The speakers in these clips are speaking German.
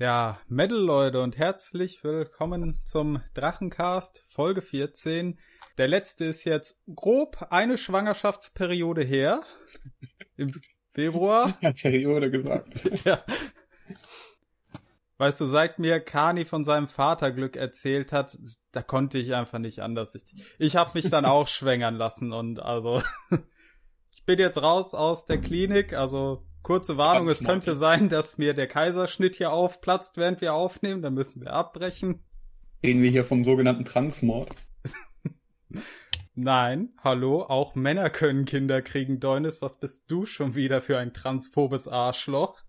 Ja, Metal Leute und herzlich willkommen zum Drachencast Folge 14. Der letzte ist jetzt grob eine Schwangerschaftsperiode her. Im Februar. Ja, Periode gesagt. ja. Weißt du, seit mir Kani von seinem Vaterglück erzählt hat, da konnte ich einfach nicht anders. Ich, ich habe mich dann auch schwängern lassen und also ich bin jetzt raus aus der Klinik, also Kurze Warnung, es könnte sein, dass mir der Kaiserschnitt hier aufplatzt, während wir aufnehmen. Dann müssen wir abbrechen. Reden wir hier vom sogenannten Transmord? Nein, hallo, auch Männer können Kinder kriegen, Deunis. Was bist du schon wieder für ein transphobes Arschloch?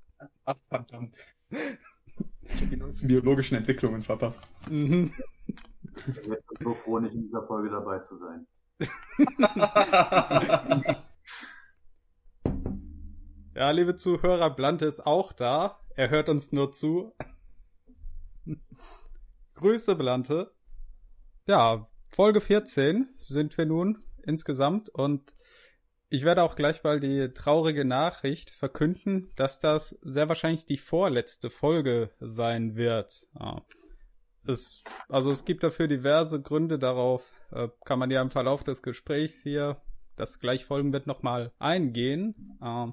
Ach, verdammt. Ich habe die neuesten biologischen Entwicklungen verpasst. Mhm. Ich bin so froh, nicht in dieser Folge dabei zu sein. Ja, liebe Zuhörer, Blante ist auch da. Er hört uns nur zu. Grüße, Blante. Ja, Folge 14 sind wir nun insgesamt und ich werde auch gleich mal die traurige Nachricht verkünden, dass das sehr wahrscheinlich die vorletzte Folge sein wird. Ja. Es, also es gibt dafür diverse Gründe, darauf äh, kann man ja im Verlauf des Gesprächs hier, das gleich folgen wird, nochmal eingehen. Äh,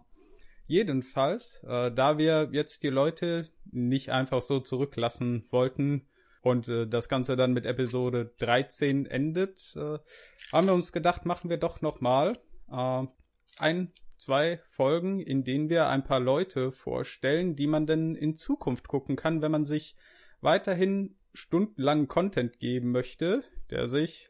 Jedenfalls, äh, da wir jetzt die Leute nicht einfach so zurücklassen wollten und äh, das Ganze dann mit Episode 13 endet, äh, haben wir uns gedacht, machen wir doch nochmal äh, ein, zwei Folgen, in denen wir ein paar Leute vorstellen, die man denn in Zukunft gucken kann, wenn man sich weiterhin stundenlangen Content geben möchte, der sich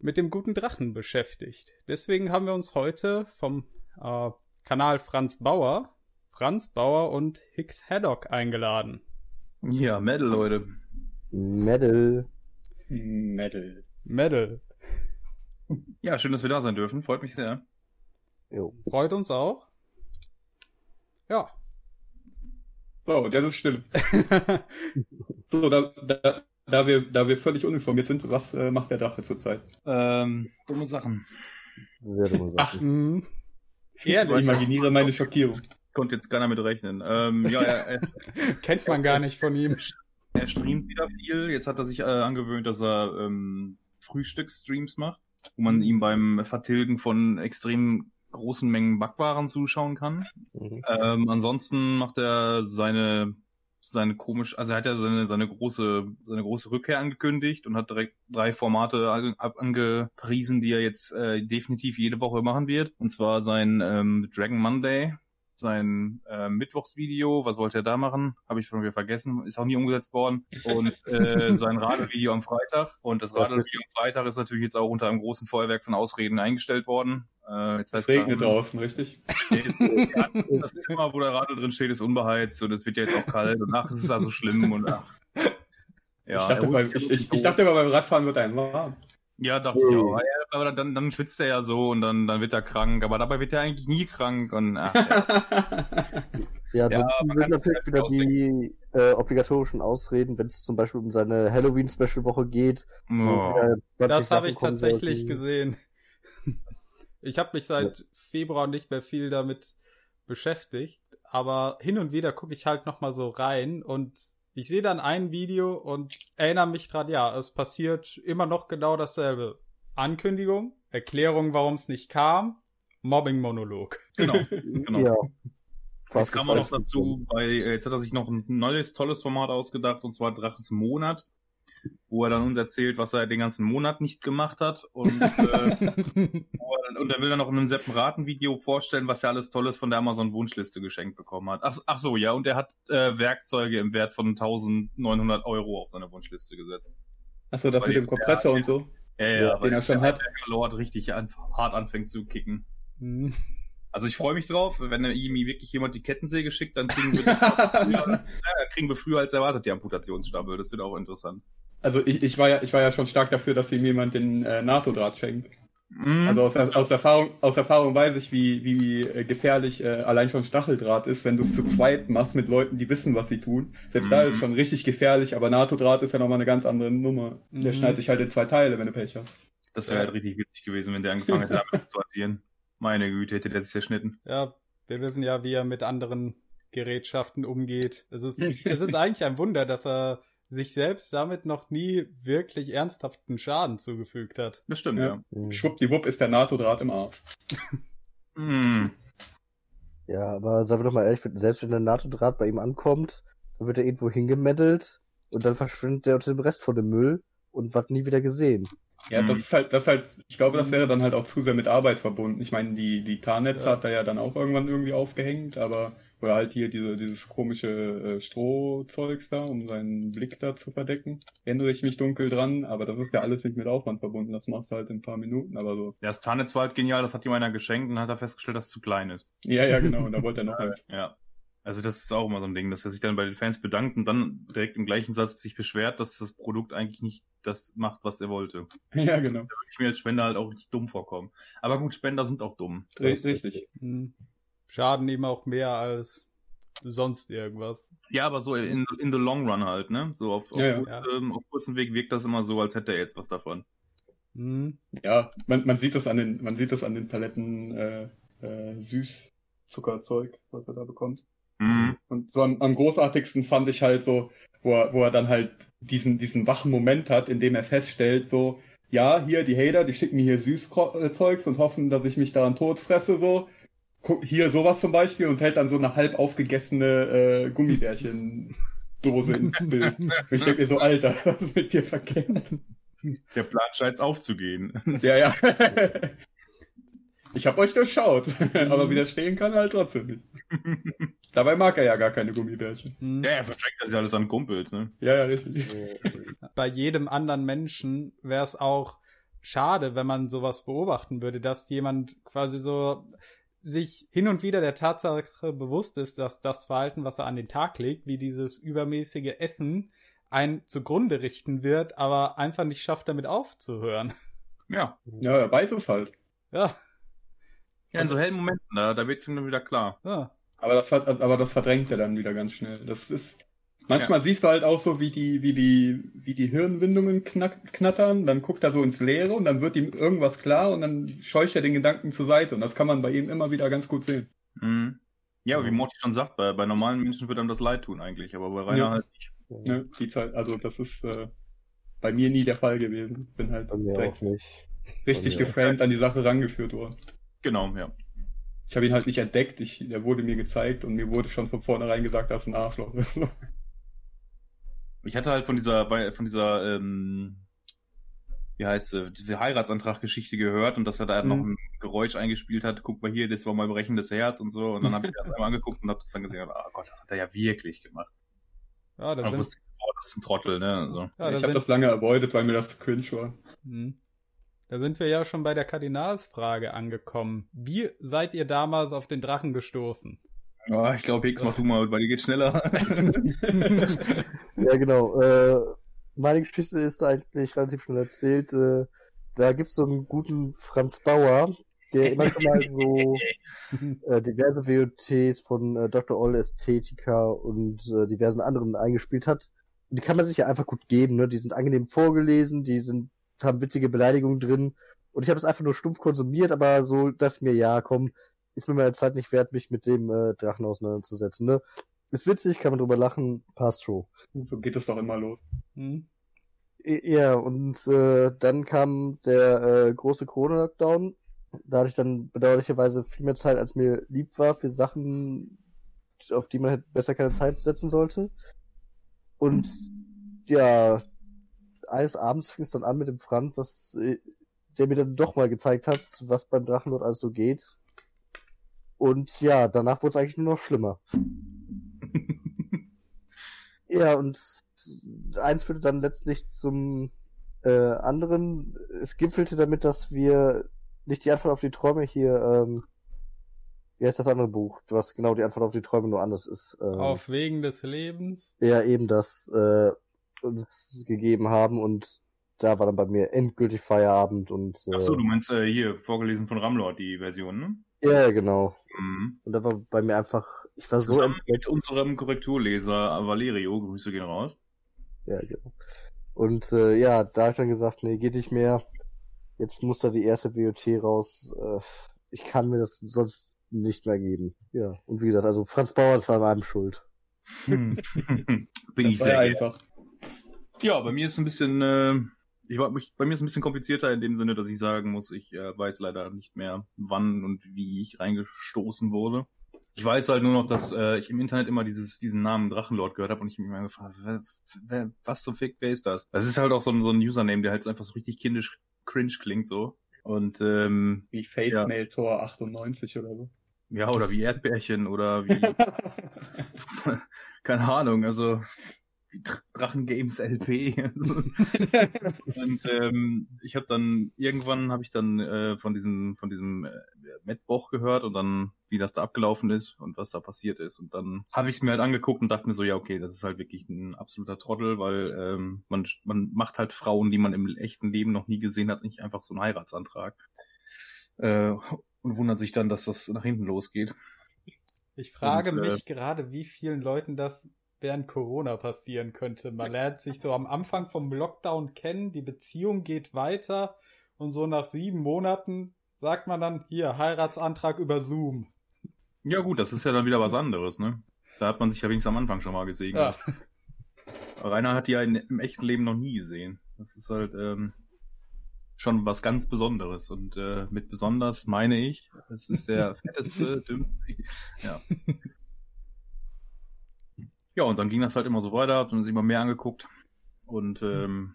mit dem guten Drachen beschäftigt. Deswegen haben wir uns heute vom äh, Kanal Franz Bauer, Franz Bauer und Hicks Haddock eingeladen. Ja, Metal, Leute. Metal. Metal. Metal. Ja, schön, dass wir da sein dürfen. Freut mich sehr. Jo. Freut uns auch. Ja. So, das ist still. so, da, da, da, wir, da wir völlig uninformiert sind, was äh, macht der Drache zurzeit? Ähm, dumme Sachen. Sehr dumme Sachen. Ach, mh. Ehrlich? Ich imaginiere meine Schockierung. Konnte jetzt keiner mit rechnen. Ähm, ja, er, er, Kennt man gar nicht von ihm. Er streamt wieder viel. Jetzt hat er sich äh, angewöhnt, dass er ähm, Frühstücksstreams macht, wo man ihm beim Vertilgen von extrem großen Mengen Backwaren zuschauen kann. Mhm. Ähm, ansonsten macht er seine seine komisch, also er hat ja seine, seine große, seine große Rückkehr angekündigt und hat direkt drei Formate angepriesen, die er jetzt äh, definitiv jede Woche machen wird. Und zwar sein ähm, Dragon Monday, sein äh, Mittwochsvideo, was wollte er da machen? Habe ich von mir vergessen, ist auch nie umgesetzt worden. Und äh, sein Radelvideo am Freitag. Und das Radelvideo am Freitag ist natürlich jetzt auch unter einem großen Feuerwerk von Ausreden eingestellt worden. Äh, jetzt heißt es regnet dann, draußen, richtig? Das Zimmer, wo der Radl drin steht, ist unbeheizt und es wird ja jetzt auch kalt und ach, es ist also schlimm und ach. Ja, ich, dachte, beim, ich, ich, ich dachte beim Radfahren wird einem warm. Ja, dachte ich auch. Aber dann, dann schwitzt er ja so und dann, dann wird er krank. Aber dabei wird er eigentlich nie krank. Und, ach, ja. ja, ansonsten ja, wird natürlich wieder die äh, obligatorischen Ausreden, wenn es zum Beispiel um seine Halloween-Special-Woche geht. Oh. Das habe ich tatsächlich sollten. gesehen. Ich habe mich seit ja. Februar nicht mehr viel damit beschäftigt, aber hin und wieder gucke ich halt noch mal so rein und ich sehe dann ein Video und erinnere mich dran, ja, es passiert immer noch genau dasselbe. Ankündigung, Erklärung, warum es nicht kam, Mobbing-Monolog. Genau, genau. Ja. Jetzt kam man noch dazu, bei, jetzt hat er sich noch ein neues, tolles Format ausgedacht, und zwar Draches Monat wo er dann uns erzählt, was er den ganzen Monat nicht gemacht hat. Und, äh, er, und er will dann noch in einem separaten Video vorstellen, was er alles Tolles von der Amazon-Wunschliste geschenkt bekommen hat. Ach, ach so, ja, und er hat äh, Werkzeuge im Wert von 1900 Euro auf seine Wunschliste gesetzt. Achso, das Weil mit dem Kompressor der, und so. Ja, ja, den er schon hat. Lord richtig an, hart anfängt zu kicken. Mhm. Also ich freue mich drauf, wenn ihm wirklich jemand die Kettensäge schickt, dann kriegen wir, früher, ja, kriegen wir früher als erwartet die Amputationsstaffel. Das wird auch interessant. Also ich, ich war ja, ich war ja schon stark dafür, dass ihm jemand den äh, NATO-Draht schenkt. Mm. Also aus, aus, Erfahrung, aus Erfahrung weiß ich, wie, wie äh, gefährlich äh, allein schon Stacheldraht ist, wenn du es zu zweit machst mit Leuten, die wissen, was sie tun. Selbst mm. da ist es schon richtig gefährlich, aber NATO-Draht ist ja nochmal eine ganz andere Nummer. Mm. Der mhm. schneidet dich halt in zwei Teile, wenn du Pech hast. Das wäre halt richtig witzig gewesen, wenn der angefangen hätte, damit zu agieren. Meine Güte, hätte der sich zerschnitten. Ja, wir wissen ja, wie er mit anderen Gerätschaften umgeht. Es ist, es ist eigentlich ein Wunder, dass er sich selbst damit noch nie wirklich ernsthaften Schaden zugefügt hat. Das stimmt, ja. ja. Schwuppdiwupp ist der NATO-Draht im Arsch. mm. Ja, aber sagen wir doch mal ehrlich, selbst wenn der NATO-Draht bei ihm ankommt, dann wird er irgendwo hingemeddelt und dann verschwindet er unter dem Rest von dem Müll und wird nie wieder gesehen. Ja, das ist halt, das ist halt, ich glaube, das wäre dann halt auch zu sehr mit Arbeit verbunden. Ich meine, die, die Tarnnetze ja. hat er ja dann auch irgendwann irgendwie aufgehängt, aber, oder halt hier diese, dieses komische äh, Strohzeugs da, um seinen Blick da zu verdecken. Erinnere ich mich dunkel dran, aber das ist ja alles nicht mit Aufwand verbunden. Das machst du halt in ein paar Minuten, aber so. Ja, das Tarnnetz war halt genial, das hat ihm einer geschenkt und hat er festgestellt, dass es zu klein ist. Ja, ja, genau, und da wollte er noch halt. Ja. Also das ist auch immer so ein Ding, dass er sich dann bei den Fans bedankt und dann direkt im gleichen Satz sich beschwert, dass das Produkt eigentlich nicht das macht, was er wollte. Ja, genau. Da würde ich mir als Spender halt auch richtig dumm vorkommen. Aber gut, Spender sind auch dumm. Richtig. richtig. Hm. Schaden ihm auch mehr als sonst irgendwas. Ja, aber so in, in the long run halt, ne? So auf, auf, ja, gut, ja. Ähm, auf kurzen Weg wirkt das immer so, als hätte er jetzt was davon. Hm. Ja, man, man sieht das an den, man sieht das an den Paletten äh, äh, Süßzuckerzeug, was er da bekommt. Mhm. Und so am, am, großartigsten fand ich halt so, wo er, wo er dann halt diesen, diesen wachen Moment hat, in dem er feststellt, so, ja, hier die Hater, die schicken mir hier Süßzeugs und hoffen, dass ich mich daran tot fresse, so. Hier sowas zum Beispiel und hält dann so eine halb aufgegessene äh, Gummibärchen-Dose ins Bild. Und ich denke mir so, Alter, was ist mit dir verkehrt? Der Plan scheint aufzugehen. Ja, ja. Ich hab euch durchschaut, aber widerstehen kann er halt trotzdem nicht. Dabei mag er ja gar keine Gummibärchen. Ja, er verschenkt das ja alles an Kumpels, ne? Ja, ja, richtig. Bei jedem anderen Menschen wäre es auch schade, wenn man sowas beobachten würde, dass jemand quasi so sich hin und wieder der Tatsache bewusst ist, dass das Verhalten, was er an den Tag legt, wie dieses übermäßige Essen, ein zugrunde richten wird, aber einfach nicht schafft, damit aufzuhören. Ja. Ja, er weiß es halt. Ja. Ja, in so hellen Momenten, da, da wird es ihm dann wieder klar. Ja. Aber das, aber das verdrängt er dann wieder ganz schnell. Das ist, manchmal ja. siehst du halt auch so, wie die, wie die, wie die Hirnwindungen knack, knattern, dann guckt er so ins Leere und dann wird ihm irgendwas klar und dann scheucht er den Gedanken zur Seite und das kann man bei ihm immer wieder ganz gut sehen. Mhm. Ja, wie Morty schon sagt, bei, bei normalen Menschen wird einem das leid tun eigentlich, aber bei Rainer ja. halt nicht. Ja, die Zeit, also das ist äh, bei mir nie der Fall gewesen. Bin halt richtig geframed an die Sache rangeführt worden. Genau, ja. Ich habe ihn halt nicht entdeckt, ich, er wurde mir gezeigt und mir wurde schon von vornherein gesagt, dass ein Arschloch ist. ich hatte halt von dieser, von dieser, ähm, wie heißt sie, diese Heiratsantrag-Geschichte gehört und dass er da mhm. noch ein Geräusch eingespielt hat, guck mal hier, das war mal brechendes Herz und so. Und dann habe ich das einmal angeguckt und habe das dann gesehen, oh Gott, das hat er ja wirklich gemacht. Ja, das, sind... wusste ich, oh, das ist ein Trottel, ne? Also. Ja, ich habe das lange avoidet, weil mir das zu cringe war. Mhm. Da sind wir ja schon bei der Kardinalsfrage angekommen. Wie seid ihr damals auf den Drachen gestoßen? Ja, ich glaube, Hicks, mach du mal, weil die geht schneller. ja, genau. Äh, meine Geschichte ist eigentlich relativ schnell erzählt. Äh, da es so einen guten Franz Bauer, der immer schon mal so äh, diverse WOTs von äh, Dr. Oll Ästhetica und äh, diversen anderen eingespielt hat. Und die kann man sich ja einfach gut geben, ne? Die sind angenehm vorgelesen, die sind haben witzige Beleidigungen drin. Und ich habe es einfach nur stumpf konsumiert, aber so dachte ich mir, ja, komm, ist mir meine Zeit nicht wert, mich mit dem äh, Drachen auseinanderzusetzen. Ne? Ist witzig, kann man drüber lachen, passt schon. So geht es doch immer los. Hm. Ja, und äh, dann kam der äh, große Corona-Lockdown. Da hatte ich dann bedauerlicherweise viel mehr Zeit, als mir lieb war, für Sachen, auf die man halt besser keine Zeit setzen sollte. Und ja, eines Abends fing es dann an mit dem Franz, dass äh, der mir dann doch mal gezeigt hat, was beim Drachenlord alles so geht. Und ja, danach wurde es eigentlich nur noch schlimmer. Ja, und eins führte dann letztlich zum äh, anderen. Es gipfelte damit, dass wir nicht die Antwort auf die Träume hier, ähm, wie heißt das andere Buch, was genau die Antwort auf die Träume nur anders ist. Ähm, auf Wegen des Lebens? Ja, eben das. Äh, uns gegeben haben und da war dann bei mir endgültig Feierabend und. Äh, Ach so, du meinst äh, hier vorgelesen von Ramlord die Version, ne? Ja, genau. Mhm. Und da war bei mir einfach, ich war so mit unserem Korrekturleser Valerio, Grüße gehen raus. Ja, genau. Und äh, ja, da habe ich dann gesagt, nee, geht nicht mehr. Jetzt muss da die erste WOT raus. Äh, ich kann mir das sonst nicht mehr geben. Ja. Und wie gesagt, also Franz Bauer ist an meinem Schuld. Bin Das ich sehr einfach. Ja, bei mir ist es ein bisschen, äh, ich war, mich- bei mir ist es ein bisschen komplizierter in dem Sinne, dass ich sagen muss, ich äh, weiß leider nicht mehr, wann und wie ich reingestoßen wurde. Ich weiß halt nur noch, dass äh, ich im Internet immer dieses, diesen Namen Drachenlord gehört habe und ich mich immer gefragt, wer, wer, was zum Fick, wer ist das? Das ist halt auch so ein, so ein Username, der halt einfach so richtig kindisch cringe klingt so. Und ähm, Wie Facemail Tor 98 oder so. ja, oder wie Erdbärchen oder wie, keine Ahnung, also Drachen Games LP. Und ähm, ich habe dann irgendwann habe ich dann äh, von diesem von diesem äh, Mittwoch gehört und dann wie das da abgelaufen ist und was da passiert ist. Und dann habe ich es mir halt angeguckt und dachte mir so ja okay das ist halt wirklich ein absoluter Trottel weil ähm, man man macht halt Frauen die man im echten Leben noch nie gesehen hat nicht einfach so einen Heiratsantrag. Äh, und wundert sich dann dass das nach hinten losgeht. Ich frage Und, äh, mich gerade, wie vielen Leuten das während Corona passieren könnte. Man lernt sich so am Anfang vom Lockdown kennen, die Beziehung geht weiter und so nach sieben Monaten sagt man dann, hier, Heiratsantrag über Zoom. ja gut das ist ja dann wieder was anderes ne da hat man sich ja wenigstens am Anfang schon mal gesehen Ja. Rainer hat die ja in, im echten Leben noch nie gesehen. Das ist halt ähm, schon was ganz Besonderes. Und äh, mit besonders meine ich, es ist der fetteste, dümmste. Ja. Ja, und dann ging das halt immer so weiter, hat man sich immer mehr angeguckt. Und ähm,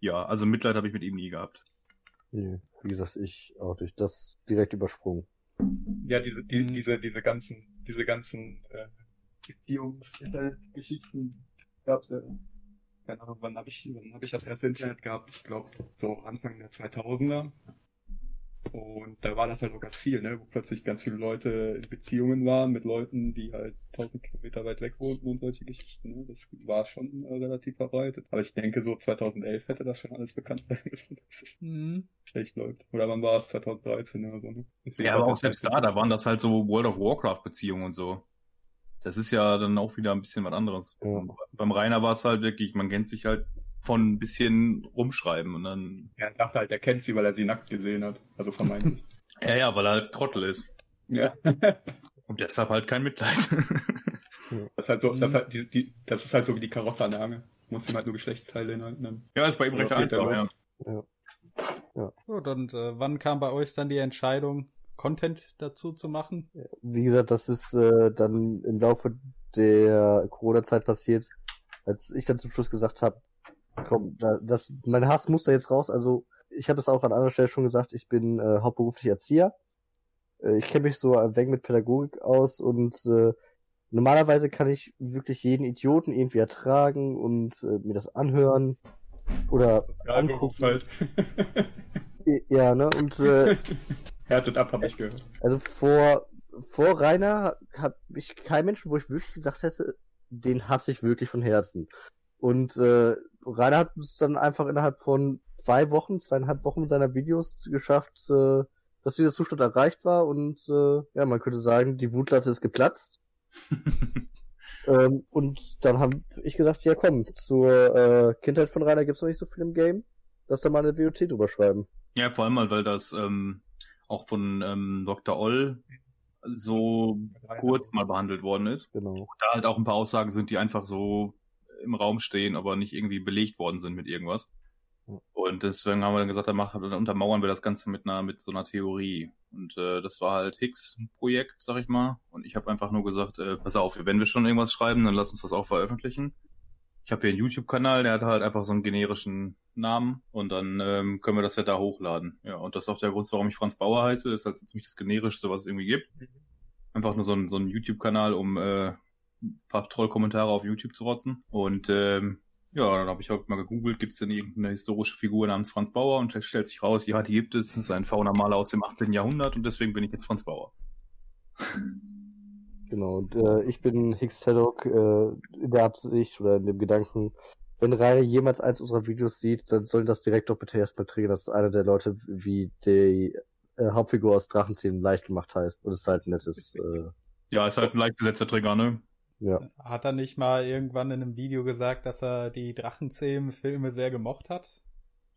ja, also Mitleid habe ich mit ihm nie gehabt. Nee, wie gesagt, ich auch durch das direkt übersprungen. Ja, diese, die, Mhm. diese, diese ganzen, diese ganzen äh, Beziehungsgeschichten gab's ja. Keine Ahnung, wann habe ich, wann habe ich das erste Internet gehabt? Ich glaube, so Anfang der 2000er. Und da war das halt auch ganz viel, ne? Wo plötzlich ganz viele Leute in Beziehungen waren mit Leuten, die halt 1000 Kilometer weit weg wohnten und solche Geschichten, ne? Das war schon äh, relativ verbreitet. Aber ich denke, so 2011 hätte das schon alles bekannt sein müssen, dass es Hm. schlecht läuft. Oder wann war es? 2013 oder so, ne? Ja, aber auch selbst da, da waren das halt so World of Warcraft Beziehungen und so. Das ist ja dann auch wieder ein bisschen was anderes. Ja. Beim Rainer war es halt wirklich, man kennt sich halt von ein bisschen rumschreiben und dann, Er dachte halt, er kennt sie, weil er sie nackt gesehen hat. Also vermeintlich. ja, ja, weil er halt Trottel ist. ja. Und deshalb halt kein Mitleid. Das ist halt so, das, halt die, die, das ist halt so wie die Karotte an der Angel. Du musst ihm halt nur Geschlechtsteile nennen. ja, ist bei ihm recht Ja, einfach, ja ja. los. Gut, und äh, wann kam bei euch dann die Entscheidung, Content dazu zu machen? Wie gesagt, das ist äh, dann im Laufe der Corona-Zeit passiert, als ich dann zum Schluss gesagt habe, komm, da, das, mein Hass muss da jetzt raus. Also ich habe es auch an anderer Stelle schon gesagt, ich bin äh, hauptberuflich Erzieher. Äh, ich kenne mich so ein wenig mit Pädagogik aus und äh, normalerweise kann ich wirklich jeden Idioten irgendwie ertragen und äh, mir das anhören oder Ja, angucken. Halt. Ja, ne? Und äh, Härtet ab, habe ich gehört. Also vor, vor Rainer hat mich kein Mensch, wo ich wirklich gesagt hätte, den hasse ich wirklich von Herzen. Und äh, Rainer hat es dann einfach innerhalb von zwei Wochen, zweieinhalb Wochen seiner Videos geschafft, äh, dass dieser Zustand erreicht war und äh, ja, man könnte sagen, die Wutlatte ist geplatzt. ähm, und dann habe ich gesagt, ja komm, zur äh, Kindheit von Rainer gibt's noch nicht so viel im Game. Lass da mal eine WOT drüber schreiben. Ja, vor allem mal, weil das ähm, auch von ähm, Dr. Oll so kurz mal behandelt worden ist. Genau. Da halt auch ein paar Aussagen sind, die einfach so im Raum stehen, aber nicht irgendwie belegt worden sind mit irgendwas. Und deswegen haben wir dann gesagt, dann, machen, dann untermauern wir das Ganze mit einer mit so einer Theorie. Und äh, das war halt Hicks Projekt, sag ich mal. Und ich habe einfach nur gesagt, äh, pass auf, wenn wir schon irgendwas schreiben, dann lass uns das auch veröffentlichen. Ich habe hier einen YouTube-Kanal, der hat halt einfach so einen generischen Namen und dann ähm, können wir das ja da hochladen. Ja, und das ist auch der Grund, warum ich Franz Bauer heiße. Das ist halt so ziemlich das generischste, was es irgendwie gibt. Einfach nur so ein, so ein YouTube-Kanal, um äh, ein paar Trollkommentare auf YouTube zu rotzen. Und ähm, ja, dann habe ich halt mal gegoogelt, gibt es denn irgendeine historische Figur namens Franz Bauer? Und stellt sich raus, ja, die gibt es. Das ist ein Faunamaler aus dem 18. Jahrhundert und deswegen bin ich jetzt Franz Bauer. Genau, und äh, ich bin Hicks Teddock äh, in der Absicht oder in dem Gedanken, wenn Rainer jemals eins unserer Videos sieht, dann sollen das direkt doch bitte erstmal triggern, dass einer der Leute wie die äh, Hauptfigur aus Drachenzähmen leicht gemacht heißt und es halt ein nettes, äh, Ja, ist halt ein leicht gesetzter Trigger, ne? Ja. Hat er nicht mal irgendwann in einem Video gesagt, dass er die Drachenzähmen-Filme sehr gemocht hat?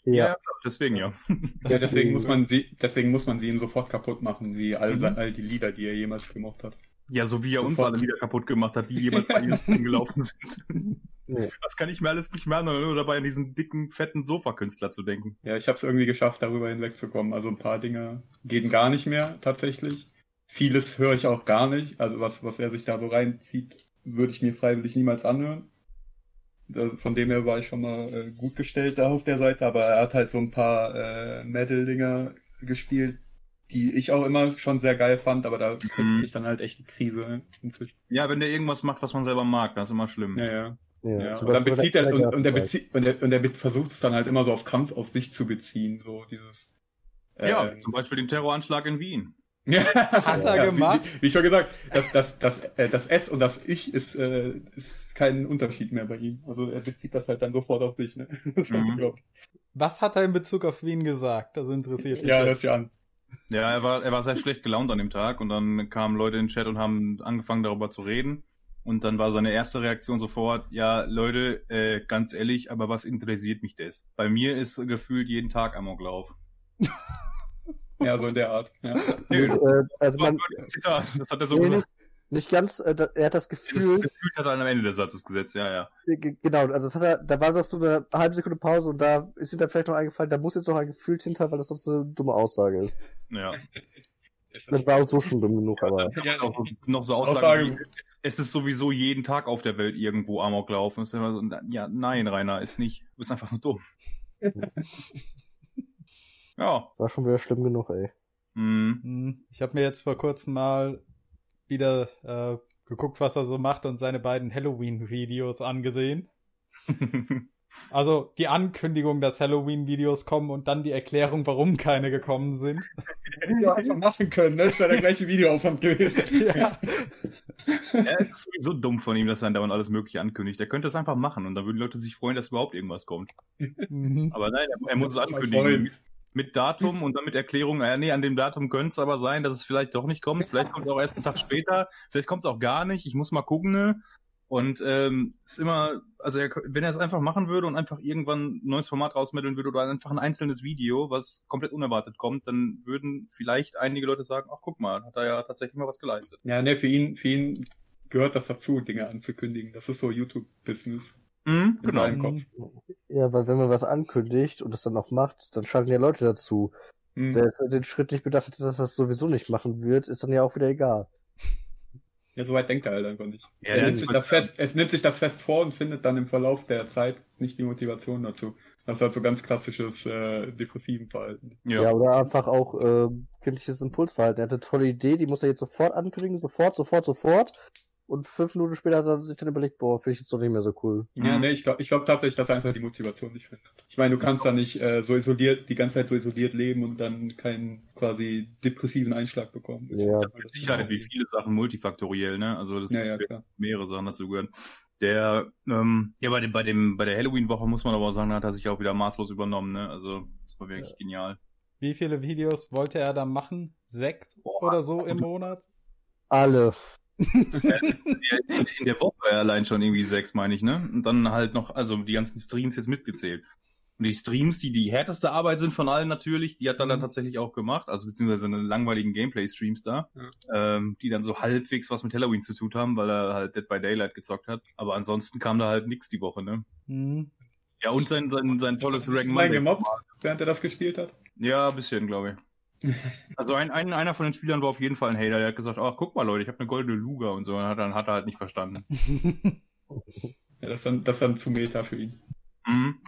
Ja, ja deswegen ja. Ja, deswegen muss man sie, deswegen muss man sie ihm sofort kaputt machen, wie all, Mhm. all die Lieder, die er jemals gemocht hat. Ja, so wie er uns Sofort. alle wieder kaputt gemacht hat, die jemals bei ihm gelaufen sind. Nee. Das kann ich mir alles nicht mehr nur dabei an diesen dicken, fetten Sofakünstler zu denken. Ja, ich habe es irgendwie geschafft, darüber hinwegzukommen. Also ein paar Dinge gehen gar nicht mehr tatsächlich. Vieles höre ich auch gar nicht. Also was, was er sich da so reinzieht, würde ich mir freiwillig niemals anhören. Von dem her war ich schon mal äh, gut gestellt da auf der Seite, aber er hat halt so ein paar äh, Metal-Dinger gespielt, die ich auch immer schon sehr geil fand, aber da kriegt Mhm. sich dann halt echt die Krise inzwischen. Ja, wenn der irgendwas macht, was man selber mag, das ist immer schlimm. Ja, ja. Ja, Ja, zum und dann bezieht er, der und, und, der Kinderarbeit. bezieht, und, der, und der be- versucht es dann halt immer so auf Kampf auf sich zu beziehen, so dieses. Ja, ähm, zum Beispiel den Terroranschlag in Wien. Hat er gemacht? Wie, wie ich schon gesagt, das, das, das, äh, das S und das Ich ist, äh, ist kein Unterschied mehr bei ihm. Also er bezieht das halt dann sofort auf sich. Ne? Mhm. Was hat er in Bezug auf Wien gesagt? Das interessiert mich. ja, jetzt. hört sich an. Ja, er war, er war sehr schlecht gelaunt an dem Tag und dann kamen Leute in den Chat und haben angefangen darüber zu reden. Und dann war seine erste Reaktion sofort, ja, Leute, äh, ganz ehrlich, aber was interessiert mich das? Bei mir ist gefühlt jeden Tag Amoklauf. Ja, so in der Art. Ja. Und, äh, also man, Zitat, das hat er so nee, gesagt. nicht, ganz, äh, er hat das Das Gefühl, hat er am Ende des Satzes gesetzt, ja, ja. Ge- Genau, also das hat er, da war doch so eine halbe Sekunde Pause und da ist ihm dann vielleicht noch eingefallen, da muss jetzt noch ein Gefühl hinter, weil das sonst eine dumme Aussage ist. Ja. Das war auch so schon dumm genug, aber. Ja, Auch noch so Aussagen, Aussage- wie, es, ist sowieso jeden Tag auf der Welt irgendwo ist immer so, ja, nein, Rainer, ist nicht. Du bist einfach nur dumm. ja. War schon wieder schlimm genug, ey. Mhm. Hm, Ich habe mir jetzt vor kurzem mal wieder äh, geguckt, was er so macht und seine beiden Halloween-Videos angesehen. Also die Ankündigung, dass Halloween-Videos kommen und dann die Erklärung, warum keine gekommen sind. Hätte ich auch einfach machen können, ne? Das wäre der gleiche Videoaufwand gewesen. ja. ja, es ist sowieso dumm von ihm, dass er dauernd alles Mögliche ankündigt. Er könnte es einfach machen und dann würden Leute sich freuen, dass überhaupt irgendwas kommt. Mhm. Aber nein, er, er muss es ankündigen. Mit, Datum und dann mit Erklärung, äh, nee, an dem Datum könnte es aber sein, dass es vielleicht doch nicht kommt. Vielleicht kommt es auch erst einen Tag später. Vielleicht kommt es auch gar nicht. Ich muss mal gucken, ne? Und ähm, ist immer, also er, wenn er es einfach machen würde und einfach irgendwann ein neues Format rausmitteln würde oder einfach ein einzelnes Video, was komplett unerwartet kommt, dann würden vielleicht einige Leute sagen, ach guck mal, hat er ja tatsächlich mal was geleistet. Ja, ne, für ihn, für ihn gehört das dazu, Dinge anzukündigen. Das ist so YouTube-Business Mhm, genau. seinem Kopf. Ja, weil wenn man was ankündigt und das dann auch macht, dann schalten ja Leute dazu. Hm. Der den Schritt nicht bedacht hat, dass er das sowieso nicht machen wird, ist dann ja auch wieder egal. Ja, soweit denkt er halt einfach nicht. Ja, er, nimmt sich das fest, er nimmt sich das fest vor und findet dann im Verlauf der Zeit nicht die Motivation dazu. Das ist halt so ganz klassisches äh, depressiven Verhalten. Ja, Ja. oder einfach auch äh, kindliches Impulsverhalten. Er hat eine tolle Idee, die muss er jetzt sofort ankündigen, sofort, sofort, sofort. Und fünf Minuten später hat er sich dann überlegt, boah, finde ich jetzt doch nicht mehr so cool. Ja, Mhm. ne, ich glaube ich glaub tatsächlich, dass er einfach die Motivation nicht findet. Ich meine, du kannst da nicht äh, so isoliert, die ganze Zeit so isoliert leben und dann keinen quasi depressiven Einschlag bekommen. Ja, Das ist mit Sicherheit wie viele Sachen multifaktoriell, ne? Also das Ja, ja, mehrere Sachen dazu gehören. Der, ähm, ja, bei dem, bei dem, bei der Halloween-Woche muss man aber auch sagen, hat er sich auch wieder maßlos übernommen, ne? Also, das war wirklich genial. Wie viele Videos wollte er da machen? Sechs Boah. oder so im Monat? alle. In, der Woche allein schon irgendwie sechs, meine ich, ne? Und dann halt noch, also die ganzen Streams jetzt mitgezählt. Und die Streams, die die härteste Arbeit sind von allen natürlich, die hat er dann Mhm. tatsächlich auch gemacht, also beziehungsweise eine langweiligen Gameplay-Streams da, ähm, die dann so halbwegs was mit Halloween zu tun haben, weil er halt Dead by Daylight gezockt hat. Aber ansonsten kam da halt nix die Woche, ne? Hm. Ja, und sein, sein, sein tolles Dragon Monday. gemobbt, während er das gespielt hat. Ja, ein bisschen, glaube ich. Also ein, ein, einer von den Spielern war auf jeden Fall ein Hater, der hat gesagt, ach guck mal Leute, ich habe eine goldene Luga und so, und hat, dann hat er halt nicht verstanden. Ja, das dann, das dann zu Meta für ihn. Mhm.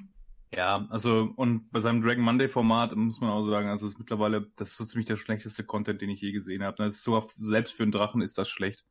Ja, also und bei seinem Dragon Monday Format muss man auch sagen, also ist mittlerweile, das ist so ziemlich der schlechteste Content, den ich je gesehen habe. Das ist so, selbst für einen Drachen ist das schlecht.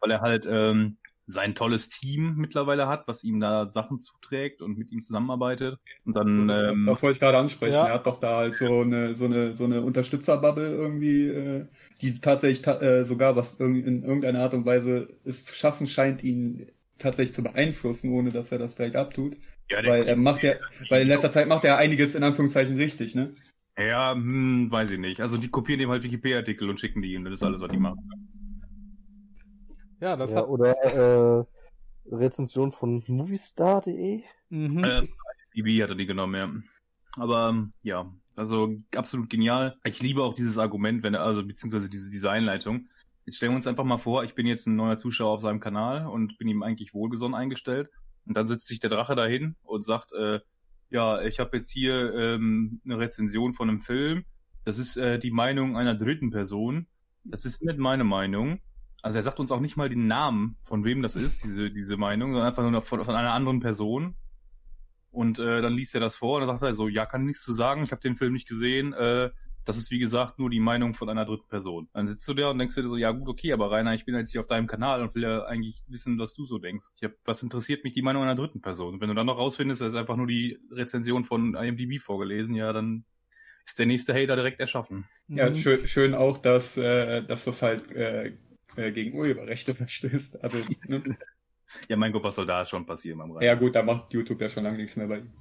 Weil er halt ähm, sein tolles Team mittlerweile hat, was ihm da Sachen zuträgt und mit ihm zusammenarbeitet. Und dann, ähm, das wollte ich gerade ansprechen. ja. Er hat doch da halt so eine, so eine, so eine Unterstützerbubble irgendwie, äh, die tatsächlich ta äh, sogar was irg in irgendeiner Art und Weise es zu schaffen scheint, ihn tatsächlich zu beeinflussen, ohne dass er das direkt abtut. ja, Weil er macht ja, weil in letzter Zeit macht er einiges in Anführungszeichen richtig, ne? ja, hm, weiß ich nicht. Also die kopieren ihm halt Wikipedia-Artikel und schicken die ihm, das ist alles, was die machen. Ja, das Ja, hat. oder äh, Rezension von moviestar.de. Mhm. Äh, IB hat er die genommen, ja. Aber ähm, ja, also absolut genial. Ich liebe auch dieses Argument, wenn er, also beziehungsweise diese, diese Einleitung. Jetzt stellen wir uns einfach mal vor, ich bin jetzt ein neuer Zuschauer auf seinem Kanal und bin ihm eigentlich wohlgesonnen eingestellt. Und dann setzt sich der Drache dahin und sagt, äh, ja, ich habe jetzt hier ähm, eine Rezension von einem Film. Das ist äh, die Meinung einer dritten Person. Das ist nicht meine Meinung. Also er sagt uns auch nicht mal den Namen, von wem das ist, diese, diese Meinung, sondern einfach nur von, von einer anderen Person. Und äh, dann liest er das vor und dann sagt er so, ja, kann nichts zu sagen, ich habe den Film nicht gesehen. Äh, das ist wie gesagt nur die Meinung von einer dritten Person. Dann sitzt du da und denkst dir so, ja gut, okay, aber Rainer, ich bin jetzt hier auf deinem Kanal und will ja eigentlich wissen, was du so denkst. Ich hab, was interessiert mich die Meinung einer dritten Person? Und wenn du dann noch rausfindest, das ist einfach nur die Rezension von IMDb vorgelesen, ja, dann ist der nächste Hater direkt erschaffen. Ja, mhm. schön, schön auch, dass, äh, dass das halt äh, äh gegen Urheberrechte verstößt. Also, ne? ja, mein Gott, was soll da schon passieren beim Rainer? Ja gut, da macht YouTube ja schon lange nichts mehr bei ihm.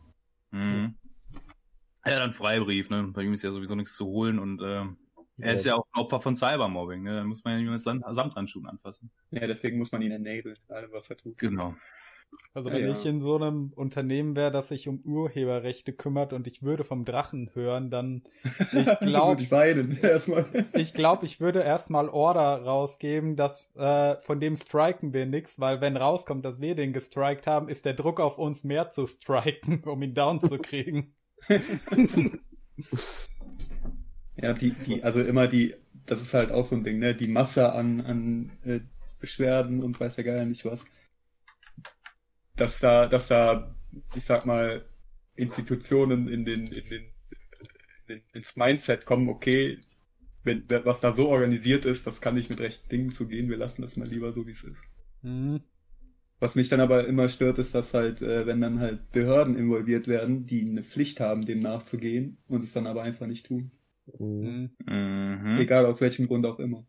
Mhm. Ja, dann Freibrief, ne? Bei ihm ist ja sowieso nichts zu holen und äh, er ist ja auch ein Opfer von Cybermobbing, ne? Da muss man ja nicht mit Samthandschuhen anfassen. Ja, deswegen muss man ihn enablen, allem was er tut. Genau. Also wenn ja, ich in so einem Unternehmen wäre, das sich um Urheberrechte kümmert und ich würde vom Drachen hören, dann ich glaube ich glaube, ich würde erstmal Order rausgeben, dass äh, von dem striken wir nix, weil wenn rauskommt, dass wir den gestrikt haben, ist der Druck auf uns mehr zu striken, um ihn down zu kriegen. ja, die, die, also immer die, das ist halt auch so ein Ding, ne? Die Masse an, an äh, Beschwerden und weiß ja gar nicht was. Dass da, dass da, ich sag mal, Institutionen in den, in den, in den ins Mindset kommen, okay, wenn, was da so organisiert ist, das kann nicht mit rechten Dingen zugehen, wir lassen das mal lieber so, wie es ist. Mhm. Was mich dann aber immer stört, ist, dass halt, äh, wenn dann halt Behörden involviert werden, die eine Pflicht haben, dem nachzugehen und es dann aber einfach nicht tun. Mhm. mhm. Egal aus welchem Grund auch immer.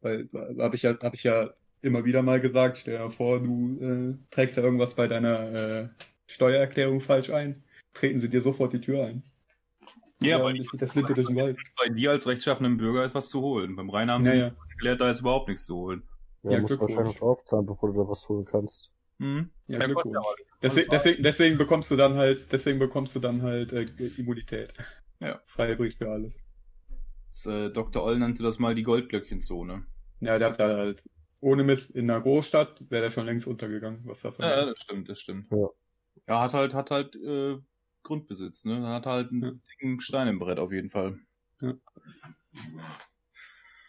Weil habe ich ja, habe ich ja immer wieder mal gesagt, stell dir vor, du äh, trägst ja irgendwas bei deiner äh, Steuererklärung falsch ein, treten sie dir sofort die Tür ein. Ja, weil ich, das durch den Wald. bei dir als rechtschaffenem Bürger ist was zu holen. Beim Rhein haben ja, sie ja. erklärt, da ist überhaupt nichts zu holen. Ja, ja musst wahrscheinlich draufzahlen, bevor du da was holen kannst. Mhm. Ja, ja deswegen, deswegen, deswegen, bekommst du dann halt, deswegen bekommst du dann halt äh, Immunität. Ja. Freie Brief für alles. Das, äh, Dr. Oll nannte das mal die Goldglöckchenzone. Ja, der hat da halt, ohne Mist, in einer Großstadt wäre der schon längst untergegangen, was das Ja, ja das stimmt, das stimmt. Ja. Ja, hat halt, hat halt äh, Grundbesitz, ne? Hat halt einen ja. dicken Stein im Brett auf jeden Fall. Ja.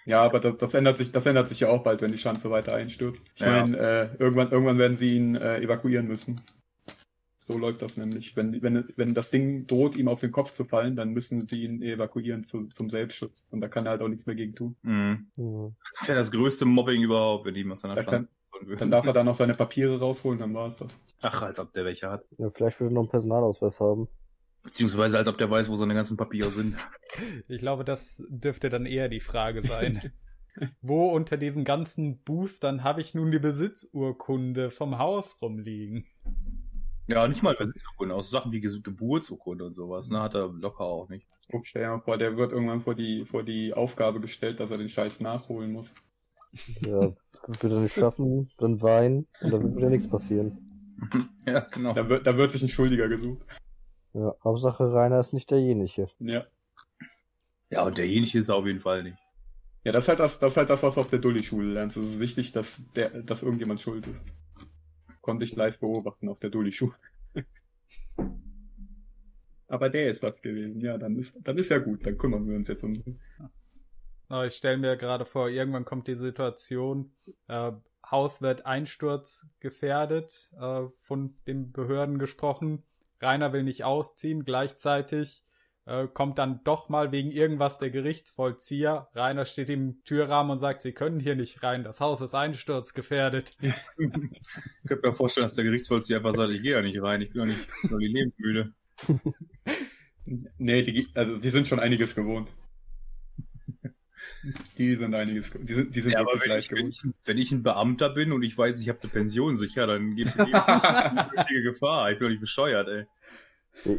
Ja, aber das, das, ändert sich, das ändert sich ja auch bald, wenn die Schanze weiter einstürzt. Ich ja. meine, äh, irgendwann, irgendwann werden sie ihn äh, evakuieren müssen. So läuft das nämlich. Wenn, wenn, wenn das Ding droht, ihm auf den Kopf zu fallen, dann müssen sie ihn evakuieren zu, zum Selbstschutz. Und da kann er halt auch nichts mehr gegen tun. Mhm. Mhm. Das wäre das größte Mobbing überhaupt, wenn ihm aus seiner Schanze Dann darf er dann noch seine Papiere rausholen, dann war es das. Ach, als ob der welche hat. Ja, vielleicht würde er noch einen Personalausweis haben. Beziehungsweise als ob der weiß, wo seine ganzen Papiere sind. Ich glaube, das dürfte dann eher die Frage sein. wo unter diesen ganzen Boostern habe ich nun die Besitzurkunde vom Haus rumliegen? Ja, nicht mal Besitzurkunde, auch so Sachen wie Geburtsurkunde und sowas, ne, hat er locker auch nicht. Oh, stell dir mal vor, der wird irgendwann vor die, vor die Aufgabe gestellt, dass er den Scheiß nachholen muss. Ja, wird er nicht schaffen, dann weinen und dann wird ja nichts passieren. ja, genau. Da wird, da wird sich ein Schuldiger gesucht. Ja, Hauptsache Rainer ist nicht derjenige. Ja. Ja, und derjenige ist er auf jeden Fall nicht. Ja, das ist halt das, das ist halt das, was du auf der Dulli-Schule lernst. Es ist wichtig, dass der, dass irgendjemand schuld ist. Konnte ich live beobachten auf der Dulli-Schule. Aber der ist das gewesen. Ja, dann ist, dann ist ja gut. Dann kümmern wir uns jetzt um. Aber ich stelle mir gerade vor, irgendwann kommt die Situation, äh, Haus wird Einsturz gefährdet, äh, von den Behörden gesprochen. Rainer will nicht ausziehen, gleichzeitig äh, kommt dann doch mal wegen irgendwas der Gerichtsvollzieher. Rainer steht im Türrahmen und sagt, sie können hier nicht rein, das Haus ist einsturzgefährdet. Ja. ich könnte mir vorstellen, dass der Gerichtsvollzieher einfach sagt, ich gehe ja nicht rein, ich bin ja nicht nur die lebensmüde. nee, die, also die sind schon einiges gewohnt. Die sind einiges, die sind, die sind ja, aber wenn ich, wenn, ich, wenn ich ein Beamter bin und ich weiß, ich habe eine Pension sicher, dann geht mir eine richtige Gefahr. Ich bin doch nicht bescheuert, ey.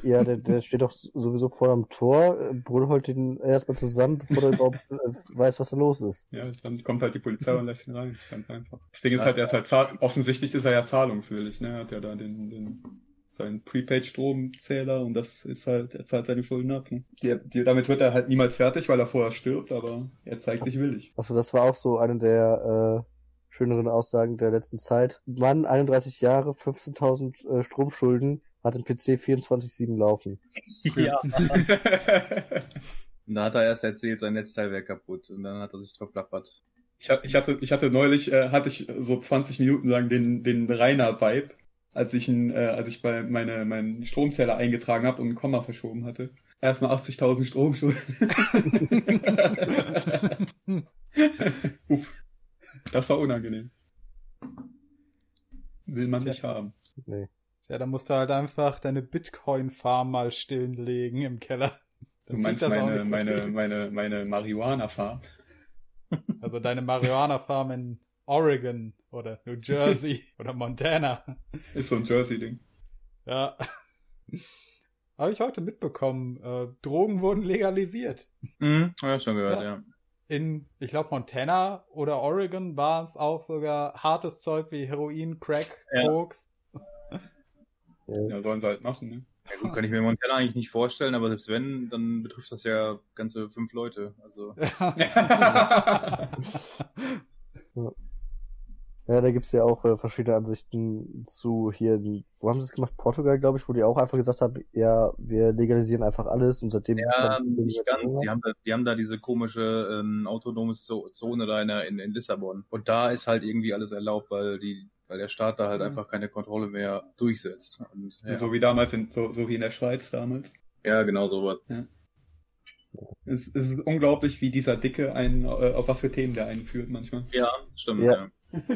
Ja, der, der steht doch sowieso vor dem Tor, Bruder holt ihn erstmal zusammen, bevor er überhaupt äh, weiß, was da los ist. Ja, dann kommt halt die Polizei und lässt ihn rein, ganz einfach. Das Ding ist halt, er ist halt zahl offensichtlich ist er ja zahlungswillig, ne, er hat ja da den, den seinen Prepaid-Stromzähler und das ist halt, er zahlt seine Schulden ab. Ne? Die, die, damit wird er halt niemals fertig, weil er vorher stirbt, aber er zeigt sich willig. Also das war auch so eine der äh, schöneren Aussagen der letzten Zeit. Mann, 31 Jahre, 15.000 äh, Stromschulden, hat den PC 24-7 laufen. Ja. Und da hat er erst erzählt, sein Netzteil wäre kaputt und dann hat er sich verplappert. Ich, hab- ich, hatte, ich hatte neulich, äh, hatte ich so 20 Minuten lang den, den Rainer-Vibe, als ich, ihn, äh, als ich bei meine, meinen Stromzähler eingetragen habe und ein Komma verschoben hatte. Erstmal 80.000 Stromschulden. Uff. Das war unangenehm. Will man Tja. nicht haben. Nee. Ja, da musst du halt einfach deine Bitcoin-Farm mal stilllegen im Keller. Du Dann meinst das auch meine, so meine, meine, meine Marihuana-Farm? Also deine Marihuana-Farm in Oregon oder New Jersey oder Montana. Ist so ein Jersey-Ding. Ja. Habe ich heute mitbekommen. Äh, Drogen wurden legalisiert. Mhm, ja, schon gehört, ja. In, ich glaube, Montana oder Oregon war es auch sogar hartes Zeug wie Heroin, Crack, Ja. Koks. Ja, sollen sie halt machen, ne? ja. Gut, kann ich mir Montana eigentlich nicht vorstellen, aber selbst wenn, dann betrifft das ja ganze fünf Leute. Also, Ja, da gibt's ja auch äh, verschiedene Ansichten zu hier, wo haben sie es gemacht? Portugal, glaube ich, wo die auch einfach gesagt haben, ja, wir legalisieren einfach alles und seitdem... ja, nicht ganz. Die haben, da, die haben da diese komische ähm, autonome Zo- Zone da in, in, in Lissabon. Und da ist halt irgendwie alles erlaubt, weil die, weil der Staat da halt Mhm. einfach keine Kontrolle mehr durchsetzt. Und, ja, So wie damals, in, so, so wie in der Schweiz damals. ja, genau so was. Es, es ist unglaublich, wie dieser Dicke einen, äh, auf was für Themen der einführt manchmal. Ja, stimmt. Ja. Ja.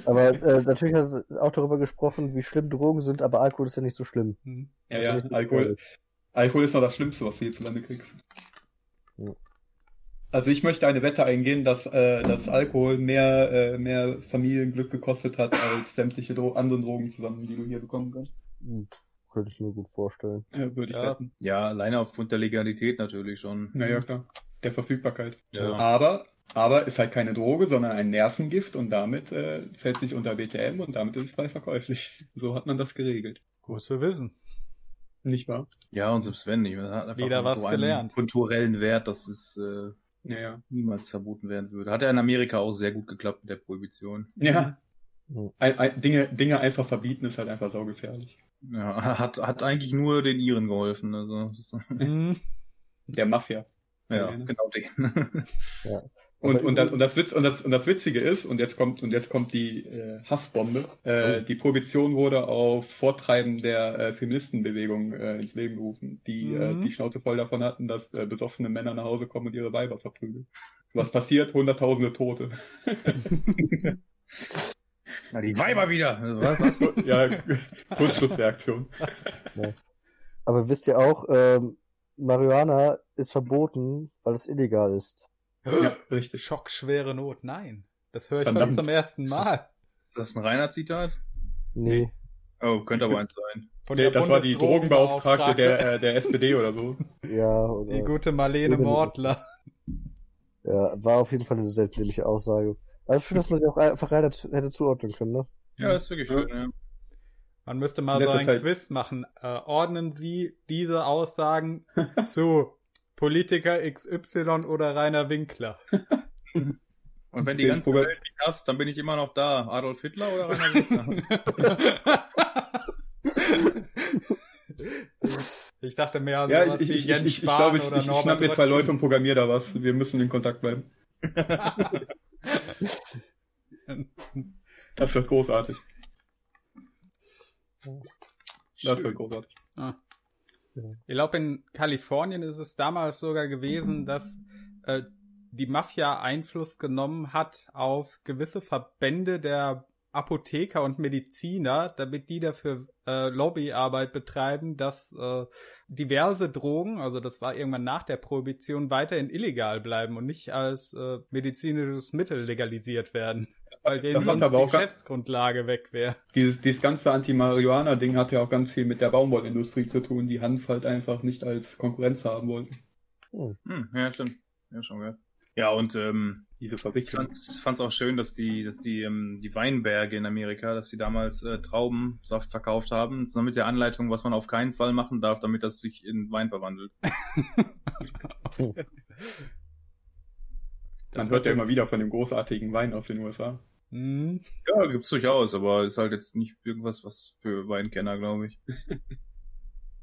Aber äh, natürlich hast du auch darüber gesprochen, wie schlimm Drogen sind, aber Alkohol ist ja nicht so schlimm. Hm. Ja, Also ja, nicht Alkohol. Alkohol ist noch das Schlimmste, was du hierzulande kriegst. Ja. Also ich möchte eine Wette eingehen, dass, äh, dass Alkohol mehr, äh, mehr Familienglück gekostet hat als sämtliche Dro anderen Drogen zusammen, die du hier bekommen kannst. Hm, Könnte ich mir gut vorstellen. Äh, würde ich Ja. wetten. ja, alleine aufgrund der Legalität natürlich schon. Naja, klar. Der Verfügbarkeit. Ja. Aber, aber ist halt keine Droge, sondern ein Nervengift und damit äh, fällt sich unter BTM und damit ist es frei verkäuflich. So hat man das geregelt. Gut zu wissen. Nicht wahr? Ja, und selbst wenn nicht. Das hat einfach Wieder was so einen gelernt. kulturellen Wert, dass es äh, Naja. niemals verboten werden würde. Hat ja in Amerika auch sehr gut geklappt mit der Prohibition. Ja. Mhm. Ein, ein, Dinge, Dinge einfach verbieten ist halt einfach saugefährlich. Ja, hat, hat eigentlich nur den Iren geholfen. Also, das- Hm. Der Mafia. ja, Ja. genau den. Und, und, das, und, das Witz, und, das, und das Witzige ist, und jetzt kommt, und jetzt kommt die äh, Hassbombe, äh, die Prohibition wurde auf Vortreiben der äh, Feministenbewegung äh, ins Leben gerufen, die äh, Mhm. die Schnauze voll davon hatten, dass äh, besoffene Männer nach Hause kommen und ihre Weiber verprügeln. Was passiert? Hunderttausende Tote. Na, die Weiber wieder. Was, was? ja, Kurzschlussreaktion. Aber wisst ihr auch, ähm, Marihuana ist verboten, weil es illegal ist. Ja, richtig. Schockschwere Not. Nein. Das höre ich Verdammt. heute zum ersten Mal. Ist das ein reiner Zitat? Nee. Oh, könnte aber eins sein. Von Nee, der das war die Drogenbeauftragte der, Bundesdrogenbeauftragte, äh, der SPD oder so. Ja, oder, Die gute Marlene Mortler. ja, war auf jeden Fall eine dämliche Aussage. Also schön, dass man sie auch einfach rein hätte zuordnen können, ne? Ja, das ist wirklich schön, ja. Man müsste mal so ein Zeit. Quiz machen. Äh, ordnen Sie diese Aussagen zu Politiker XY oder Rainer Winkler? Und wenn die Ich ganze probier- Welt mich hasst, dann bin ich immer noch da. Adolf Hitler oder Rainer Winkler? ich dachte mehr an Ja, sowas ich, wie ich, ich, Jens ich, ich Spahn glaube, ich, oder ich, ich Norbert schnapp mir zwei. Leute und programmiere da was. Wir müssen in Kontakt bleiben. Das wird großartig. Das wird großartig. Ich glaube, in Kalifornien ist es damals sogar gewesen, dass äh, die Mafia Einfluss genommen hat auf gewisse Verbände der Apotheker und Mediziner, damit die dafür äh, Lobbyarbeit betreiben, dass äh, diverse Drogen, also das war irgendwann nach der Prohibition, weiterhin illegal bleiben und nicht als äh, medizinisches Mittel legalisiert werden, weil denen sonst aber die Geschäftsgrundlage weg wäre. Dieses, dieses ganze Anti-Marihuana-Ding hat ja auch ganz viel mit der Baumwollindustrie zu tun, die Hanf halt einfach nicht als Konkurrenz haben wollten. Hm, ja, stimmt. Ja, schon gehört. Ja, und ähm, Diese ich fand's, fand's auch schön, dass die, dass die, ähm, die Weinberge in Amerika, dass die damals äh, Traubensaft verkauft haben, zusammen mit der Anleitung, was man auf keinen Fall machen darf, damit das sich in Wein verwandelt. Man hört ja immer wieder von dem großartigen Wein aus den USA. Hm. Ja, gibt's durchaus, aber ist halt jetzt nicht irgendwas, was für Weinkenner, glaube ich.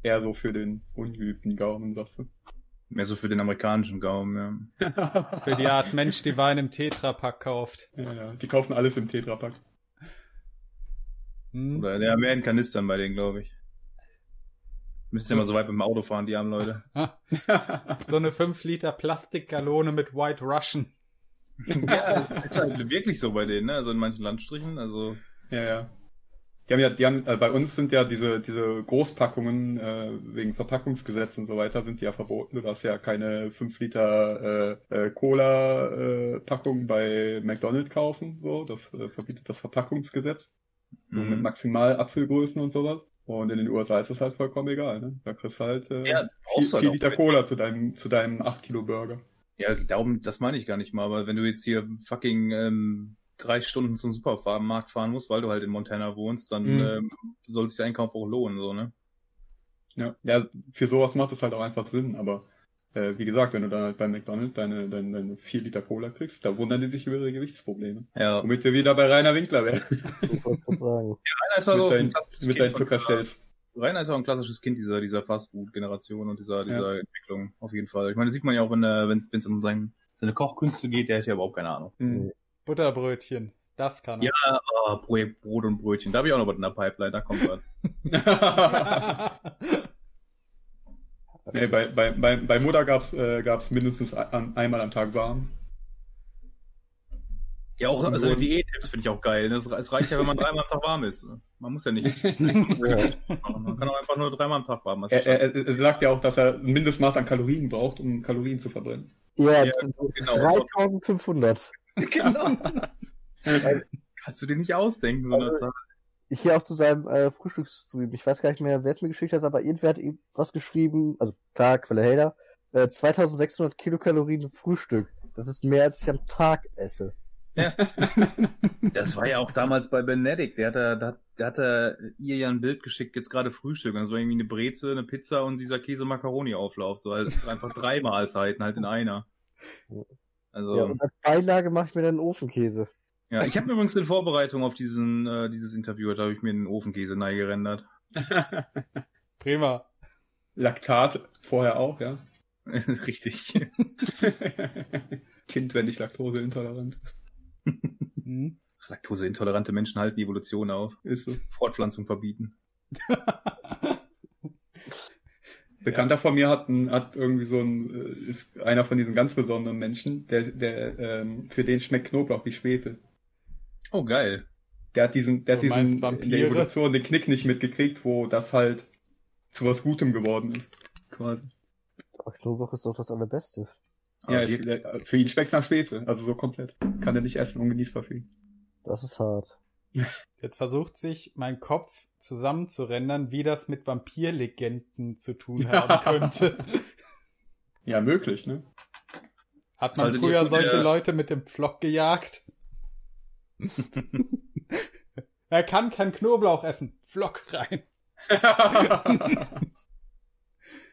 Eher so für den ungeübten Gaumen, sagst du. Mehr so für den amerikanischen Gaumen, ja. Für die Art Mensch, die Wein im Tetrapack kauft. ja, ja, die kaufen alles im Tetrapack. Hm. Oder der mehr in Kanistern bei denen, glaube ich. Müsst ihr mal so weit mit dem Auto fahren, die armen Leute. So eine 5 Liter Plastikgalone mit White Russian. ja, ist halt wirklich so bei denen, ne? Also in manchen Landstrichen, also. Ja, ja. Die haben ja, die haben, äh, bei uns sind ja diese, diese Großpackungen äh, wegen Verpackungsgesetz und so weiter sind die ja verboten. Du darfst ja keine 5 Liter äh, äh, Cola-Packung bei McDonald's kaufen. So, das äh, verbietet das Verpackungsgesetz. So mit Mhm. Maximalabfüllgrößen und sowas. Und in den USA ist das halt vollkommen egal, ne? Da kriegst du halt äh, Ja, halt Liter mit. Cola zu deinem, zu deinem 8 Kilo Burger. Ja, darum, das meine ich gar nicht mal, aber wenn du jetzt hier fucking ähm, drei Stunden zum Supermarkt fahren musst, weil du halt in Montana wohnst, dann Mhm. ähm, soll sich der Einkauf auch lohnen, so, ne? Ja, ja, für sowas macht es halt auch einfach Sinn, aber äh, wie gesagt, wenn du dann halt bei McDonald's deine, deine, deine 4 Liter Cola kriegst, da wundern die sich über ihre Gewichtsprobleme. Ja. Womit wir wieder bei Rainer Winkler wären. Ich wollte sagen. Rainer ist also mit ein deinen, klassisches mit deinen Zuckerstelz. Rainer ist auch ein klassisches Kind dieser, dieser Fastfood-Generation und dieser, dieser Entwicklung, auf jeden Fall. Ich meine, das sieht man ja auch, wenn wenn es um sein, seine Kochkünste geht, der hat ja überhaupt keine Ahnung. Mhm. Butterbrötchen. Das kann er. Ja, oh, Brot, Brot und Brötchen. Da habe ich auch noch was in der Pipeline, da kommt was. nee, bei, bei, bei, bei Mutter gab's, äh, gab's mindestens ein, einmal am Tag warm. Ja, auch also Diät-Tipps finde ich auch geil. ne? Es, es reicht ja, wenn man dreimal am Tag warm ist. Man muss ja nicht. machen. Man kann auch einfach nur dreimal am Tag warm. Er, er, er sagt ja auch, dass er ein Mindestmaß an Kalorien braucht, um Kalorien zu verbrennen. Ja, Ja, genau. 3500. genau. Kannst du dir nicht ausdenken, sondern das Ich hier auch zu seinem äh, Frühstücksstream. Ich weiß gar nicht mehr, wer es mir geschickt hat, aber irgendwer hat ihm was geschrieben. Also klar, Quelle Hader. Äh, 2600 Kilokalorien Frühstück. Das ist mehr, als ich am Tag esse. Das war ja auch damals bei Benedikt. Der hat, da- da- der hat da ihr ja ein Bild geschickt, jetzt gerade Frühstück. Und das war irgendwie eine Breze, eine Pizza und dieser Käse-Macaroni-Auflauf. So halt einfach drei Mahlzeiten halt in einer. Also, Ja, ja, und als Beilage mache ich mir dann Ofenkäse. ich habe mir übrigens in Vorbereitung auf diesen, äh, dieses Interview, da habe ich mir einen Ofenkäse neu gerendert. Prima. Laktat vorher auch, ja. Richtig. kind, wenn nicht laktoseintolerant. Hm. Laktoseintolerante Menschen halten die Evolution auf. Ist so. Fortpflanzung verbieten. Bekannter von mir hat, ein, hat irgendwie so ein, äh, ist einer von diesen ganz besonderen Menschen, der, der, ähm, für den schmeckt Knoblauch wie Schwefel. Oh, geil. Der hat diesen, der hat Du diesen, in der? Evolution den Knick nicht mitgekriegt, wo das halt zu was Gutem geworden ist. Quasi. Aber Knoblauch ist doch das Allerbeste. Ja, ich, für ihn schmeckt's nach Schwefel, also so komplett. Kann er nicht essen, ungenießbar für ihn. Das ist hart. Jetzt versucht sich mein Kopf zusammenzurendern, wie das mit Vampirlegenden zu tun haben könnte. Ja, möglich, ne? Hat man Solltet ihr früher solche der- Leute mit dem Pflock gejagt? er kann kein Knoblauch essen. Pflock rein.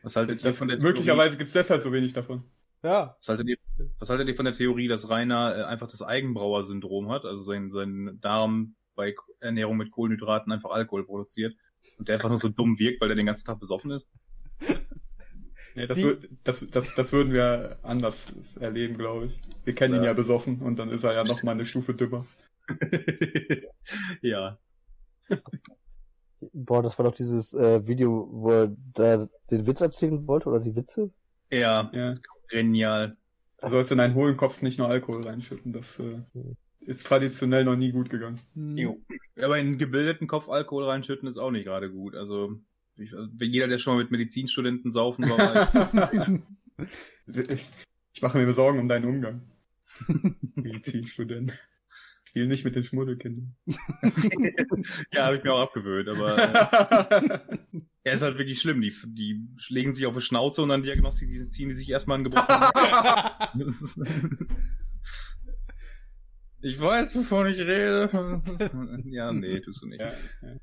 Was haltet ihr von der Möglicherweise gibt's deshalb so wenig davon. Ja. Was haltet, ihr, was haltet ihr von der Theorie, dass Rainer äh, einfach das Eigenbrauer-Syndrom hat, also sein, sein Darm bei Ernährung mit Kohlenhydraten einfach Alkohol produziert und der einfach nur so dumm wirkt, weil er den ganzen Tag besoffen ist? Nee, das, Die- das, das, das würden wir anders erleben, glaube ich. Wir kennen ihn Ja. ja besoffen und dann ist er ja noch mal eine Stufe dümmer. ja. Boah, das war doch dieses äh, Video, wo er da den Witz erzählen wollte, oder die Witze? Ja, Ja. genial. Du sollst in einen hohlen Kopf nicht nur Alkohol reinschütten. Das äh, ist traditionell noch nie gut gegangen. Jo. Aber in einen gebildeten Kopf Alkohol reinschütten ist auch nicht gerade gut. Also, ich, also jeder, der schon mal mit Medizinstudenten saufen war, weiß, ich mache mir Sorgen um deinen Umgang. Medizinstudent. Spiel nicht mit den Schmuddelkindern. ja, habe ich mir auch abgewöhnt, aber äh, Er ist halt wirklich schlimm. Die, die legen sich auf die Schnauze und dann diagnostizieren die sich erstmal einen gebrochenen. ich weiß, wovon ich rede. ja, nee, tust du nicht. Ja, ja.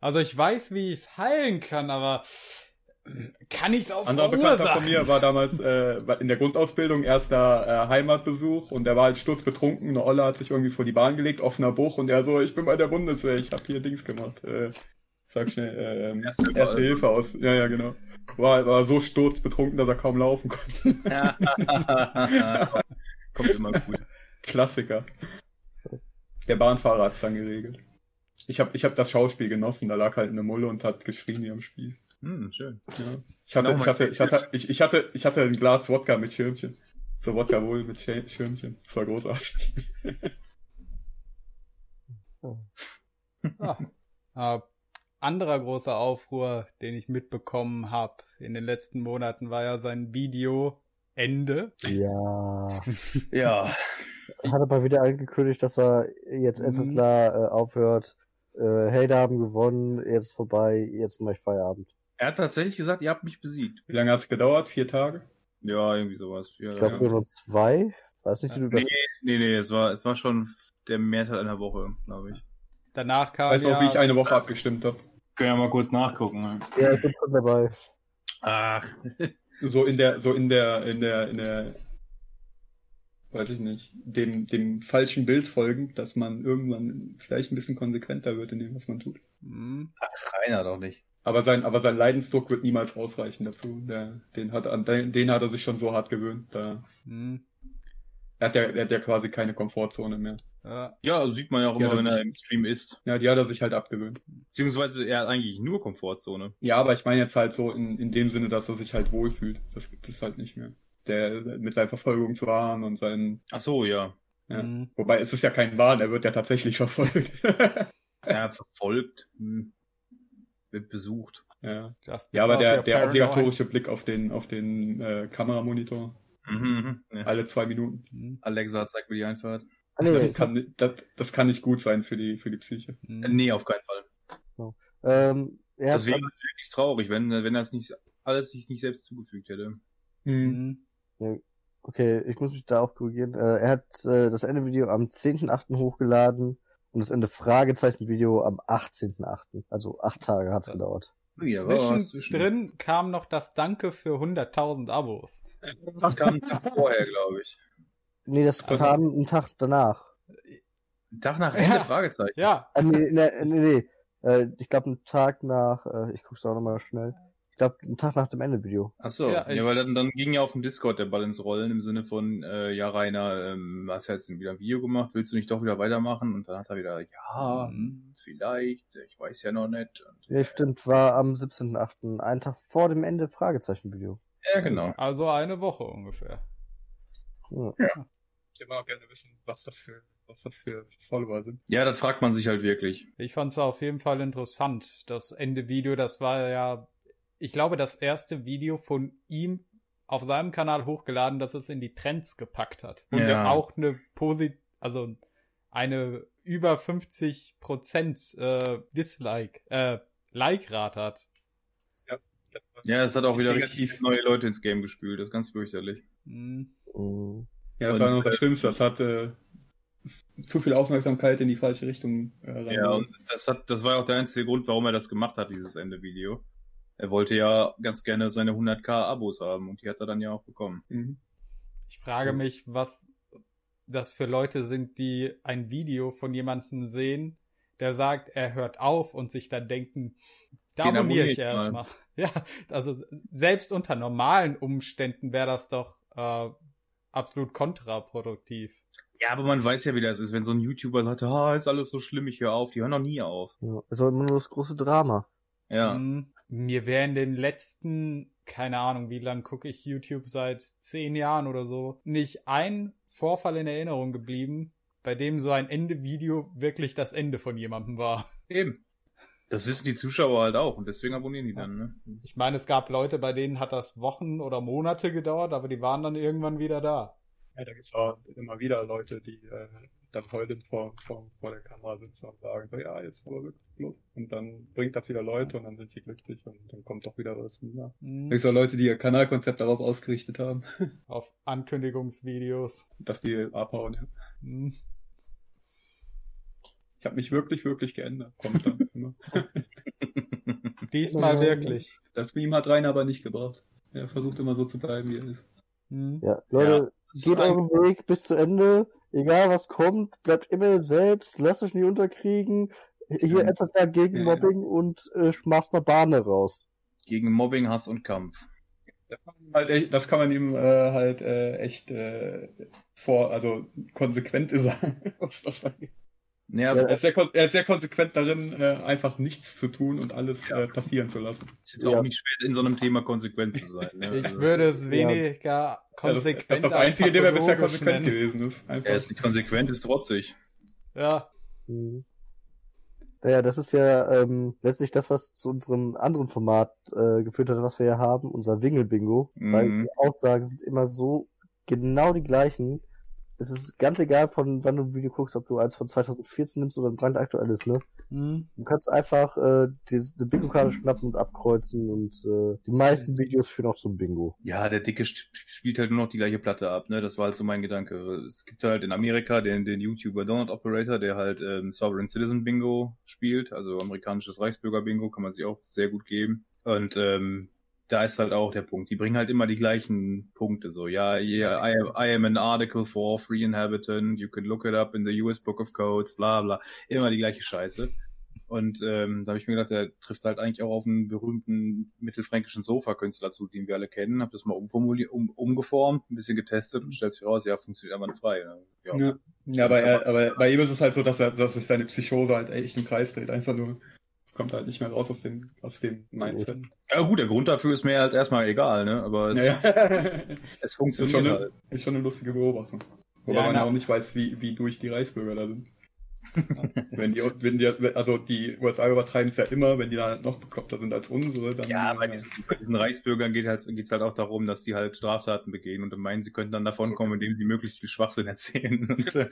Also ich weiß, wie ich es heilen kann, aber kann ich es auch Anderer Bekannter von mir war damals äh, in der Grundausbildung erster äh, Heimatbesuch und der war halt sturzbetrunken. Eine Olle hat sich irgendwie vor die Bahn gelegt, offener Buch und er so, ich bin bei der Bundeswehr, ich habe hier Dings gemacht. Äh, sag schnell, äh, erste, Hilfe, erste Hilfe aus. Ja, ja, genau. War, war so sturzbetrunken, dass er kaum laufen konnte. Kommt immer gut. Klassiker. Der Bahnfahrer hat's dann geregelt. Ich habe ich hab das Schauspiel genossen, da lag halt eine Mulle und hat geschrien wie am Spiel. Hm, schön. Ja. Ich hatte, ich hatte, ich hatte, ich, ich hatte, ich hatte ein Glas Wodka mit Schirmchen. So Wodka wohl mit Schirmchen. Das war großartig. ah. Ah, anderer großer Aufruhr, den ich mitbekommen habe in den letzten Monaten, war ja sein Video Ende. Ja. ja. Hat aber wieder angekündigt, dass er jetzt endlich mhm. klar äh, aufhört. Äh, Helder haben gewonnen, jetzt vorbei, jetzt mache ich Feierabend. Er hat tatsächlich gesagt, ihr habt mich besiegt. Wie lange hat es gedauert? Vier Tage? Ja, irgendwie sowas. Ja, ich glaube nur noch zwei. Weiß nicht, wie du das. Nee, nee, nee, es war, es war schon der Mehrteil einer Woche, glaube ich. Danach kam. Weißt du, ja, wie ich eine Woche abgestimmt habe? Können wir mal kurz nachgucken. Ja, ich bin schon dabei. Ach. so in der, so in der, in der, in der, weiß ich nicht, dem, dem falschen Bild folgen, dass man irgendwann vielleicht ein bisschen konsequenter wird in dem, was man tut. Hm. Ach, Rainer doch nicht. Aber sein, aber sein Leidensdruck wird niemals ausreichen dazu. Der, den hat, an den, den hat er sich schon so hart gewöhnt. Da, hm. er, hat ja, er hat ja quasi keine Komfortzone mehr. Ja, also sieht man ja auch immer, wenn er im Stream ist. Ja, die hat er sich halt abgewöhnt. Beziehungsweise er hat eigentlich nur Komfortzone. Ja, aber ich meine jetzt halt so in, in dem Sinne, dass er sich halt wohlfühlt. Das gibt es halt nicht mehr. Der mit seiner Verfolgung zu Wahn und seinen. Ach so, ja. ja. Mhm. Wobei es ist ja kein Wahn, er wird ja tatsächlich verfolgt. ja, verfolgt. Hm. Wird besucht. Ja, ja aber der, der obligatorische Blick auf den, auf den äh, Kameramonitor. Mhm, mhm, ja. Alle zwei Minuten. Mhm. Alexa, zeig mir die Einfahrt. Ah, nee, das, kann, das, das, kann nicht gut sein für die, für die Psyche. Mhm. Nee, auf keinen Fall. So. Ähm, das wäre wirklich traurig, wenn, wenn er es nicht, alles sich nicht selbst zugefügt hätte. Mhm. Ja, okay, ich muss mich da auch korrigieren. Äh, er hat äh, das Ende-Video am 10.8. hochgeladen und das Ende Fragezeichen-Video am 18.8. Also acht Tage hat es gedauert. Ja, Zwischendrin kam noch das Danke für 100.000 Abos. Das kam einen Tag vorher, glaube ich. Nee, das also, kam einen Tag danach. Ein Tag nach Ende? Ja. Fragezeichen. Ja. Äh, nee, nee, nee, nee. Äh, ich glaube, einen Tag nach, äh, ich guck's auch nochmal schnell. Ich glaube, einen Tag nach dem Ende-Video. Ach so, ja, ja weil dann, dann ging ja auf dem Discord der Ball ins Rollen im Sinne von, äh, ja, Rainer, ähm, hast du jetzt wieder ein Video gemacht, willst du nicht doch wieder weitermachen? Und dann hat er wieder, ja, mhm. vielleicht, ich weiß ja noch nicht. Und, ja, stimmt, war am 17.8., einen Tag vor dem Ende Fragezeichen-Video. Ja, genau. Also eine Woche ungefähr. Ja. ja ich immer gerne wissen, was das für, was das für Follower sind. Ja, das fragt man sich halt wirklich. Ich fand es auf jeden Fall interessant. Das Ende-Video, das war ja, ich glaube, das erste Video von ihm auf seinem Kanal hochgeladen, dass es in die Trends gepackt hat. Und ja. auch eine Posit, also eine über 50 Prozent äh, Dislike, äh, Like-Rate hat. Ja. Ja, es hat auch wieder richtig neue Leute ins Game gespült. Das ist ganz fürchterlich. Mhm. Oh. Ja, das und, war noch das Schlimmste. Das hatte zu viel Aufmerksamkeit in die falsche Richtung äh. Ja, und das hat, das war auch der einzige Grund, warum er das gemacht hat, dieses Ende-Video. Er wollte ja ganz gerne seine 100k Abos haben und die hat er dann ja auch bekommen. Mhm. Ich frage mich, was das für Leute sind, die ein Video von jemandem sehen, der sagt, er hört auf und sich dann denken, da abonniere ich erstmal. Ja, also selbst unter normalen Umständen wäre das doch äh, absolut kontraproduktiv. Ja, aber man weiß ja, wie das ist, wenn so ein YouTuber sagt, ah, ist alles so schlimm, ich höre auf, die hören noch nie auf. Ja, ist immer nur das große Drama. Ja. Um, mir wäre in den letzten, keine Ahnung, wie lang gucke ich YouTube seit zehn Jahren oder so, nicht ein Vorfall in Erinnerung geblieben, bei dem so ein Ende-Video wirklich das Ende von jemandem war. Eben. Das wissen die Zuschauer halt auch und deswegen abonnieren die dann, ne? Ich meine, es gab Leute, bei denen hat das Wochen oder Monate gedauert, aber die waren dann irgendwann wieder da. Ja, da gibt's auch immer wieder Leute, die, äh, dann heulend vor, vor, vor der Kamera sitzen und sagen, so, ja, jetzt aber wirklich Schluss. Und dann bringt das wieder Leute und dann sind die glücklich und dann kommt doch wieder was. Ja. Mhm. Gibt so Leute, die ihr Kanalkonzept darauf ausgerichtet haben, Auf Ankündigungsvideos. dass die abhauen. Ja. Mhm. Ich habe mich wirklich, wirklich geändert. Kommt dann immer. Diesmal Ja. wirklich. Das Meme hat Rainer aber nicht gebracht. Er versucht immer so zu bleiben, wie er ist. Mhm. Ja, Leute, geht euren Weg bis zu Ende. Egal was kommt, bleibt immer selbst, lasst euch nie unterkriegen. Hier Ja. etwas gegen Ja, ja. Mobbing und äh, schmeißt mal Bahne raus. Gegen Mobbing, Hass und Kampf. Das kann man, halt echt, das kann man ihm äh, halt äh, echt äh, vor, also konsequent sagen. was das angeht. Ja, Ja. er, ist sehr, er ist sehr konsequent darin, äh, einfach nichts zu tun und alles äh, passieren zu lassen. ist jetzt Ja. auch nicht schwer, in so einem Thema konsequent zu sein. Ne? Ich Also, würde es weniger Ja, das, das ist konsequent das als Einzige, dem er bisher konsequent nennen. gewesen ist. Einfach. Er ist nicht konsequent, ist trotzig. Ja, Mhm. Naja, das ist ja ähm, letztlich das, was zu unserem anderen Format äh, geführt hat, was wir ja haben, unser Wingel-Bingo. Weil Mhm. die Aussagen sind immer so genau die gleichen. Es ist ganz egal, von wann du ein Video guckst, ob du eins von 2014 nimmst oder ein brandaktuelles, ne? mhm. Du kannst einfach äh, die, die Bingo-Karte schnappen und abkreuzen und äh, die meisten Videos führen auch zum Bingo. Ja, der Dicke spielt halt nur noch die gleiche Platte ab, ne? Das war halt so mein Gedanke. Es gibt halt in Amerika den, den YouTuber Donut Operator, der halt ähm, Sovereign Citizen Bingo spielt, also amerikanisches Reichsbürger Bingo, kann man sich auch sehr gut geben. Und ähm, da ist halt auch der Punkt. Die bringen halt immer die gleichen Punkte so. Ja, yeah, I, am, I am an article for free inhabitant, you can look it up in the US Book of Codes, bla bla. Immer die gleiche Scheiße. Und ähm, da habe ich mir gedacht, der trifft halt eigentlich auch auf einen berühmten mittelfränkischen Sofa-Künstler zu, den wir alle kennen. Hab das mal umformuliert, um, umgeformt, ein bisschen getestet und stellt sich raus, ja, funktioniert einwandfrei. Ne? Ja. Ja, ja aber, er, aber bei ihm ist es halt so, dass er, dass sich seine Psychose halt echt im Kreis dreht. Einfach nur kommt halt nicht mehr raus aus dem, aus dem Mindset. ja gut, der Grund dafür ist mir als erstmal egal, ne? Aber es, Ja, es ist, funktioniert schon halt. eine, ist schon eine lustige Beobachtung. Wobei Ja, man ja auch nicht weiß, wie, wie durch die Reichsbürger da sind. wenn die, wenn die, also die USA übertreiben es ja immer, wenn die da noch bekloppter sind als unsere, dann. Ja, bei äh, diesen, bei diesen Reichsbürgern geht halt, geht's halt auch darum, dass die halt Straftaten begehen und dann meinen, sie könnten dann davonkommen, indem sie möglichst viel Schwachsinn erzählen. Und, äh,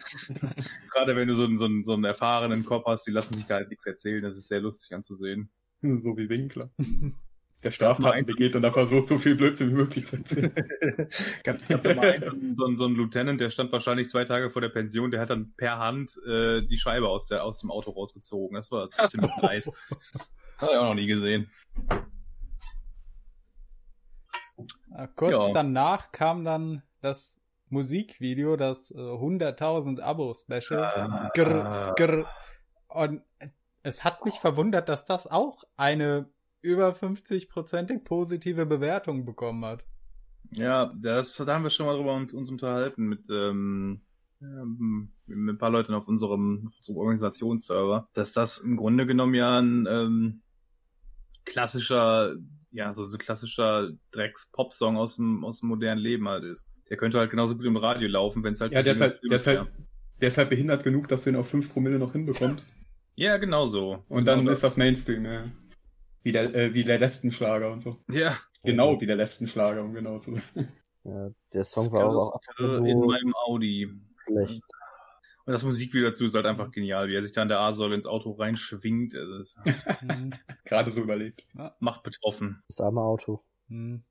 gerade wenn du so einen, so, einen, so einen erfahrenen Kopf hast, die lassen sich da halt nichts erzählen, das ist sehr lustig anzusehen. So wie Winkler. Der Straftaten begeht und dann versucht, so viel Blödsinn wie möglich zu erzählen. Ich hab da mal einen, so, einen- so einen Lieutenant, der stand wahrscheinlich zwei Tage vor der Pension, der hat dann per Hand äh, die Scheibe aus, der, aus dem Auto rausgezogen. Das war ziemlich nice. Hat ich auch noch nie gesehen. Äh, Kurz Ja. danach kam dann das Musikvideo, das äh, 100.000 Abo-Special. Ah. Skrr, skrr. Und es hat mich verwundert, dass das auch eine über 50-prozentig positive Bewertung bekommen hat. Ja, das, da haben wir schon mal drüber uns, uns unterhalten mit, ähm, ähm, mit ein paar Leuten auf unserem, auf unserem Organisationsserver, dass das im Grunde genommen ja ein ähm, klassischer, ja, so ein klassischer Drecks-Pop-Song aus dem, aus dem modernen Leben halt ist. Der könnte halt genauso gut im Radio laufen, wenn es halt Ja, der ist halt, der ist halt, der ist halt behindert genug, dass du ihn auf 5 Promille noch hinbekommst. Ja, genau so. Und dann genau ist das Mainstream, ja. Wie der, äh, wie der Lesbenschlager und so. Ja, Genau wie der Lesbenschlager, um genau zu sein. Ja, der Song war auch in meinem Audi. schlecht. Und das Musikvideo dazu ist halt einfach genial, wie er sich da an der A-Säule ins Auto reinschwingt. Also das Hm, Gerade so überlebt. macht betroffen. Das arme Auto. hm.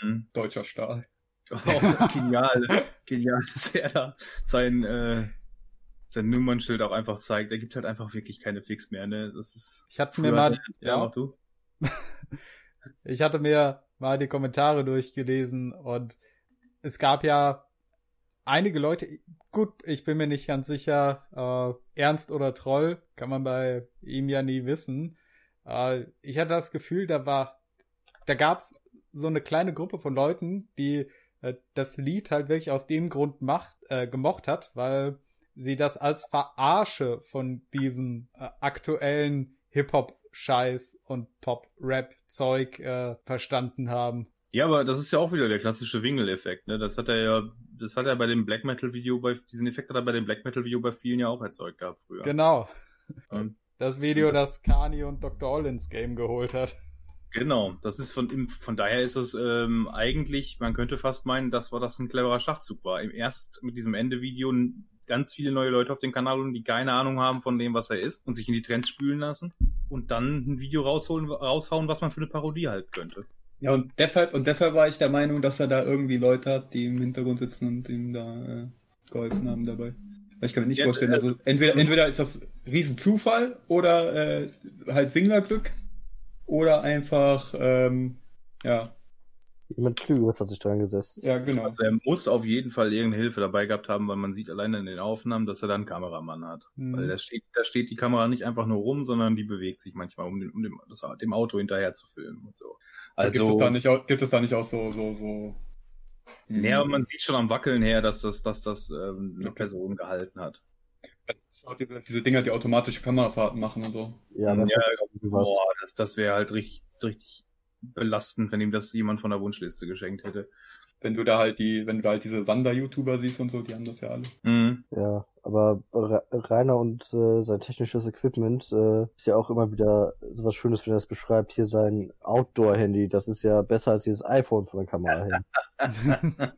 Mhm. Deutscher Stahl. Auch genial, genial, dass er da sein, äh, sein Nummernschild auch einfach zeigt. Er gibt halt einfach wirklich keine Fix mehr, ne? Das ist. Ich hatte mir mal, ja, ja, mach du. Ich hatte mir mal die Kommentare durchgelesen und es gab ja einige Leute, gut, ich bin mir nicht ganz sicher, äh, ernst oder Troll, kann man bei ihm ja nie wissen. Äh, ich hatte das Gefühl, da war, da gab's so eine kleine Gruppe von Leuten, die äh, das Lied halt wirklich aus dem Grund macht, äh, gemocht hat, weil sie das als Verarsche von diesem äh, aktuellen Hip-Hop-Scheiß und Pop-Rap-Zeug äh, verstanden haben. Ja, aber das ist ja auch wieder der klassische Wingle-Effekt, ne? Das hat er ja, das hat er bei dem Black Metal-Video bei, diesen Effekt hat er bei dem Black Metal-Video bei vielen ja auch erzeugt gehabt früher. Genau. Und Das Video, das Kani und Dr. All ins Game geholt hat. Genau, das ist von, von daher ist es ähm, eigentlich, man könnte fast meinen, dass war das ein cleverer Schachzug war. Im erst mit diesem Endevideo ganz viele neue Leute auf dem Kanal und die keine Ahnung haben von dem, was er ist und sich in die Trends spülen lassen und dann ein Video rausholen, raushauen, was man für eine Parodie halt könnte. Ja, und deshalb, und deshalb war ich der Meinung, dass er da irgendwie Leute hat, die im Hintergrund sitzen und ihm da äh, geholfen haben dabei. Weil ich kann mir nicht Ja, vorstellen, also- also entweder, entweder ist das Riesenzufall oder äh, halt Winglerglück oder einfach, ähm, ja, Jemand Klügeres hat sich dran gesetzt. ja, genau. Also er muss auf jeden Fall irgendeine Hilfe dabei gehabt haben, weil man sieht alleine in den Aufnahmen, dass er da einen Kameramann hat. Mhm. Weil da steht, da steht die Kamera nicht einfach nur rum, sondern die bewegt sich manchmal, um, dem, um dem, das, dem Auto hinterher zu filmen und so. Also, gibt, es da nicht auch, gibt es da nicht auch so, so, so. ja, man sieht schon am Wackeln her, dass das, dass das ähm, eine Okay. Person gehalten hat. Diese, diese Dinger, die automatische Kamerafahrten machen und so. Ja, das Ja. Boah, das wäre halt richtig, richtig belastend, wenn ihm das jemand von der Wunschliste geschenkt hätte. Wenn du da halt die, wenn du da halt diese Wander-YouTuber siehst und so, die haben das ja alle. Mhm. Ja, aber Ra- Rainer und äh, sein technisches Equipment äh, ist ja auch immer wieder sowas Schönes, wenn er das beschreibt. Hier sein Outdoor-Handy, das ist ja besser als dieses iPhone von der Kamera her.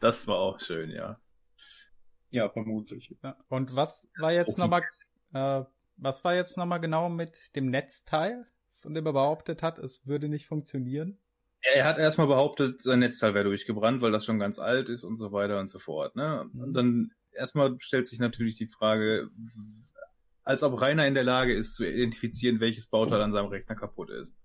das war auch schön, ja. Ja, vermutlich. Ja, und was war jetzt nochmal, äh, was war jetzt nochmal genau mit dem Netzteil, von dem er behauptet hat, es würde nicht funktionieren? Er hat erstmal behauptet, sein Netzteil wäre durchgebrannt, weil das schon ganz alt ist und so weiter und so fort. Ne? Und dann erstmal stellt sich natürlich die Frage, als ob Rainer in der Lage ist zu identifizieren, welches Bauteil an seinem Rechner kaputt ist.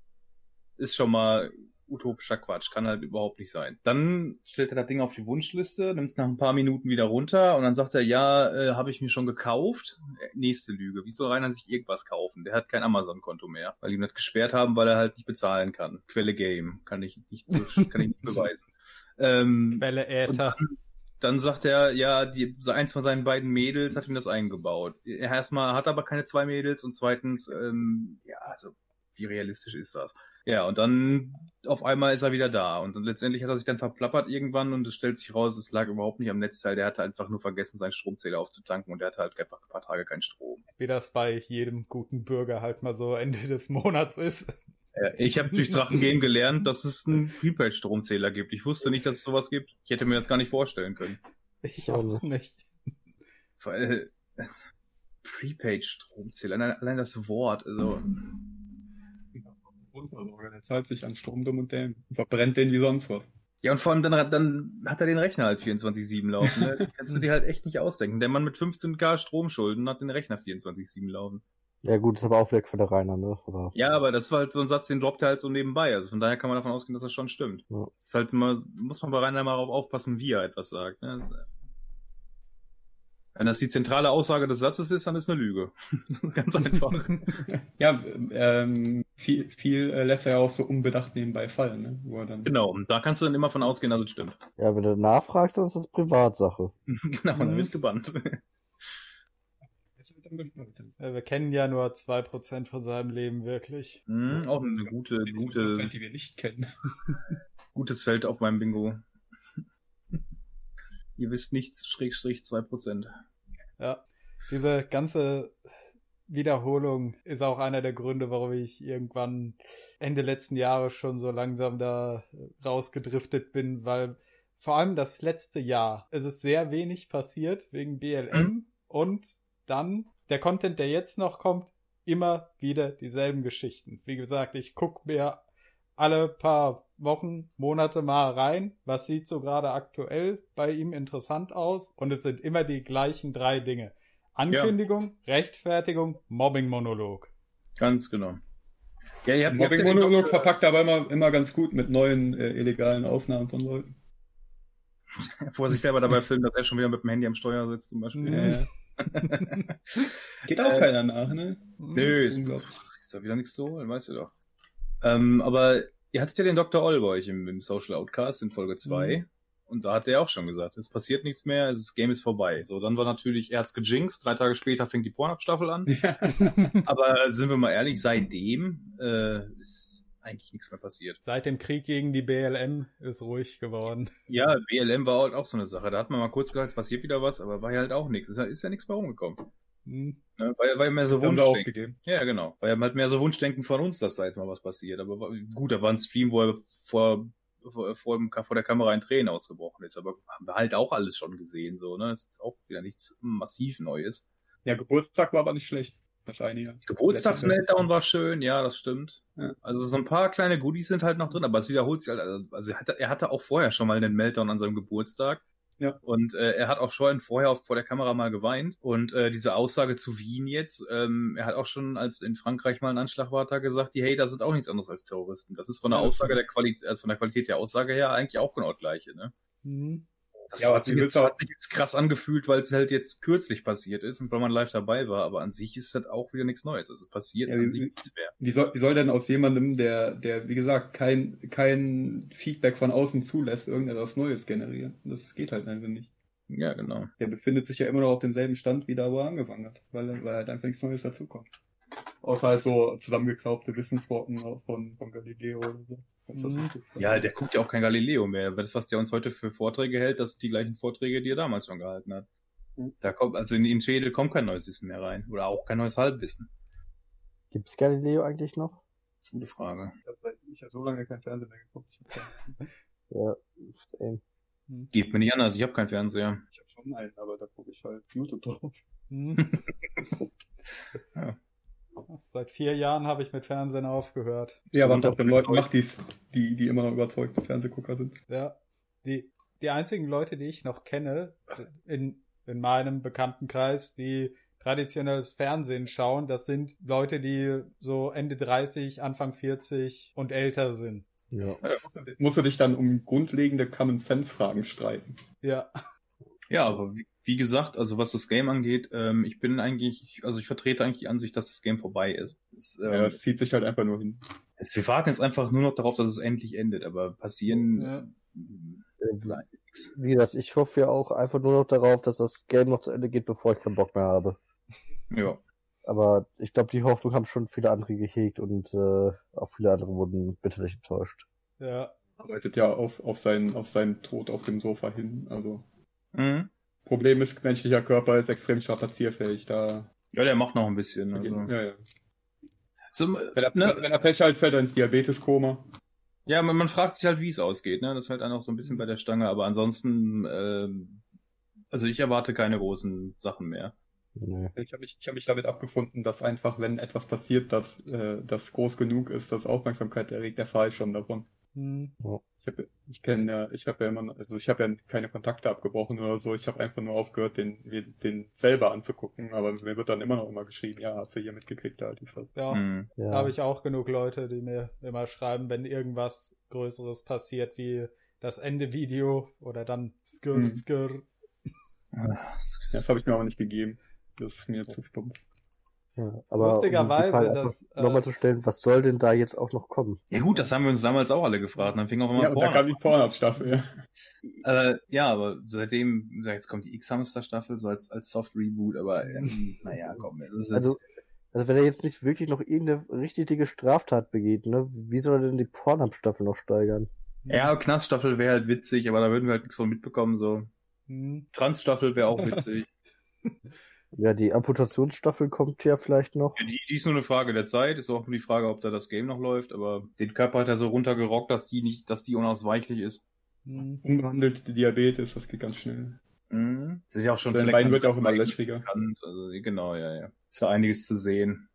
Ist schon mal utopischer Quatsch, kann halt überhaupt nicht sein. Dann stellt er das Ding auf die Wunschliste, nimmt es nach ein paar Minuten wieder runter und dann sagt er, ja, äh, habe ich mir schon gekauft. Äh, nächste Lüge. Wie soll Rainer sich irgendwas kaufen? Der hat kein Amazon-Konto mehr, weil ihm das gesperrt haben, weil er halt nicht bezahlen kann. Quelle Game, kann ich nicht, kann ich nicht beweisen. Ähm, Quelle Äther. dann sagt er, ja, die, eins von seinen beiden Mädels hat ihm das eingebaut. Er erstmal hat aber keine zwei Mädels und zweitens, ähm, ja, also wie realistisch ist das? Ja, und dann auf einmal ist er wieder da und dann letztendlich hat er sich dann verplappert irgendwann und es stellt sich raus, es lag überhaupt nicht am Netzteil, der hatte einfach nur vergessen, seinen Stromzähler aufzutanken und der hatte halt einfach ein paar Tage keinen Strom. Wie das bei jedem guten Bürger halt mal so Ende des Monats ist. Ich habe durch Drachengame gelernt, dass es einen Prepaid-Stromzähler gibt. Ich wusste nicht, dass es sowas gibt. Ich hätte mir das gar nicht vorstellen können. Ich auch nicht. Weil äh, Prepaid-Stromzähler, allein, allein das Wort, also Grundversorger, der zahlt sich an Strom dumm und dämlich. Und verbrennt den wie sonst was. Ja, und vor allem dann, dann hat er den Rechner halt 24-7 laufen. Ne? Kannst du dir halt echt nicht ausdenken. Der Mann mit 15k Stromschulden hat den Rechner 24-7 laufen. Ja gut, ist aber auch weg von der Rainer, ne? Aber Ja, aber das war halt so ein Satz, den droppt er halt so nebenbei. Also von daher kann man davon ausgehen, dass das schon stimmt. Ja. Das ist halt immer, muss man bei Rainer mal darauf aufpassen, wie er etwas sagt. Ne? Wenn das die zentrale Aussage des Satzes ist, dann ist eine Lüge. Ganz einfach. Ja, ähm, viel, viel äh, lässt er ja auch so unbedacht nebenbei fallen, ne? Wo er dann genau, und da kannst du dann immer von ausgehen, dass es stimmt. ja, wenn du nachfragst, dann ist das Privatsache. genau, und du bist gebannt. Ist dann gespannt. Äh, Wir kennen ja nur 2% von seinem Leben wirklich. Mhm, auch eine gute, gute, Prozent, die wir nicht kennen. gutes Feld auf meinem Bingo. Ihr wisst nichts, Schrägstrich 2%. Ja. Diese ganze Wiederholung ist auch einer der Gründe, warum ich irgendwann Ende letzten Jahres schon so langsam da rausgedriftet bin, weil vor allem das letzte Jahr es ist sehr wenig passiert wegen BLM und dann der Content, der jetzt noch kommt, immer wieder dieselben Geschichten. Wie gesagt, ich guck mir alle paar Wochen, Monate mal rein, was sieht so gerade aktuell bei ihm interessant aus und es sind immer die gleichen drei Dinge. Ankündigung, Rechtfertigung, Mobbing-Monolog. Ganz genau. Ja, ihr habt, ja Mobbing-Monolog verpackt aber immer, immer ganz gut mit neuen äh, illegalen Aufnahmen von Leuten. wo er sich selber dabei filmt, dass er schon wieder mit dem Handy am Steuer sitzt zum Beispiel. Ja, ja. Geht auch Äh, keiner nach, ne? Nö, ist, ist da wieder nichts zu holen, weißt du doch. Ähm, aber ihr hattet ja den Dr. Oll bei euch im, im Social Outcast in Folge 2. Mhm. Und da hat er auch schon gesagt, es passiert nichts mehr, das Game ist vorbei. So, dann war natürlich, er hat's gejinxt, drei Tage später fängt die Pornhub-Staffel an. Ja. Aber sind wir mal ehrlich, seitdem äh, ist eigentlich nichts mehr passiert. Seit dem Krieg gegen die BLM ist ruhig geworden. Ja, BLM war halt auch so eine Sache. Da hat man mal kurz gesagt, es passiert wieder was, aber war ja halt auch nichts. Ist ja, ist ja nichts mehr rumgekommen. Hm. Ne? War ja mehr so Wunschdenken. Ja, genau. Ja halt mehr so Wunschdenken von uns, dass da jetzt mal was passiert. Aber gut, da war ein Stream, wo er vor vor, vor, dem, vor der Kamera in Tränen ausgebrochen ist. Aber haben wir halt auch alles schon gesehen, so, ne? Das ist auch wieder nichts massiv Neues. Ja, Geburtstag war aber nicht schlecht. Wahrscheinlich. Geburtstags-Meltdown war schön, ja, das stimmt. Ja. Also so ein paar kleine Goodies sind halt noch drin, aber es wiederholt sich halt. Also er hatte, er hatte auch vorher schon mal einen Meltdown an seinem Geburtstag. Ja. Und äh, er hat auch schon vorher vor der Kamera mal geweint. Und äh, diese Aussage zu Wien jetzt, ähm, er hat auch schon, als in Frankreich mal ein Anschlag war, da gesagt, die Hater sind auch nichts anderes als Terroristen. Das ist von der Aussage der Qualität, also von der Qualität der Aussage her eigentlich auch genau das gleiche, ne? Mhm. Das ja, hat, sich jetzt, hat sich jetzt krass angefühlt, weil es halt jetzt kürzlich passiert ist und weil man live dabei war, aber an sich ist das auch wieder nichts Neues. Also es passiert ja, an sich nichts mehr. Wie soll, wie soll denn aus jemandem, der, der, wie gesagt, kein, kein Feedback von außen zulässt, irgendetwas Neues generieren? Das geht halt einfach nicht. Ja, genau. Der befindet sich ja immer noch auf demselben Stand, wie da, wo er angefangen hat, weil, weil halt einfach nichts Neues dazukommt. Außer halt so zusammengeklaubte Wissensworten von, von Galileo oder so. Mhm. Ja, der guckt ja auch kein Galileo mehr. Das, was der uns heute für Vorträge hält, das sind die gleichen Vorträge, die er damals schon gehalten hat. Mhm. Da kommt, also in den Schädel kommt kein neues Wissen mehr rein. Oder auch kein neues Halbwissen. Gibt's Galileo eigentlich noch? Gute Frage. Ich habe so lange kein Fernseher mehr geguckt. ja, ey. Hm. Geht mir nicht anders, ich habe keinen Fernseher. Ich habe schon einen, aber da gucke ich halt YouTube drauf. ja. Seit vier Jahren habe ich mit Fernsehen aufgehört. Ja, was auch den Leuten macht, die, die, die immer noch überzeugte Fernsehgucker sind. Ja. Die, die einzigen Leute, die ich noch kenne, in, in meinem Bekanntenkreis, die traditionelles Fernsehen schauen, das sind Leute, die so Ende 30, Anfang 40 und älter sind. Ja. ja musst, du, dich dann um grundlegende Common Sense Fragen streiten. Ja. Ja, aber wie, wie gesagt, also was das Game angeht, ähm, ich bin eigentlich, also ich vertrete eigentlich die Ansicht, dass das Game vorbei ist. Es, ähm, ja, es zieht sich halt einfach nur hin. Es, wir warten jetzt einfach nur noch darauf, dass es endlich endet, aber passieren. Ja. Äh, wie gesagt, ich hoffe ja auch einfach nur noch darauf, dass das Game noch zu Ende geht, bevor ich keinen Bock mehr habe. Ja. Aber ich glaube, die Hoffnung haben schon viele andere gehegt und äh, auch viele andere wurden bitterlich enttäuscht. Ja. Arbeitet ja auf, auf, seinen, auf seinen Tod auf dem Sofa hin, also. Mhm. Problem ist, menschlicher Körper ist extrem strapazierfähig. Da ja, der macht noch ein bisschen. Also. Ja, ja. So, wenn, er, ne? wenn er Pech halt fällt er ins Diabeteskoma. Ja, man, man fragt sich halt, wie es ausgeht. Ne? Das ist halt auch so ein bisschen bei der Stange. Aber ansonsten, äh, also ich erwarte keine großen Sachen mehr. Nee. Ich habe mich, hab mich damit abgefunden, dass einfach, wenn etwas passiert, das, äh, das groß genug ist, dass Aufmerksamkeit erregt, der Fall schon davon. Hm. Ja. Ich habe ich kenne ja, ich habe ja immer, also ich habe ja keine Kontakte abgebrochen oder so. Ich habe einfach nur aufgehört, den, den selber anzugucken. Aber mir wird dann immer noch immer geschrieben, ja, hast du hier mitgekriegt, halt die Fall. Ja, mhm. ja. habe ich auch genug Leute, die mir immer schreiben, wenn irgendwas Größeres passiert, wie das Ende Video oder dann skr mhm. skr. Das habe ich mir aber nicht gegeben. Das ist mir zu stumpf. Ja, aber Lustigerweise, um nochmal zu stellen, was soll denn da jetzt auch noch kommen? Ja gut, das haben wir uns damals auch alle gefragt. Dann fing auch immer ja, Porn. Da kam die Pornhub-Staffel, ja. Äh, ja, aber seitdem, jetzt kommt die X-Hamster-Staffel so als, als Soft-Reboot, aber ähm, naja, komm. Es ist also, also wenn er jetzt nicht wirklich noch irgendeine richtig dicke Straftat begeht, ne, wie soll er denn die Pornhub-Staffel noch steigern? Ja, Knaststaffel wäre halt witzig, aber da würden wir halt nichts von mitbekommen, so. Hm. Trans-Staffel wäre auch witzig. Ja, die Amputationsstaffel kommt ja vielleicht noch. Ja, die, die, ist nur eine Frage der Zeit, ist auch nur die Frage, ob da das Game noch läuft, aber den Körper hat er so runtergerockt, dass die nicht, dass die unausweichlich ist. Mhm. Unbehandelte Diabetes, das geht ganz schnell. Mhm. Das ist ja auch schon Sein Bein wird auch immer löchriger. Also, genau, ja, ja. Ist ja einiges zu sehen.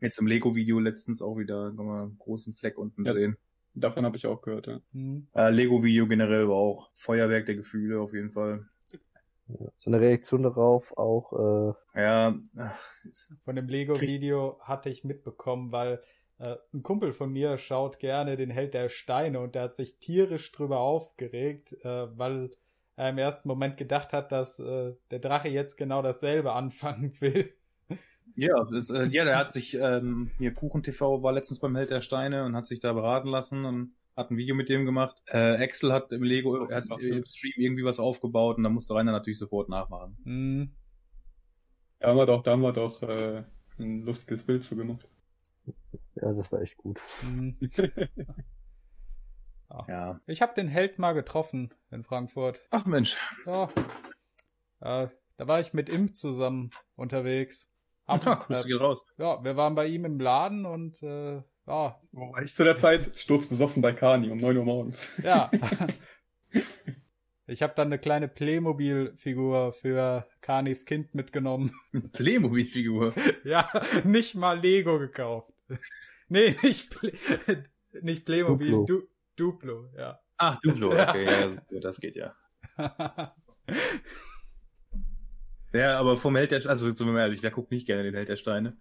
Jetzt im Lego-Video letztens auch wieder nochmal einen großen Fleck unten ja, sehen. Davon habe ich auch gehört, ja. Mhm. Äh, Lego-Video generell war auch Feuerwerk der Gefühle auf jeden Fall. So eine Reaktion darauf auch. Äh, ja. Von dem Lego-Video hatte ich mitbekommen, weil äh, ein Kumpel von mir schaut gerne den Held der Steine und der hat sich tierisch drüber aufgeregt, äh, weil er im ersten Moment gedacht hat, dass äh, der Drache jetzt genau dasselbe anfangen will. Ja, das, äh, ja, der hat sich ähm, hier Kuchen TV war letztens beim Held der Steine und hat sich da beraten lassen und hat ein Video mit dem gemacht. Äh, Axel hat im Lego, er hat im Stream irgendwie was aufgebaut und da musste Rainer natürlich sofort nachmachen. Mhm. Da haben wir doch, da haben wir doch äh, ein lustiges Bild zu gemacht. Ja, das war echt gut. Mhm. ja. Ich habe den Held mal getroffen in Frankfurt. Ach Mensch. Ja. Äh, da war ich mit ihm zusammen unterwegs. Ab, ja, äh, raus. Ja, wir waren bei ihm im Laden und äh, Ja, Wobei ich zu der Zeit sturzbesoffen bei Kani um 9 Uhr morgens. ja. Ich habe dann eine kleine Playmobil-Figur für Kanis Kind mitgenommen. Playmobil-Figur. Ja, nicht mal Lego gekauft. Nee, nicht, Play nicht Playmobil, Duplo. du Duplo, ja. Ach, Duplo, Ja. okay, ja, so, das geht ja. Ja, aber vom Held der also mal ehrlich, wer guckt nicht gerne den Held der Steine?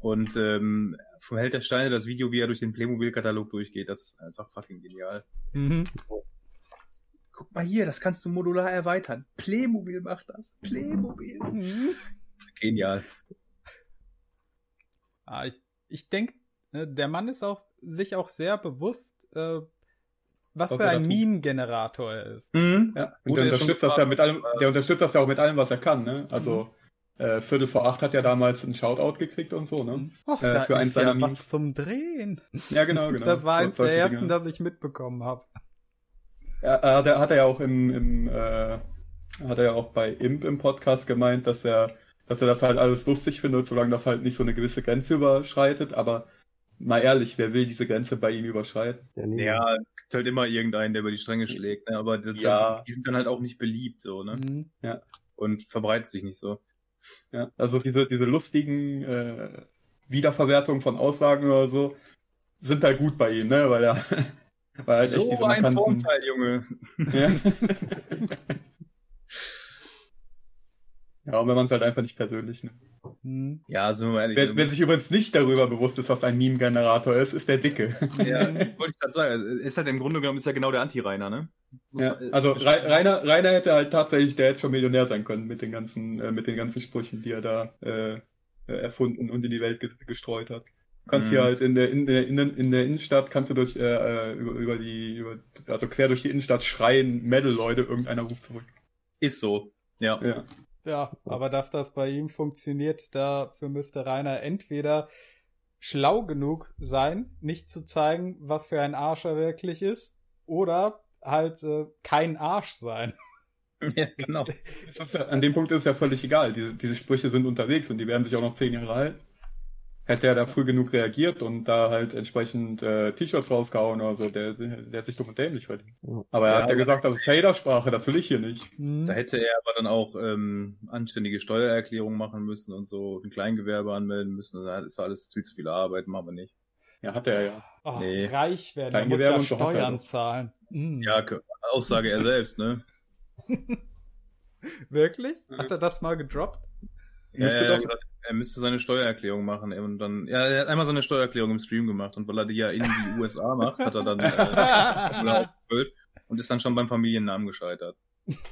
Und ähm, vom Held der Steine, das Video, wie er durch den Playmobil-Katalog durchgeht, das ist einfach fucking genial. mhm. Guck mal hier, das kannst du modular erweitern. Playmobil macht das. Playmobil. Mhm. Genial. Ah, ich ich denke, der Mann ist auch sich auch sehr bewusst, äh, was Ob für ein Meme-Generator er ist. Mhm. Ja, und Gut, der er unterstützt das ja mit allem, der unterstützt das ja auch mit allem, was er kann, ne? Also äh, Viertel vor acht hat ja damals einen Shoutout gekriegt und so, ne? Ach, Äh, da für eins ist ja seiner was Memes. zum Drehen. Ja, genau, genau. Das war So- eins der ersten, Dinge. das ich mitbekommen habe. Ja, er hat, er hat er ja auch im, im äh, hat er ja auch bei Imp im Podcast gemeint, dass er, dass er das halt alles lustig findet, solange das halt nicht so eine gewisse Grenze überschreitet, aber mal ehrlich, wer will diese Grenze bei ihm überschreiten? Ja, nie. Ja, gibt halt immer irgendeinen, der über die Stränge schlägt, ne? aber das, Ja. die sind dann halt auch nicht beliebt, so, ne? Mhm. Und verbreitet sich nicht so. Ja, also diese, diese lustigen äh, Wiederverwertungen von Aussagen oder so sind halt gut bei ihm, ne? Weil er, weil er halt echt so diese ein markanten, Vorteil, Junge. Ja. ja, und wenn man es halt einfach nicht persönlich nimmt. Mhm. Ja, sind wir mal ehrlich. Wer, wer sich übrigens nicht darüber bewusst ist, was ein Meme-Generator ist, ist der Dicke. ja, wollte ich gerade sagen. Ist halt im Grunde genommen ist ja genau der Anti-Rainer, ne? Muss- Ja, äh, also Rainer, Rainer hätte halt tatsächlich, der hätte schon Millionär sein können mit den ganzen, äh, mit den ganzen Sprüchen, die er da äh, äh, erfunden und in die Welt ge gestreut hat. Du kannst Mhm. hier halt in der, in der, in, der- in der Innenstadt kannst du durch, äh, äh, über, über die, über, also quer durch die Innenstadt schreien, Metal Leute, irgendeiner ruft zurück. Ist so. Ja. Ja. Ja, aber dass das bei ihm funktioniert, dafür müsste Rainer entweder schlau genug sein, nicht zu zeigen, was für ein Arsch er wirklich ist, oder halt äh, kein Arsch sein. ja, genau. Ja, an dem Punkt ist es ja völlig egal. Diese, diese Sprüche sind unterwegs und die werden sich auch noch zehn Jahre halten. Hätte er da früh genug reagiert und da halt entsprechend äh, T-Shirts rausgehauen oder so, der, der, hat sich dumm und dämlich verdient. Ja. Aber er Ja, hat ja gesagt, das ist Hatersprache, das will ich hier nicht. Hm? Da hätte er aber dann auch ähm, anständige Steuererklärungen machen müssen und so ein Kleingewerbe anmelden müssen. Da ist alles viel zu viel Arbeit, machen wir nicht. Ja, hat er ja. Oh, Nee. Reich werden, er muss ja er Steuern zahlen. Hm. Ja, Aussage er selbst, ne? Wirklich? Hat er das mal gedroppt? Ja, doch- gesagt, er müsste seine Steuererklärung machen und dann, ja, er hat einmal seine Steuererklärung im Stream gemacht und weil er die ja in die USA macht, hat er dann äh, und ist dann schon beim Familiennamen gescheitert.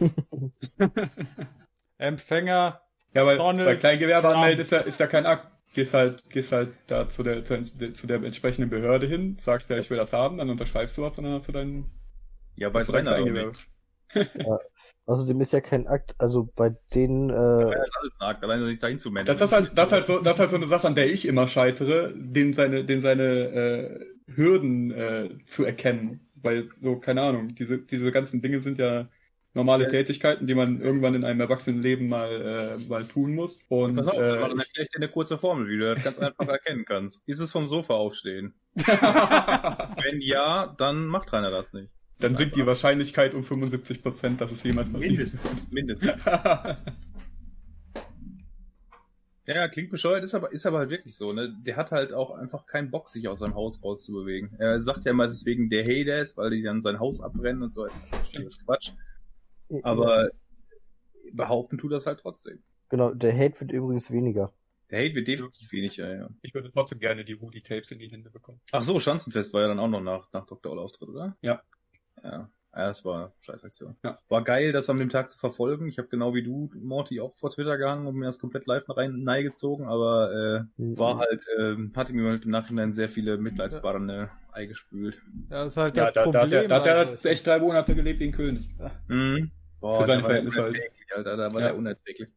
Empfänger. Ja, weil Donald bei Kleingewerbe Trump. anmelden ist ja, ist ja kein Akt. Gehst halt, gehst halt da zu der, zu, zu der entsprechenden Behörde hin, sagst ja, ich will das haben, dann unterschreibst du was und dann hast du dein, Ja, weiß Rainer auch Kleingewerbe. Nicht. Außerdem ist ja kein Akt, also bei denen, äh, ist alles nackt, alleine sich dahin zu melden. Das, das, ist halt, das, ist halt so, das ist halt so eine Sache, an der ich immer scheitere, den seine, den seine äh, Hürden äh, zu erkennen. Weil so, keine Ahnung, diese, diese ganzen Dinge sind ja normale Ja. Tätigkeiten, die man irgendwann in einem Erwachsenenleben mal, äh, mal tun muss. Und Pass auf, äh, dann erkläre ich dir eine kurze Formel, wie du das ganz einfach erkennen kannst. Ist es vom Sofa aufstehen? Wenn ja, dann macht Rainer das nicht. Dann sinkt die Wahrscheinlichkeit um 75 Prozent, dass es jemand passiert. Mindestens, mindestens. Ja, klingt bescheuert, ist aber, ist aber halt wirklich so, ne? Der hat halt auch einfach keinen Bock, sich aus seinem Haus rauszubewegen. Er sagt ja immer, es ist wegen der Haters, weil die dann sein Haus abbrennen und so. Das ist Quatsch. Aber behaupten tut das halt trotzdem. genau, der Hate wird übrigens weniger. Der Hate wird definitiv weniger, ja. ich würde trotzdem gerne die Rudy Tapes in die Hände bekommen. Ach so, Schanzenfest war ja dann auch noch nach, nach Dr. Oll-Auftritt, oder? Ja. Ja. Ja, das war scheiß Aktion. Ja. War geil, das an dem Tag zu verfolgen. Ich habe genau wie du, Morty, auch vor Twitter gehangen und mir das komplett live rein neigezogen, aber äh, Mhm. war halt, äh, hatte mir halt im Nachhinein sehr viele Mitleidsbarren Ei gespült. Das ist halt Ja, das da, da, Problem. da, da hat bei er echt drei Monate gelebt wie ein König. Mhm. Boah, Für seine der war Verhältnisse halt. unerträglich, Alter, da war Ja. der unerträglich.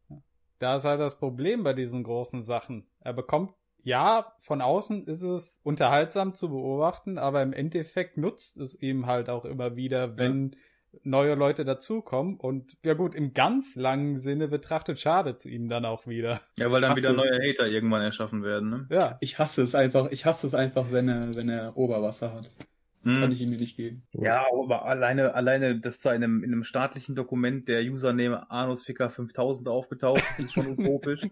Da ist halt das Problem bei diesen großen Sachen. Er bekommt, ja, von außen ist es unterhaltsam zu beobachten, aber im Endeffekt nutzt es ihm halt auch immer wieder, wenn neue Leute dazukommen und ja gut, im ganz langen Sinne betrachtet schadet es ihm dann auch wieder. Ja, weil dann Ach, wieder das- neue Hater irgendwann erschaffen werden, ne? Ja. Ich hasse es einfach, ich hasse es einfach, wenn er, wenn er Oberwasser hat. Kann Hm. ich ihm nicht geben. Ja, aber alleine, alleine, dass da in einem, in einem staatlichen Dokument der Username Anusficker 5000 aufgetaucht ist, ist schon utopisch.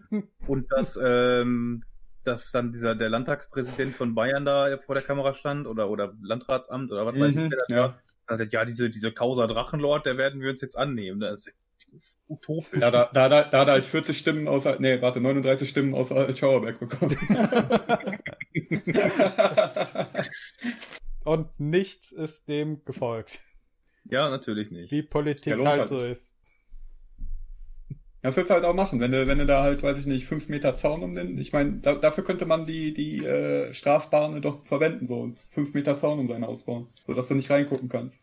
Und dass, ähm, dass dann dieser, der Landtagspräsident von Bayern da vor der Kamera stand oder, oder Landratsamt oder was weiß ich, Mhm, wer das ja. war. Also, ja, diese, diese Causa Drachenlord, der werden wir uns jetzt annehmen. Das ist utopisch. Ja, da, da, da, da hat er halt 40 Stimmen aus, nee, warte, 39 Stimmen aus Schauerberg bekommen. Und nichts ist dem gefolgt. Ja, natürlich nicht. Wie Politik Ja, halt so ist. Das würdest du halt auch machen, wenn du, wenn du da halt, weiß ich nicht, fünf Meter Zaun um den, ich meine, da, dafür könnte man die, die äh, Strafbahnen doch verwenden, so, und fünf Meter Zaun um sein Haus bauen, sodass du nicht reingucken kannst.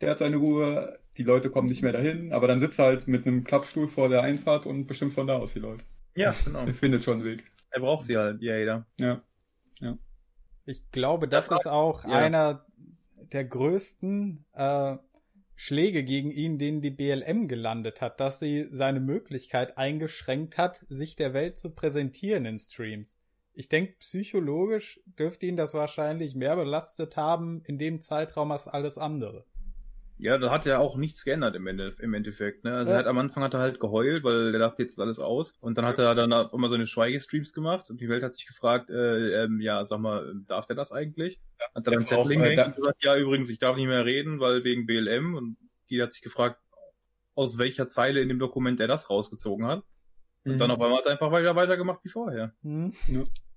Der hat seine Ruhe, die Leute kommen nicht mehr dahin, aber dann sitzt er halt mit einem Klappstuhl vor der Einfahrt und bestimmt von da aus die Leute. Ja, genau. Er findet schon einen Weg. Er braucht sie halt, ja, jeder. Ja. Ich glaube, das Das ist auch ja. einer der größten äh, Schläge gegen ihn, den die BLM gelandet hat, dass sie seine Möglichkeit eingeschränkt hat, sich der Welt zu präsentieren in Streams. Ich denke, psychologisch dürfte ihn das wahrscheinlich mehr belastet haben in dem Zeitraum als alles andere. Ja, da hat er auch nichts geändert im, Ende, im Endeffekt. Ne? Also Ja. er hat, am Anfang hat er halt geheult, weil er dachte, jetzt ist alles aus. Und dann hat er dann auf immer so eine Schweigestreams gemacht und die Welt hat sich gefragt, äh, ähm, ja, sag mal, darf der das eigentlich? Hat er dann Ja, Zettel auch, äh, da- und gesagt, ja, übrigens, ich darf nicht mehr reden, weil wegen BLM. Und die hat sich gefragt, aus welcher Zeile in dem Dokument er das rausgezogen hat. Und Mhm. dann auf einmal hat er einfach weiter weitergemacht wie vorher.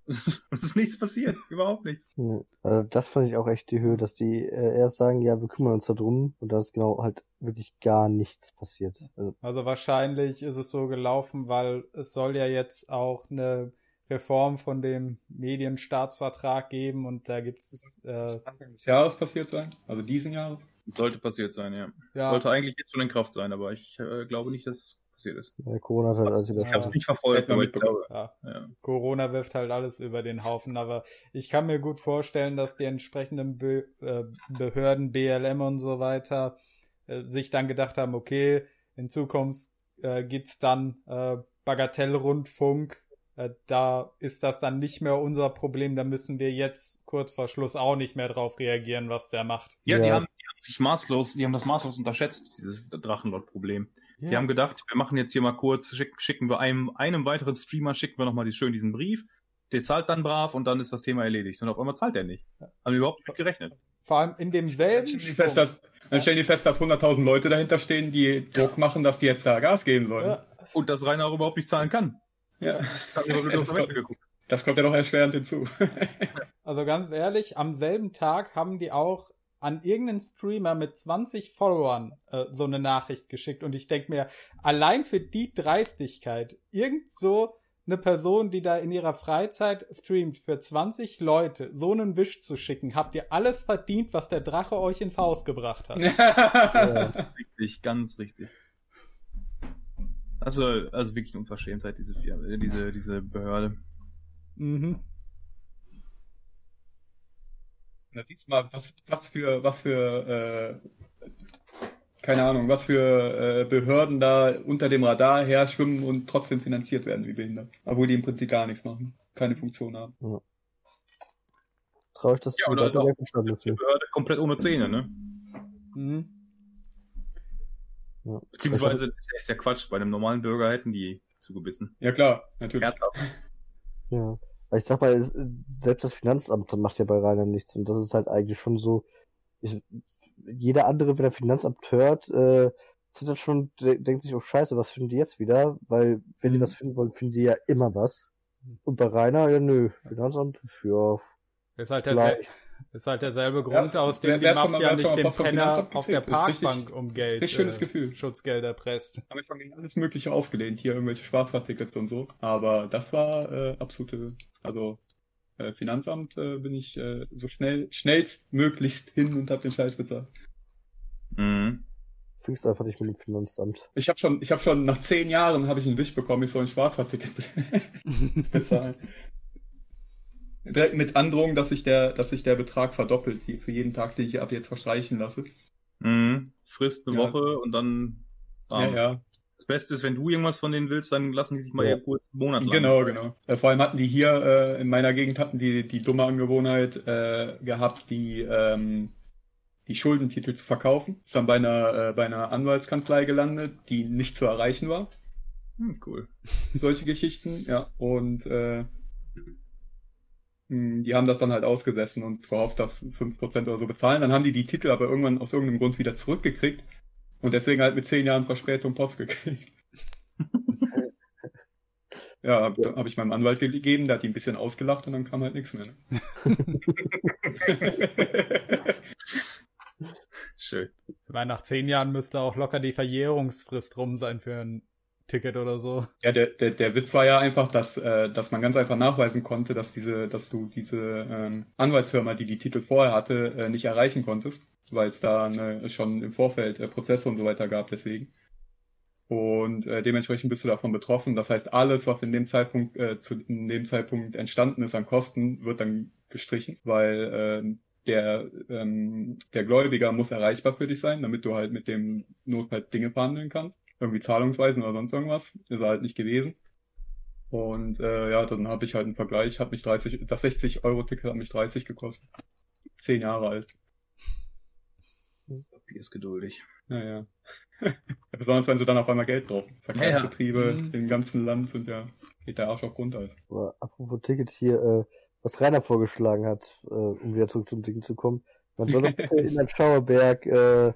Hm? es ist nichts passiert, überhaupt nichts. Ja. Also das fand ich auch echt die Höhe, dass die äh, erst sagen, ja, wir kümmern uns darum und da ist genau halt wirklich gar nichts passiert. Also, Also wahrscheinlich ist es so gelaufen, weil es soll ja jetzt auch eine Reform von dem Medienstaatsvertrag geben und da gibt's äh, Anfang des Jahres passiert sein, also diesen Jahres. Sollte passiert sein, ja. ja, Sollte eigentlich jetzt schon in Kraft sein, aber ich äh, glaube nicht, dass es passiert ist. ja, Corona hat halt alles wieder Ich habe es nicht verfolgt, aber ich glaube, ja. ja. Corona wirft halt alles über den Haufen, aber ich kann mir gut vorstellen, dass die entsprechenden Be äh, Behörden, BLM und so weiter, äh, sich dann gedacht haben, okay, in Zukunft äh, gibt's dann äh, Bagatellrundfunk, äh, da ist das dann nicht mehr unser Problem, da müssen wir jetzt kurz vor Schluss auch nicht mehr drauf reagieren, was der macht. Ja, Die, Ja. haben, die haben sich maßlos, die haben das maßlos unterschätzt, dieses Drachenlord-Problem. Die haben gedacht, wir machen jetzt hier mal kurz, schick, schicken wir einem, einem weiteren Streamer, schicken wir nochmal schön diesen Brief, der zahlt dann brav und dann ist das Thema erledigt. Und auf einmal zahlt er nicht. Haben die überhaupt nicht gerechnet. Vor allem in demselben Dann stellen die fest, dass, dann stellen die fest, dass 100.000 Leute dahinter stehen, die Druck machen, dass die jetzt da Gas geben sollen. Ja, Und dass Rainer auch überhaupt nicht zahlen kann. Ja. Das auf kommt-. Das kommt ja doch erschwerend hinzu. Also ganz ehrlich, am selben Tag haben die auch an irgendeinen Streamer mit 20 Followern äh, so eine Nachricht geschickt und ich denk mir, allein für die Dreistigkeit, irgend so eine Person, die da in ihrer Freizeit streamt, für 20 Leute so einen Wisch zu schicken, habt ihr alles verdient, was der Drache euch ins Haus gebracht hat. ja, Richtig, ganz richtig. Also, also wirklich eine Unverschämtheit, diese Firma, äh, diese, diese Behörde. Mhm. Da siehst du mal, was, was für, was für, äh, keine Ahnung, was für äh, Behörden da unter dem Radar her schwimmen und trotzdem finanziert werden wie behindert. Obwohl die im Prinzip gar nichts machen. Keine Funktion haben. traurig, dass Ja, die oder verstanden Die. Behörde komplett ohne Zähne, ne? Mhm. Ja. Beziehungsweise ist ja- ist ja Quatsch, bei einem normalen Bürger hätten die zugebissen. Ja klar, natürlich. Herzhaft. Ja. Ich sag mal, selbst das Finanzamt macht ja bei Rainer nichts. Und das ist halt eigentlich schon so. Ich, jeder andere, wenn er Finanzamt hört, äh, dann schon, de denkt sich, oh scheiße, was finden die jetzt wieder? Weil, wenn die Mhm. was finden wollen, finden die ja immer was. Und bei Rainer, ja nö, Finanzamt, ja, Ist halt, der, Gleich. ist halt derselbe Grund, Ja, aus dem die mal- Mafia nicht den Penner auf der ist richtig- Parkbank um Geld schönes äh, Gefühl. Schutzgelder presst. Haben wir schon gegen alles Mögliche aufgelehnt, hier irgendwelche Schwarzfahrtickets und so. Aber das war äh, absolute, also äh, Finanzamt äh, bin ich äh, so schnell, schnellstmöglichst hin und hab den Scheiß bezahlt. Mhm. fingst einfach nicht mit dem Finanzamt. Ich habe schon, ich habe schon nach zehn Jahren habe ich einen Wisch bekommen, ich soll ein Schwarzfahrticket bezahlen. Direkt mit Androhung, dass sich der, dass sich der Betrag verdoppelt, für jeden Tag, den ich ab jetzt verstreichen lasse. Mhm. Frisst eine Ja. Woche und dann. Ja, bam. ja. Das Beste ist, wenn du irgendwas von denen willst, dann lassen die sich mal Ja. ja. kurz einen Monat lang. Genau, genau. Äh, vor allem hatten die hier äh, in meiner Gegend hatten die die dumme Angewohnheit äh, gehabt, die ähm, die Schuldentitel zu verkaufen. Ist dann bei einer äh, bei einer Anwaltskanzlei gelandet, die nicht zu erreichen war. Hm, cool. Solche Geschichten, ja. Und äh, die haben das dann halt ausgesessen und gehofft, dass 5% oder so bezahlen. Dann haben die die Titel aber irgendwann aus irgendeinem Grund wieder zurückgekriegt und deswegen halt mit 10 Jahren Verspätung Post gekriegt. Ja, habe hab ich meinem Anwalt gegeben, der hat die ein bisschen ausgelacht und dann kam halt nichts mehr. Ne? Schön. Ich meine, nach zehn Jahren müsste auch locker die Verjährungsfrist rum sein für ein Ticket oder so. ja, der, der, der Witz war ja einfach, dass, äh, dass man ganz einfach nachweisen konnte, dass diese, dass du diese ähm, Anwaltsfirma, die die Titel vorher hatte, äh, nicht erreichen konntest, weil es da eine, schon im Vorfeld äh, Prozesse und so weiter gab, deswegen. Und äh, dementsprechend bist du davon betroffen. Das heißt, alles, was in dem Zeitpunkt äh, zu in dem Zeitpunkt entstanden ist an Kosten, wird dann gestrichen, weil ähm, der ähm, der Gläubiger muss erreichbar für dich sein, damit du halt mit dem Notfall Dinge verhandeln kannst, irgendwie Zahlungsweisen oder sonst irgendwas. Ist er halt nicht gewesen. Und äh, ja, dann habe ich halt einen Vergleich, hat mich 30, das 60 Euro Ticket hat mich 30 gekostet. Zehn Jahre alt. Papier ist geduldig. Naja. Besonders wenn sie dann auf einmal Geld brauchen. Verkehrsbetriebe Ja, ja. Mhm. im ganzen Land sind ja, geht der Arsch auf Grundeis. Aber apropos Ticket hier, äh, was Rainer vorgeschlagen hat, äh, um wieder zurück zum Ding zu kommen. Man soll doch in ein Schauerberg äh,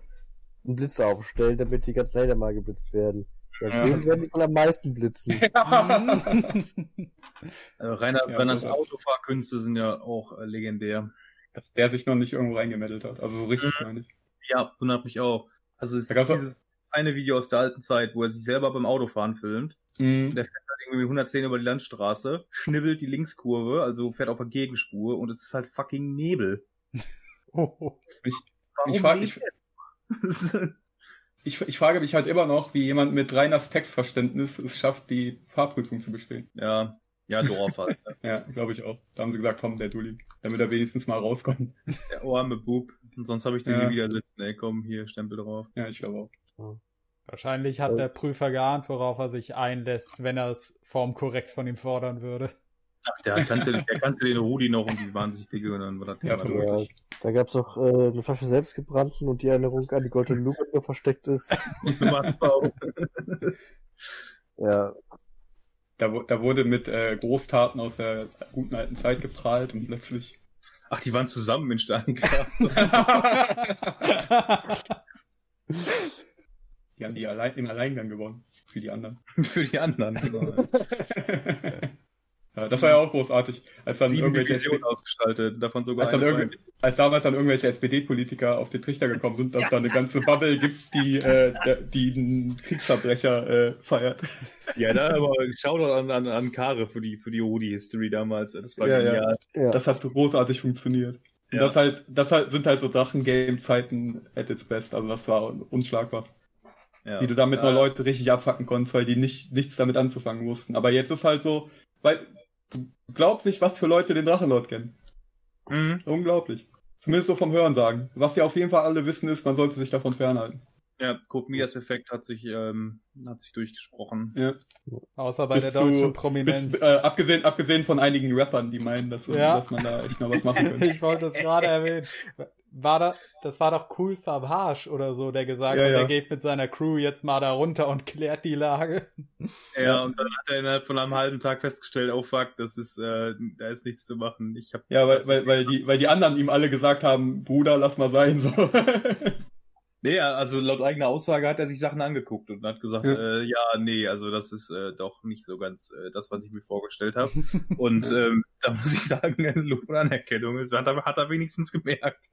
einen Blitz aufstellen, damit die ganzen Hater mal geblitzt werden. Ja, Ja. den werden die wohl am meisten blitzen. Also Rainer, Ja, Reiners großartig. Autofahrkünste sind ja auch äh, legendär. Dass der sich noch nicht irgendwo reingemeldet hat. Also so richtig meine ich. Ja, wundert mich auch. Also es Da ist dieses eine Video aus der alten Zeit, wo er sich selber beim Autofahren filmt. Mhm. Der fährt halt irgendwie mit 110 über die Landstraße, schnibbelt die Linkskurve, also fährt auf der Gegenspur und es ist halt fucking Nebel. Oh. Warum Ich frag- Nebel? Ich, ich frage mich halt immer noch, wie jemand mit Reiners Textverständnis es schafft, die Fahrprüfung zu bestehen. ja, ja, Dorf halt. ne? Ja, glaube ich auch. Da haben sie gesagt, komm, der Dulli, damit er wenigstens mal rauskommt. Der arme Bub. Und sonst habe ich den Ja. nie wieder sitzen. Ey, komm, hier, Stempel drauf. Ja, ich glaube auch. Wahrscheinlich hat der Prüfer geahnt, worauf er sich einlässt, wenn er es formkorrekt von ihm fordern würde. Ach, der kannte, der kannte den Rudi noch und die waren sich dicke und dann war das Ja, Thema vermutlich. durch. Ja, da gab's auch äh, eine Flasche selbstgebrannten und die Erinnerung an die goldene Lupe, die versteckt ist. Ja, Da, da wurde mit äh, Großtaten aus der guten alten Zeit geprahlt und plötzlich. Ach, die waren zusammen in Stalingrad. Die haben die allein, im Alleingang gewonnen. Für die anderen. Für die anderen. Genau. Ja, das war ja auch großartig. Als dann Sieben irgendwelche Divisionen ausgestaltet, davon sogar als, dann als damals dann irgendwelche SPD-Politiker auf den Trichter gekommen sind, dass da eine ganze Bubble gibt, die, äh, die einen Kriegsverbrecher äh, feiert. Ja, da aber Shoutout an, an, an Kare für die, für die Rudi-History damals. Das war Ja, ja. genial. ja. Das hat großartig funktioniert. Und Ja. das halt, das halt, sind halt so Sachen, Game-Zeiten at its best. Also das war unschlagbar. Ja. Wie du damit ja. noch Leute richtig abfacken konntest, weil die nicht, nichts damit anzufangen wussten. Aber jetzt ist halt so, weil du glaubst nicht, was für Leute den Drachenlord kennen. Mhm. Unglaublich. Zumindest so vom Hören sagen. Was sie auf jeden Fall alle wissen ist, man sollte sich davon fernhalten. Ja, Midas Effekt hat sich, ähm, hat sich durchgesprochen. Ja. Außer bei Bis der zu- deutschen Bis, Prominenz. äh, abgesehen, abgesehen von einigen Rappern, die meinen, dass, Ja. dass man da echt noch was machen könnte. Ich wollte es gerade erwähnen. War da, das war doch Cool Savage oder so, der gesagt Ja, hat, ja. er geht mit seiner Crew jetzt mal da runter und klärt die Lage. Ja, und dann hat er innerhalb von einem halben Tag festgestellt, oh fuck, das ist, äh, da ist nichts zu machen. Ich hab, Ja, weil, weil, weil, die, weil die anderen ihm alle gesagt haben, Bruder, lass mal sein. So. Nee, also laut eigener Aussage hat er sich Sachen angeguckt und hat gesagt, Ja. ja, äh, ja nee, also das ist äh, doch nicht so ganz äh, das, was ich mir vorgestellt habe. und ähm, da muss ich sagen, Lob und Anerkennung ist, hat er, hat er wenigstens gemerkt.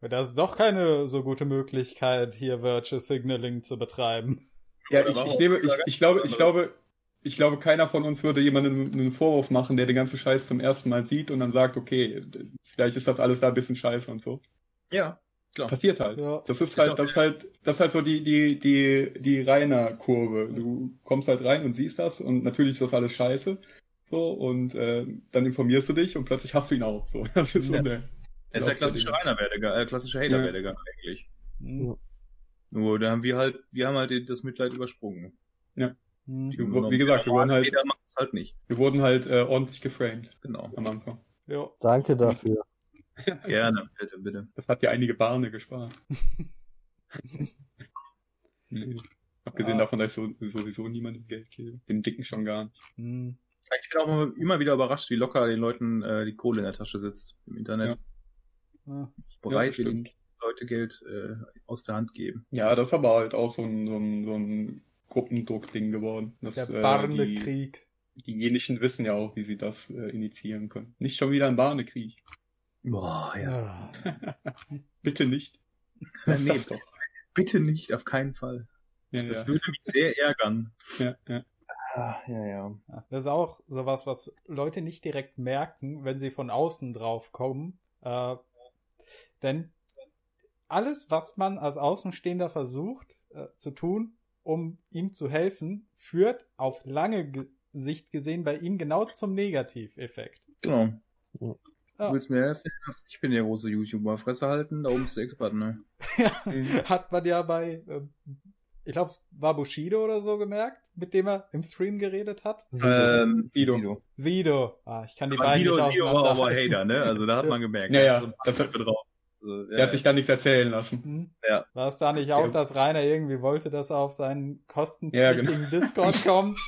Das ist doch keine so gute Möglichkeit, hier Virtual Signaling zu betreiben. Ja, ich, ich, nehme, ich, ich glaube, ich glaube, ich glaube, keiner von uns würde jemandem einen Vorwurf machen, der den ganzen Scheiß zum ersten Mal sieht und dann sagt, okay, vielleicht ist das alles da ein bisschen scheiße und so. Ja, klar. Passiert halt. Ja. Das ist Ist halt, auch- das ist halt, das ist halt so die, die, die, die reiner Kurve. Du kommst halt rein und siehst das und natürlich ist das alles scheiße. So, und äh, dann informierst du dich und plötzlich hast du ihn auch. So, das ist so Ja. der. Er ist der klassische Rainer-Werdegang, äh, klassische Hater-Werdegang eigentlich. Hm. Nur da haben wir halt, wir haben halt das Mitleid übersprungen. Hm. Wie wie gesagt, wir wurden halt, es halt nicht. wir wurden halt äh, ordentlich geframed Genau. am Anfang. Jo. Danke dafür. Gerne, bitte, bitte. Das hat ja einige Bahne gespart. nee. Abgesehen Ah. davon, dass ich so, sowieso niemandem Geld gebe. Den Dicken schon gar nicht. Hm. Ich bin auch immer- wieder überrascht, wie locker den Leuten äh, die Kohle in der Tasche sitzt im Internet. Ja. Bereit, Ja, die stimmt. Leute Geld äh, aus der Hand geben. Ja, das ist aber halt auch so ein, so ein, so ein Gruppendruck-Ding geworden. Das, Der äh, Barnekrieg. Die, diejenigen wissen ja auch, wie sie das äh, initiieren können. Nicht schon wieder ein Barnekrieg. Boah, Ja. Bitte nicht. Ja, nee, doch. bitte nicht, auf keinen Fall. Ja, Das ja. würde mich sehr ärgern. ja, ja. Ah, ja, ja. Das ist auch sowas, was Leute nicht direkt merken, wenn sie von außen drauf kommen. Äh, denn alles, was man als Außenstehender versucht äh, zu tun, um ihm zu helfen, führt auf lange Ge Sicht gesehen bei ihm genau zum Negativeffekt. Genau. Ja. Du willst mir helfen? Ich bin der große YouTuber. Fresse halten, da oben ist der Experte, ne? Hat man ja bei, äh, ich glaube, war Bushido oder so gemerkt, mit dem er im Stream geredet hat. Ähm, Sido. Sido. Sido. Ah, ich kann die Aber beiden Sido, nicht Sido war aber. Hater, ne? Also da hat man gemerkt. Ja, ja. so ein paar Köpfe drauf. Also, Der hat sich da nichts erzählen lassen. Hm? Ja. War es da nicht auch, Ja. dass Rainer irgendwie wollte, dass er auf seinen kostenpflichtigen Ja, Discord kommt?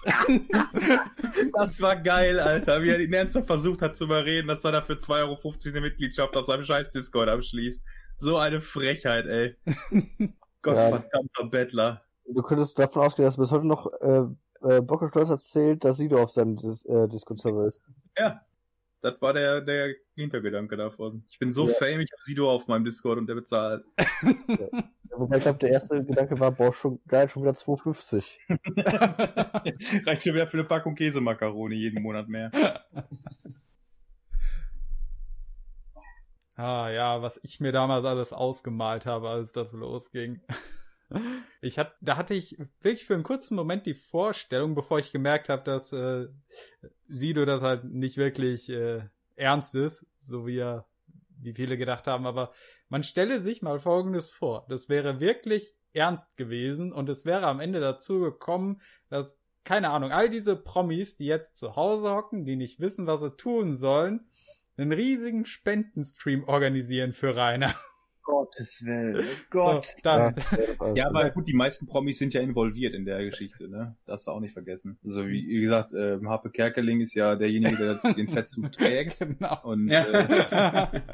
Das war geil, Alter. Wie er ihn ernsthaft versucht hat zu überreden, dass er da für 2,50 Euro eine Mitgliedschaft auf seinem scheiß Discord abschließt. So eine Frechheit, ey. Gottverdammter Bettler. Du könntest davon ausgehen, dass bis heute noch äh, äh, Bocke Stolz erzählt, dass Sido auf seinem Dis äh, Discord-Server ist. Ja. Das war der, der Hintergedanke davon. Ich bin so Ja. fame, ich habe Sido auf meinem Discord und der bezahlt. Ja, Wobei ich glaube, der erste Gedanke war, boah, schon geil, schon wieder 2,50. Reicht schon wieder für eine Packung Käsemakaroni jeden Monat mehr. ah ja, was ich mir damals alles ausgemalt habe, als das losging. Ich hat, da hatte ich wirklich für einen kurzen Moment die Vorstellung, bevor ich gemerkt habe, dass äh, Sido das halt nicht wirklich äh, ernst ist, so wie er, wie viele gedacht haben, aber man stelle sich mal Folgendes vor. Das wäre wirklich ernst gewesen und es wäre am Ende dazu gekommen, dass, keine Ahnung, all diese Promis, die jetzt zu Hause hocken, die nicht wissen, was sie tun sollen, einen riesigen Spendenstream organisieren für Rainer. Gottes Willen. So, dann, Ja, aber gut, die meisten Promis sind ja involviert in der Geschichte, ne? Darfst du auch nicht vergessen. Also wie, wie gesagt, äh, Harpe Kerkeling ist ja derjenige, der den Fettzug trägt. genau. Und Ja. äh,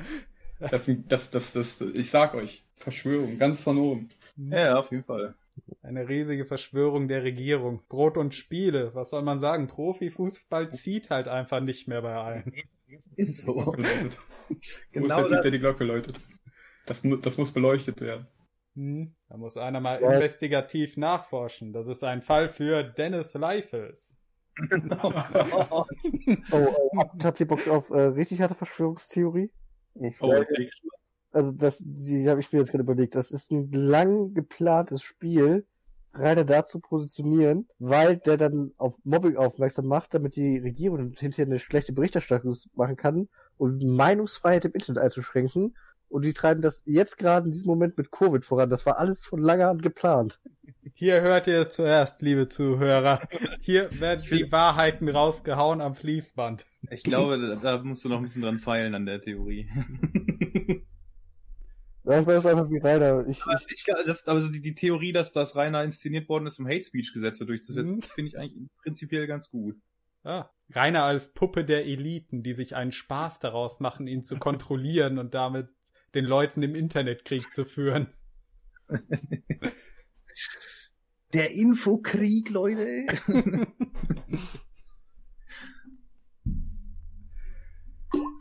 Das, das, das, das, ich sag euch, Verschwörung, ganz von oben. ja, ja, auf jeden Fall. Eine riesige Verschwörung der Regierung. Brot und Spiele. Was soll man sagen? Profifußball zieht halt einfach nicht mehr bei allen. Ist so. Wo Genau ist jetzt hinter das. die Glocke läutet. Das, das muss beleuchtet werden. Hm, da muss einer mal Ja. investigativ nachforschen. Das ist ein Fall für Dennis Leifels. Oh, äh, habt, habt ihr Bock auf äh, richtig harte Verschwörungstheorie? Oh, Weil- okay. Also das, die habe ich mir jetzt gerade überlegt. Das ist ein lang geplantes Spiel, Rainer dazu positionieren, weil der dann auf Mobbing aufmerksam macht, damit die Regierung hinterher eine schlechte Berichterstattung machen kann und Meinungsfreiheit im Internet einzuschränken. Und die treiben das jetzt gerade in diesem Moment mit Covid voran. Das war alles von langer Hand geplant. Hier hört ihr es zuerst, liebe Zuhörer. Hier werden die Wahrheiten rausgehauen am Fließband. Ich glaube, da, musst du noch ein bisschen dran feilen an der Theorie. Ja, ich weiß einfach wie Rainer. Ich, ich, ich, das, also die, die Theorie, dass das Rainer inszeniert worden ist, um Hate Speech Gesetze durchzusetzen, Mhm. finde ich eigentlich prinzipiell ganz gut. Ja. Rainer als Puppe der Eliten, die sich einen Spaß daraus machen, ihn zu kontrollieren und damit den Leuten im Internetkrieg zu führen. Der Infokrieg, Leute.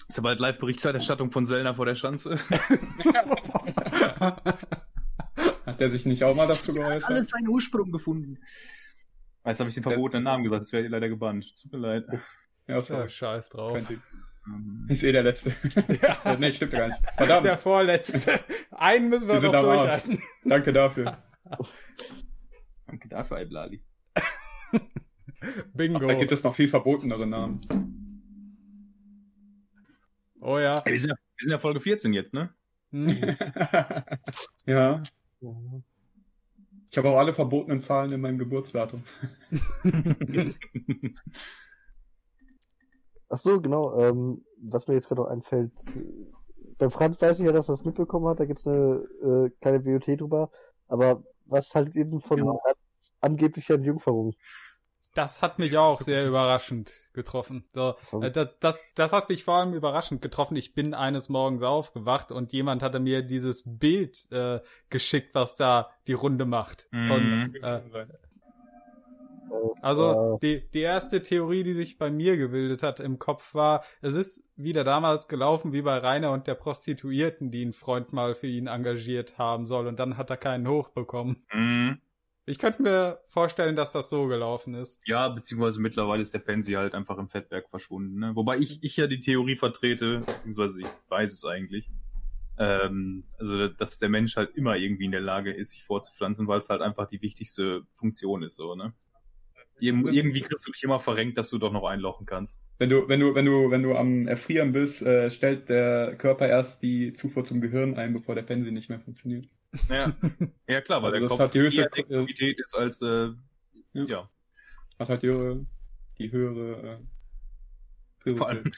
Ist aber halt Live-Berichterstattung von Sellner vor der Schanze. Hat der sich nicht auch mal dazu geäußert? Alles seinen Ursprung gefunden. Jetzt habe ich den verbotenen Namen gesagt, das wäre leider gebannt. Tut mir leid. Ja, Ja, sorry. scheiß drauf. Ähm, Ist eh der Letzte. Ja. nee, stimmt gar nicht. Verdammt, Der vorletzte. Einen müssen wir Wir noch durchhalten. danke dafür. Danke dafür, Iblali. Bingo. Da gibt es noch viel verbotenere Namen. Oh ja. Wir sind, ja, wir sind ja Folge 14 jetzt, ne? Hm. ja, Ich habe auch alle verbotenen Zahlen in meinem Geburtsdatum. Ach so, genau. Ähm, was mir jetzt gerade noch einfällt, beim Franz weiß ich ja, dass er das mitbekommen hat. Da gibt's eine äh, kleine WOT drüber. Aber was haltet ihr denn von Ja. Rans angeblicher Entjungferung? Das hat mich auch sehr überraschend getroffen. So, äh, das, das, das hat mich vor allem überraschend getroffen. Ich bin eines Morgens aufgewacht und jemand hatte mir dieses Bild äh, geschickt, was da die Runde macht. Von, Mhm. Äh, also die, die erste Theorie, die sich bei mir gebildet hat im Kopf war, es ist wieder damals gelaufen wie bei Rainer und der Prostituierten, die einen Freund mal für ihn engagiert haben soll und dann hat er keinen hochbekommen. Mhm. Ich könnte mir vorstellen, dass das so gelaufen ist. Ja, beziehungsweise mittlerweile ist der Pansy halt einfach im Fettberg verschwunden. Ne? Wobei ich, ich ja die Theorie vertrete, beziehungsweise ich weiß es eigentlich. Ähm, also, dass der Mensch halt immer irgendwie in der Lage ist, sich vorzupflanzen, weil es halt einfach die wichtigste Funktion ist, so, ne? Irg irgendwie kriegst du dich immer verrenkt, dass du doch noch einlochen kannst. Wenn du, wenn du, wenn du, wenn du am Erfrieren bist, äh, stellt der Körper erst die Zufuhr zum Gehirn ein, bevor der Pensi nicht mehr funktioniert. Ja, ja klar, weil Also der Kopf hat die höchste- Aktivität ist als, äh, Ja. ja. Hat halt die höhere, die höhere äh, Priorität. Vor allem,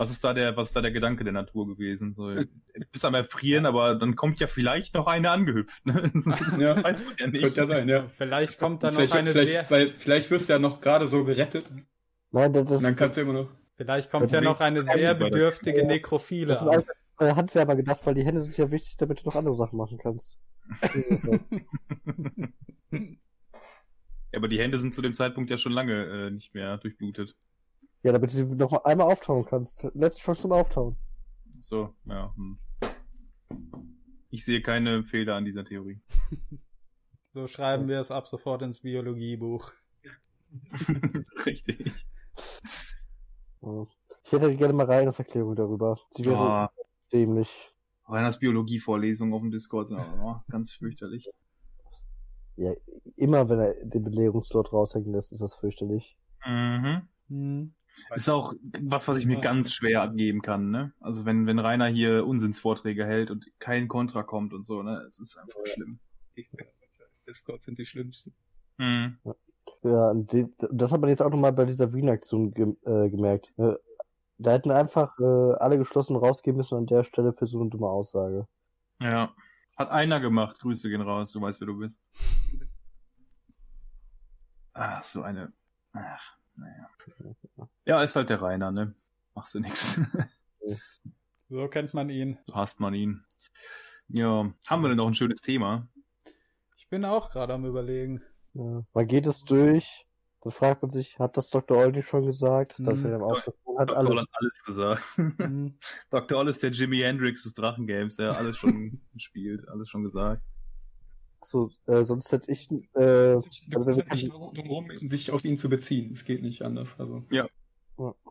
was ist da der, was ist da der Gedanke der Natur gewesen? So, du bist am Erfrieren, aber dann kommt ja vielleicht noch eine angehüpft. Ne? Ja. Weiß man ja nicht. Könnte ja sein, ja. Vielleicht kommt da noch vielleicht, eine vielleicht, sehr, weil, vielleicht wirst du ja noch gerade so gerettet Nein, das, das, dann kannst du immer noch. vielleicht kommt ja ist noch eine sehr bedürftige Ja. Nekrophile das ist an. äh, Handwerker gedacht, weil die Hände sind ja wichtig, damit du noch andere Sachen machen kannst. Ja, aber die Hände sind zu dem Zeitpunkt ja schon lange äh, nicht mehr durchblutet. Ja, damit du noch mal einmal auftauen kannst. Letzte Chance zum Auftauen. So, ja. Hm. Ich sehe keine Fehler an dieser Theorie. So schreiben wir es ab sofort ins Biologiebuch. Richtig. Ich hätte gerne mal Reiners Erklärung darüber. Sie wäre Ja, dämlich. Reiners Biologie-Vorlesung auf dem Discord sind aber ganz fürchterlich. Ja, immer wenn er den Belehrungslot raushängen lässt, ist das fürchterlich. Mhm. Hm. Ist auch was, was ich mir ganz schwer abgeben kann, ne? Also wenn, wenn Rainer hier Unsinnsvorträge hält und kein Kontra kommt und so, ne? Es ist einfach schlimm. Discord sind die schlimmsten. Mhm. Ja, und die, das hat man jetzt auch nochmal bei dieser Wien-Aktion ge äh, gemerkt. Äh, Da hätten einfach äh, alle geschlossen rausgehen müssen an der Stelle für so eine dumme Aussage. Ja. Hat einer gemacht. Grüße gehen raus. Du weißt, wer du bist. Ach, so eine. Ach, naja. Ja, ist halt der Rainer, ne? Machst du nix. So kennt man ihn. so hasst man ihn. Ja. Haben wir denn noch ein schönes Thema? Ich bin auch gerade am überlegen. Ja. Man geht es durch, dann fragt man sich, hat das Dr. Oldie schon gesagt? Dann Mhm. fällt einem auf, hat Dr. alles. Oll hat alles gesagt. Hm. Dr. Oll ist der Jimi Hendrix des Drachengames, der alles schon gespielt, alles schon gesagt. So, äh, sonst hätte ich, äh, Sich, du kommst halt nicht drum rum, sich auf ihn zu beziehen. Es geht nicht anders. Also. ja,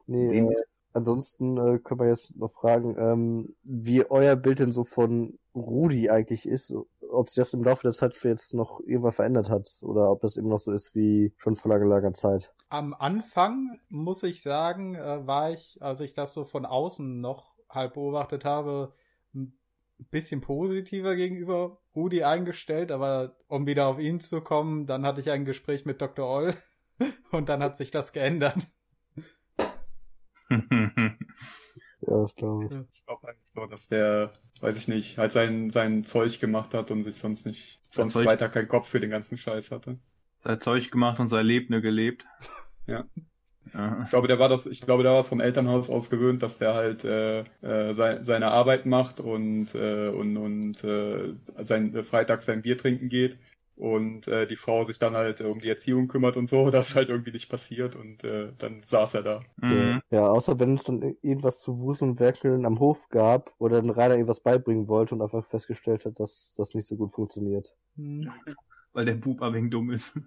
nee, Dem äh, ansonsten äh, können wir jetzt noch fragen, ähm, wie euer Bild denn so von Rudi eigentlich ist, ob sich das im Laufe der Zeit jetzt noch irgendwann verändert hat oder ob das immer noch so ist wie schon vor langer, langer Zeit. Am Anfang, muss ich sagen, äh, war ich, als ich das so von außen noch halb beobachtet habe, ein bisschen positiver gegenüber Rudi eingestellt, aber um wieder auf ihn zu kommen, dann hatte ich ein Gespräch mit Dr. Oll und dann hat sich das geändert. Ja, das glaube ich. Ich glaube eigentlich so, dass der, weiß ich nicht, halt sein, sein Zeug gemacht hat und sich sonst nicht, Sein sonst Zeug- weiter keinen Kopf für den ganzen Scheiß hatte. sei Zeug gemacht und sei Lebne gelebt. Ja. Ja. Ich glaube, der war das, ich glaube, der war es vom Elternhaus aus gewöhnt, dass der halt äh, äh, sei, seine Arbeit macht und äh, und und äh, sein äh, Freitag sein Bier trinken geht und äh, die Frau sich dann halt um die Erziehung kümmert und so, das ist halt irgendwie nicht passiert und äh, dann saß er da. Mhm. Ja, außer wenn es dann irgendwas zu Wuseln und Werkeln am Hof gab, wo dann Rainer irgendwas beibringen wollte und einfach festgestellt hat, dass das nicht so gut funktioniert. Hm. Weil der Bub wegen dumm ist.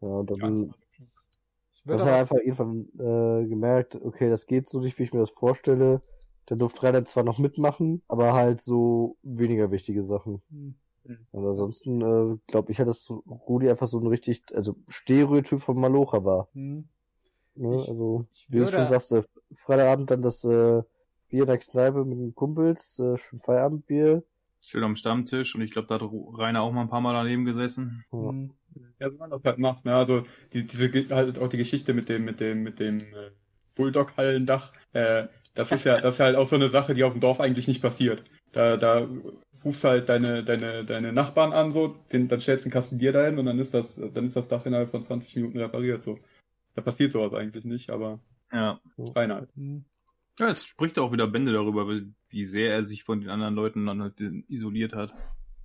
Ja, und dann er aber, einfach irgendwann äh, gemerkt, okay, das geht so nicht, wie ich mir das vorstelle. Der durfte Rainer zwar noch mitmachen, aber halt so weniger wichtige Sachen. Hm. Und ansonsten äh, glaube ich, halt, dass Rudi einfach so ein richtig, also Stereotyp von Malocher war. Hm. Ne? Ich- also, ich wie du schon sagst, äh, Freitagabend dann das äh, Bier in der Kneipe mit den Kumpels, äh, schön Feierabendbier, Schön am Stammtisch und ich glaube, da hat Rainer auch mal ein paar Mal daneben gesessen. Mhm. Ja, wie man das halt macht, ne? Also die, diese halt auch die Geschichte mit dem, mit dem, mit dem äh, Bulldog-Hallendach, äh, das ist ja, das ist halt auch so eine Sache, die auf dem Dorf eigentlich nicht passiert. Da, da rufst halt deine, deine, deine Nachbarn an, so, den, dann stellst du einen Kasten Bier dahin und dann ist das, dann ist das Dach innerhalb von 20 Minuten repariert, so. Da passiert sowas eigentlich nicht, aber ja. Rainer halt. Mhm. Ja, es spricht auch wieder Bände darüber, wie sehr er sich von den anderen Leuten dann halt isoliert hat.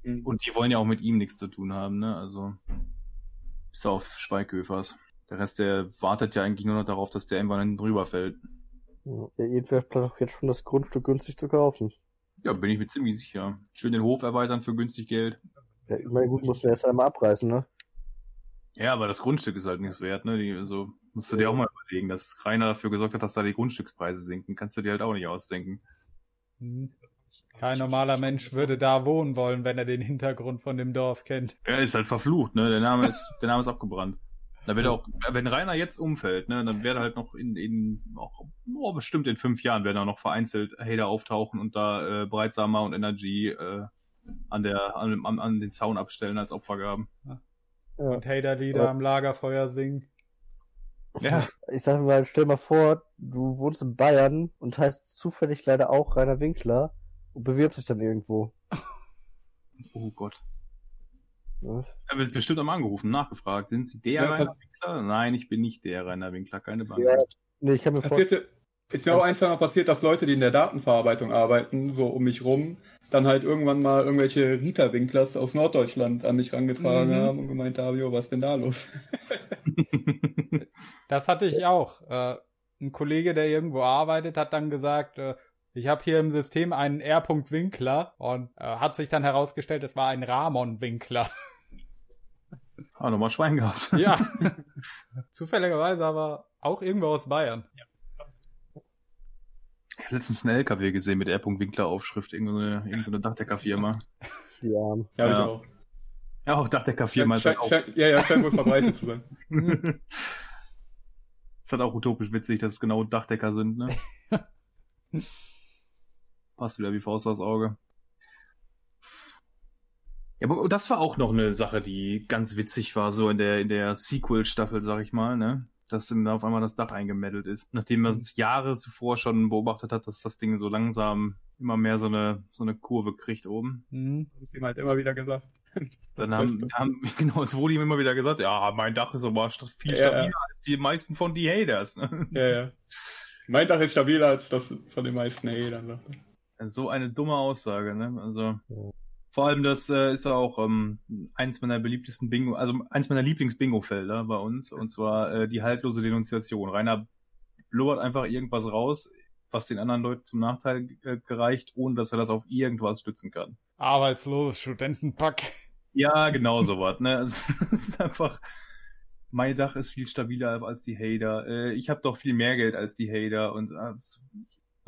Mhm. Und die wollen ja auch mit ihm nichts zu tun haben, ne? Also bis auf Schweighöfers. Der Rest, der wartet ja eigentlich nur noch darauf, dass der irgendwann hinten drüber fällt. Ja, irgendwer plant auch jetzt schon das Grundstück günstig zu kaufen. Ja, bin ich mir ziemlich sicher. Schön den Hof erweitern für günstig Geld. Ja, immerhin gut, muss man erst einmal abreißen, ne? Ja, aber das Grundstück ist halt nichts wert, ne? Die, also, musst du dir auch mal überlegen, dass Rainer dafür gesorgt hat, dass da die Grundstückspreise sinken. Kannst du dir halt auch nicht ausdenken. Hm. Kein normaler Mensch würde da wohnen wollen, wenn er den Hintergrund von dem Dorf kennt. Er ist halt verflucht, ne? Der Name ist, der Name ist abgebrannt. Da wird auch, wenn Rainer jetzt umfällt, ne, dann werden halt noch in, in auch, oh, bestimmt in fünf Jahren werden auch noch vereinzelt Hater auftauchen und da äh, Breitsamer und Energy äh, an der an, an, an den Zaun abstellen als Opfergaben. Ja. Und Hater-Lieder ja. am Lagerfeuer singen. Ja. Ich sag mal, stell mal vor, du wohnst in Bayern und heißt zufällig leider auch Rainer Winkler und bewirbst dich dann irgendwo. Oh Gott. Was? Er wird bestimmt einmal angerufen, nachgefragt. Sind Sie der ja, Rainer Winkler? Nein, ich bin nicht der Rainer Winkler, keine Bank. Ja, nee, ich kann mir vorstellen. Ist mir auch ein, zwei Mal passiert, dass Leute, die in der Datenverarbeitung arbeiten, so um mich rum, dann halt irgendwann mal irgendwelche Rita-Winklers aus Norddeutschland an mich rangetragen mhm. haben und gemeint haben, jo, was ist denn da los? das hatte ich auch. Äh, ein Kollege, der irgendwo arbeitet, hat dann gesagt, äh, ich habe hier im System einen R. Winkler und äh, hat sich dann herausgestellt, es war ein Ramon Winkler. Ah, nochmal Schwein gehabt. ja. Zufälligerweise aber auch irgendwo aus Bayern. Ja. Ich habe letztens einen LKW gesehen mit R. Winkler Aufschrift, irgendeine, irgendeine Dachdeckerfirma. Ja, ja, ja. ich auch. Ja, auch Dachdeckerfirma. Ja, schein, ja, ja, scheint wohl verbreitet zu sein. ist halt auch utopisch witzig, dass es genau Dachdecker sind, ne? Passt wieder wie Faust aufs Auge. Ja, aber das war auch noch eine Sache, die ganz witzig war, so in der, in der Sequel-Staffel, sag ich mal, ne? Dass dann auf einmal das Dach eingemeddelt ist. Nachdem man es Jahre zuvor schon beobachtet hat, dass das Ding so langsam immer mehr so eine, so eine Kurve kriegt oben. Mhm. Das ist ihm halt immer wieder gesagt. Dann haben, haben, genau, es wurde ihm immer wieder gesagt, ja, mein Dach ist aber viel stabiler ja, ja. als die meisten von die Haters. Ja, ja. Mein Dach ist stabiler als das von den meisten Hatern. So eine dumme Aussage, ne? Also. Ja. Vor allem, das äh, ist auch ähm, eins meiner beliebtesten Bingo, also eins meiner Lieblings-Bingo-Felder bei uns, und zwar äh, die haltlose Denunziation. Rainer blubbert einfach irgendwas raus, was den anderen Leuten zum Nachteil äh, gereicht, ohne dass er das auf irgendwas stützen kann. Arbeitsloses Studentenpack. Ja, genau sowas, ne? Also, es ist einfach, mein Dach ist viel stabiler als die Hater. Äh, ich habe doch viel mehr Geld als die Hater und äh,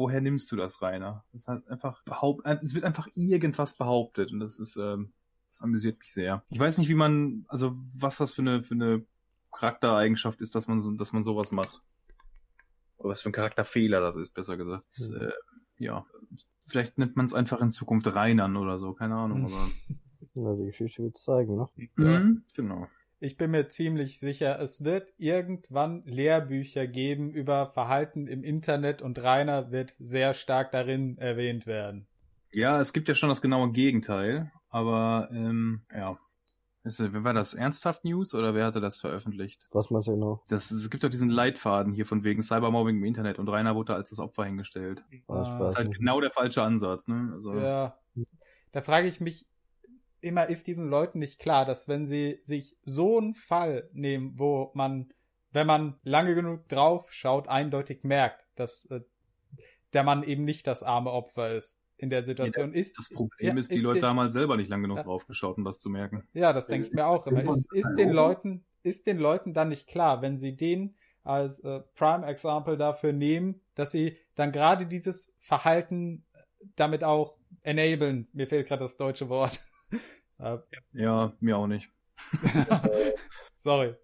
woher nimmst du das, Rainer? Das heißt einfach behaupt, es wird einfach irgendwas behauptet und das ist, ähm, das amüsiert mich sehr. Ich weiß nicht, wie man, also was das für eine, für eine Charaktereigenschaft ist, dass man, so, dass man sowas macht. Oder was für ein Charakterfehler das ist, besser gesagt. Mhm. Äh, ja, vielleicht nennt man es einfach in Zukunft Reinern oder so, keine Ahnung. Aber... Na, die Geschichte wird zeigen, ne? Mhm, genau. Ich bin mir ziemlich sicher, es wird irgendwann Lehrbücher geben über Verhalten im Internet und Rainer wird sehr stark darin erwähnt werden. Ja, es gibt ja schon das genaue Gegenteil, aber ähm, ja. Wer war das? Ernsthaft News oder wer hatte das veröffentlicht? Was meinst du genau? Das, es gibt doch diesen Leitfaden hier von wegen Cybermobbing im Internet und Rainer wurde als das Opfer hingestellt. Ah, das ist halt nicht. genau der falsche Ansatz, ne? Also, ja. Da frage ich mich, immer ist diesen Leuten nicht klar, dass wenn sie sich so einen Fall nehmen, wo man, wenn man lange genug drauf schaut, eindeutig merkt, dass äh, der Mann eben nicht das arme Opfer ist in der Situation. Ja, ist, das Problem ja, ist, die ist Leute den, damals selber nicht lang genug ja, drauf geschaut, um das zu merken. Ja, das denke ich mir auch immer. Ist, ist den Leuten, ist den Leuten dann nicht klar, wenn sie den als äh, Prime Example dafür nehmen, dass sie dann gerade dieses Verhalten damit auch enablen. Mir fehlt gerade das deutsche Wort. Ja, mir auch nicht. Sorry.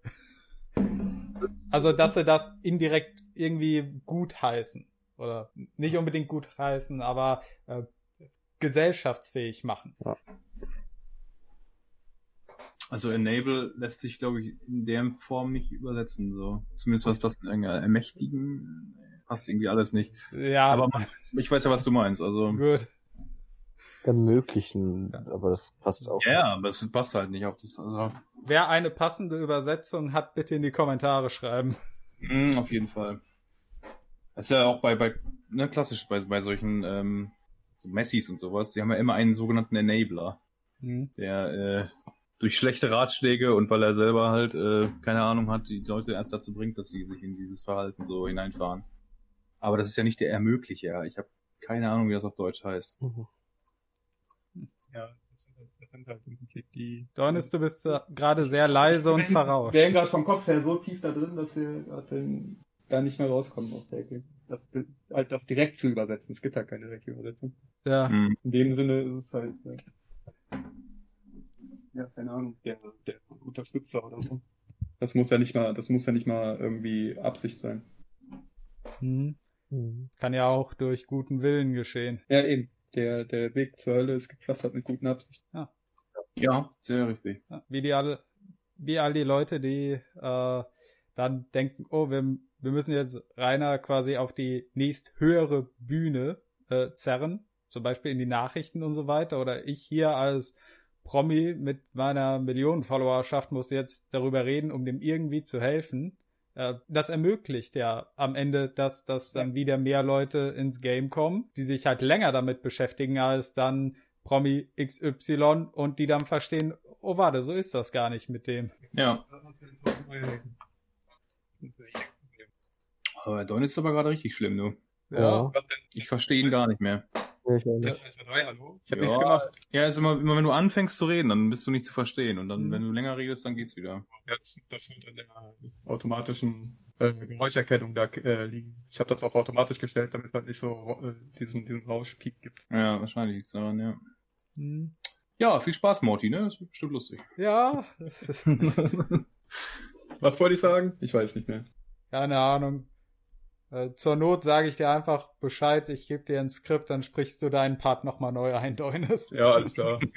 Also, dass sie das indirekt irgendwie gut heißen. Oder nicht unbedingt gut heißen, aber äh, gesellschaftsfähig machen. Also Enable lässt sich, glaube ich, in der Form nicht übersetzen. So. Zumindest was das äh, ermächtigen passt irgendwie alles nicht. Ja, Aber ich weiß ja, was du meinst. Also gut. Ermöglichen, aber das passt auch. ja, ja, aber es passt halt nicht auf das. Also Wer eine passende Übersetzung hat, bitte in die Kommentare schreiben. mh, auf jeden Fall. Das ist ja auch bei bei ne, klassisch bei bei solchen ähm, so Messis und sowas. Die haben ja immer einen sogenannten Enabler. Hm. der äh, durch schlechte Ratschläge und weil er selber halt äh, keine Ahnung hat, die Leute erst dazu bringt, dass sie sich in dieses Verhalten so hineinfahren. Aber das ist ja nicht der Ermöglicher. Ich habe keine Ahnung, wie das auf Deutsch heißt. Mhm. Ja, das sind halt, das sind halt im Prinzip die. Donis, du bist äh, gerade sehr leise und verrauscht. Wir hängen gerade vom Kopf her so tief da drin, dass wir gerade da nicht mehr rauskommen aus der Ecke. Das, halt das direkt zu übersetzen. Es gibt halt keine direkte Übersetzung. Ja. Hm. In dem Sinne ist es halt, äh, ja, keine Ahnung, der, der Unterstützer oder so. Das muss ja nicht mal, das muss ja nicht mal irgendwie Absicht sein. Hm. Mhm. Kann ja auch durch guten Willen geschehen. Ja, eben. Der, der Weg zur Hölle ist gepflastert mit guten Absichten. Ja, sehr richtig. Ja, Wie die alle, wie all die Leute, die äh, dann denken, oh, wir, wir müssen jetzt Rainer quasi auf die nächst höhere Bühne äh, zerren, zum Beispiel in die Nachrichten und so weiter, oder ich hier als Promi mit meiner Millionen-Followerschaft muss jetzt darüber reden, um dem irgendwie zu helfen. Äh, Das ermöglicht ja am Ende, dass, dass dann wieder mehr Leute ins Game kommen, die sich halt länger damit beschäftigen als dann Promi XY und die dann verstehen, oh warte, so ist das gar nicht mit dem. Ja. Aber Don ist aber gerade richtig schlimm, du. Ja. Ich verstehe ihn gar nicht mehr. Ja, ich Ja, nicht. 1, 2, 3, hallo? Ich hab ja, nichts gemacht. Ja, ist immer, immer wenn du anfängst zu reden, dann bist du nicht zu verstehen. Und dann, Mhm. wenn du länger redest, dann geht's wieder. Jetzt, das wird in der automatischen äh, Geräuscherkennung da äh, liegen. Ich habe das auch automatisch gestellt, damit es halt nicht so äh, diesen, diesen Rauschpeak gibt. Ja, wahrscheinlich liegt's daran, ja. Hm. Ja, viel Spaß, Morty, ne? Das wird bestimmt lustig. Ja, das ist, Was wollte ich sagen? Ich weiß nicht mehr. keine Ahnung. Äh, Zur Not sage ich dir einfach Bescheid, ich gebe dir ein Skript, dann sprichst du deinen Part nochmal neu ein, Deunes. Ja, alles klar.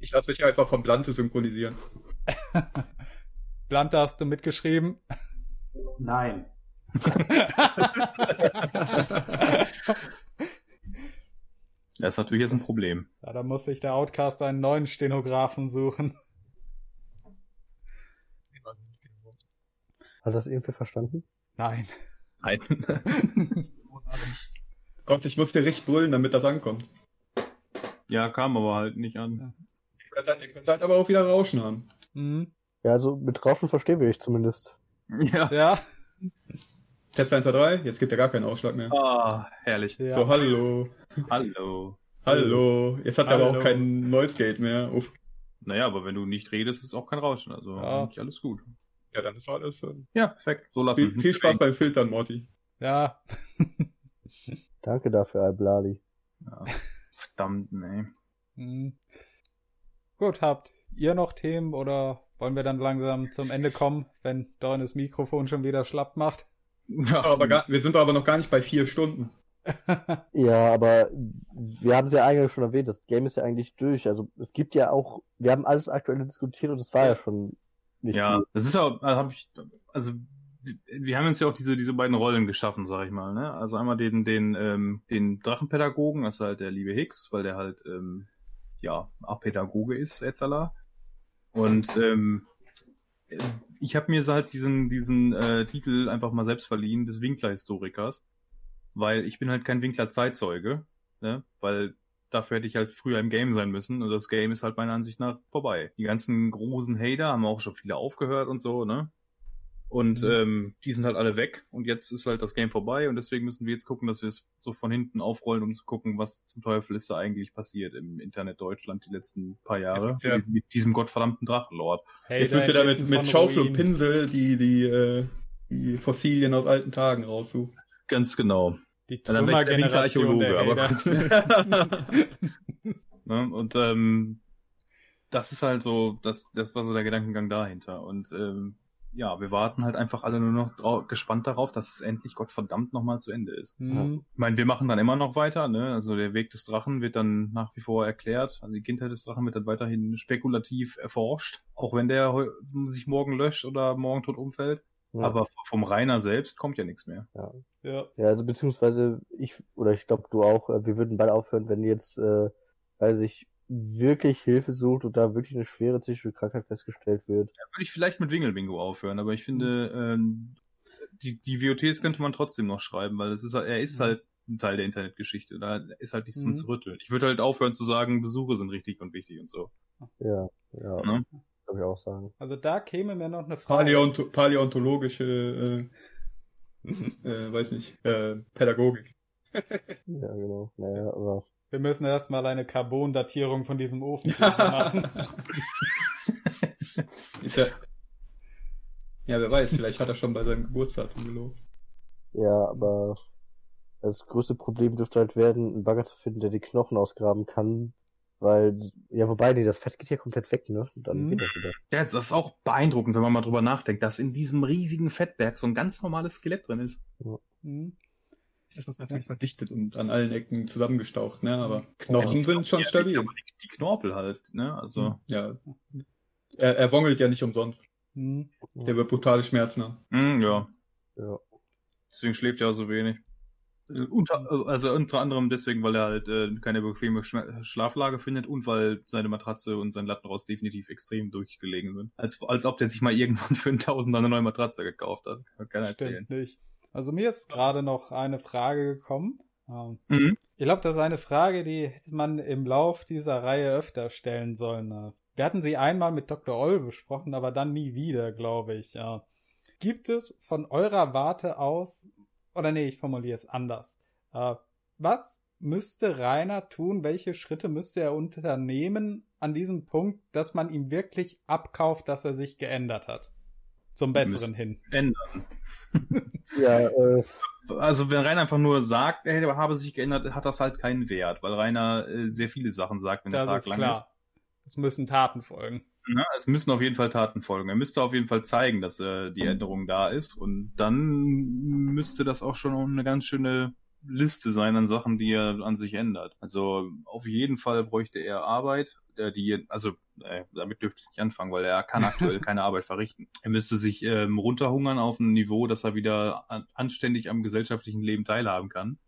ich lasse mich einfach vom Blante synchronisieren. Blante hast du mitgeschrieben. Nein. Das ist natürlich jetzt ein Problem. Ja, da muss sich der Outcast einen neuen Stenografen suchen. Hat das irgendwer verstanden? Nein. Nein. Gott, ich muss dir richtig brüllen, damit das ankommt. ja, kam aber halt nicht an. Ihr könnt halt, ihr könnt halt aber auch wieder Rauschen haben. Hm. Ja, also mit Rauschen verstehen wir dich zumindest. Ja. Ja. Test 1, 2, 3, jetzt gibt er gar keinen Ausschlag mehr. Ah, herrlich. ja. So, hallo. Hallo. Hallo. Jetzt hat er aber auch kein Noise Gate mehr. Uff. Naja, aber wenn du nicht redest, ist auch kein Rauschen. Also Ja. eigentlich alles gut. Ja, dann ist alles. Äh, Ja, perfekt. So lassen. viel, viel Spaß beim Filtern, Morty. Ja. Danke dafür, Alblali. Ja. Verdammt, nee. Hm. Gut, habt ihr noch Themen oder wollen wir dann langsam zum Ende kommen, wenn Deunes Mikrofon schon wieder schlapp macht? Ja, Aber gar, wir sind aber noch gar nicht bei vier Stunden. Ja, aber wir haben es ja eingangs schon erwähnt, das Game ist ja eigentlich durch. Also es gibt ja auch, wir haben alles aktuelle diskutiert und es war ja schon nicht ja, viel. das ist ja, also hab ich, also wir haben uns ja auch diese diese beiden Rollen geschaffen, sag ich mal, ne? Also einmal den den ähm, den Drachenpädagogen, das ist halt der liebe Hicks, weil der halt ähm, ja auch Pädagoge ist, etc. Und ähm, ich habe mir halt diesen diesen äh, Titel einfach mal selbst verliehen des Winkler-Historikers, weil ich bin halt kein Winkler-Zeitzeuge, ne? Weil dafür hätte ich halt früher im Game sein müssen und das Game ist halt meiner Ansicht nach vorbei. Die ganzen großen Hater haben auch schon viele aufgehört und so, ne? Und Mhm. ähm, die sind halt alle weg und jetzt ist halt das Game vorbei und deswegen müssen wir jetzt gucken, dass wir es so von hinten aufrollen, um zu gucken, was zum Teufel ist da eigentlich passiert im Internet Deutschland die letzten paar Jahre ja- mit, mit diesem gottverdammten Drachenlord. Hey, Jetzt müsst ihr da mit, mit Schaufel und Ruinen. Pinsel die, die, äh, die Fossilien aus alten Tagen raussuchen. Ganz genau. Die Trümmergeneration der Hater. Ne? Und ähm, das ist halt so, das, das war so der Gedankengang dahinter. Und ähm, ja, wir warten halt einfach alle nur noch gespannt darauf, dass es endlich Gottverdammt nochmal zu Ende ist. Mhm. Ich meine, wir machen dann immer noch weiter, ne? Also der Weg des Drachen wird dann nach wie vor erklärt. Also die Kindheit des Drachen wird dann weiterhin spekulativ erforscht. Auch wenn der sich morgen löscht oder morgen tot umfällt. Ja. Aber vom Rainer selbst kommt ja nichts mehr. Ja. Ja, also beziehungsweise ich, oder ich glaube du auch, äh, wir würden beide aufhören, wenn jetzt, äh, weil sich wirklich Hilfe sucht und da wirklich eine schwere psychische Krankheit festgestellt wird. Da würde ich vielleicht mit Wingelbingo aufhören, aber ich finde, ähm, die, die WOTs könnte man trotzdem noch schreiben, weil es ist, halt- er ist Mhm. halt ein Teil der Internetgeschichte. Da ist halt nichts Mhm. dran zu rütteln. Ich würde halt aufhören zu sagen, Besuche sind richtig und wichtig und so. Ja, ja, Ne? Glaube ich auch sagen. Also da käme mir noch eine Frage. Paläonto paläontologische, äh, äh, weiß nicht, äh, Pädagogik. Ja, genau. Naja, aber Wir müssen erstmal eine Carbon-Datierung von diesem Ofen machen. Ja, ja, wer weiß, vielleicht hat er schon bei seinem Geburtsdatum gelogen. ja, aber das größte Problem dürfte halt werden, einen Bagger zu finden, der die Knochen ausgraben kann, weil, ja, wobei, nee, das Fett geht ja komplett weg, ne? Und dann Mhm. geht das wieder. Ja, das ist auch beeindruckend, wenn man mal drüber nachdenkt, dass in diesem riesigen Fettberg so ein ganz normales Skelett drin ist. Mhm. Das ist natürlich verdichtet und an allen Ecken zusammengestaucht, ne? Aber Knochen sind schon stabil. Aber die, Knorpel halt, ne? Also. Ja. Er, er wongelt ja nicht umsonst. Mhm. Der wird brutale Schmerzen haben. Mm, ja. Ja. Deswegen schläft er auch so wenig. Unter, also unter anderem deswegen, weil er halt äh, keine bequeme Schlaflage findet und weil seine Matratze und sein Lattenrost definitiv extrem durchgelegen sind. Als, als ob der sich mal irgendwann für einen Tausender eine neue Matratze gekauft hat. Kann keiner erzählen. Stimmt nicht. Also mir ist gerade noch eine Frage gekommen. Ähm, Mhm. Ich glaube, das ist eine Frage, die hätte man im Lauf dieser Reihe öfter stellen sollen. Äh, Wir hatten sie einmal mit Dr. Oll besprochen, aber dann nie wieder, glaube ich. Ja. Gibt es von eurer Warte aus, oder nee, ich formuliere es anders. Äh, Was müsste Rainer tun? Welche Schritte müsste er unternehmen an diesem Punkt, dass man ihm wirklich abkauft, dass er sich geändert hat? Zum Besseren hin. Ändern. Ja, äh, Also wenn Rainer einfach nur sagt, er habe sich geändert, hat das halt keinen Wert, weil Rainer äh, sehr viele Sachen sagt, wenn der Das Tag ist lang klar. Es müssen Taten folgen. Ne? Es müssen auf jeden Fall Taten folgen. Er müsste auf jeden Fall zeigen, dass äh, die Änderung da ist. Und dann müsste das auch schon eine ganz schöne Liste sein an Sachen, die er an sich ändert. Also auf jeden Fall bräuchte er Arbeit, äh, die, also äh, damit dürfte es nicht anfangen, weil er kann aktuell keine Arbeit verrichten. Er müsste sich ähm, runterhungern auf ein Niveau, dass er wieder an, anständig am gesellschaftlichen Leben teilhaben kann.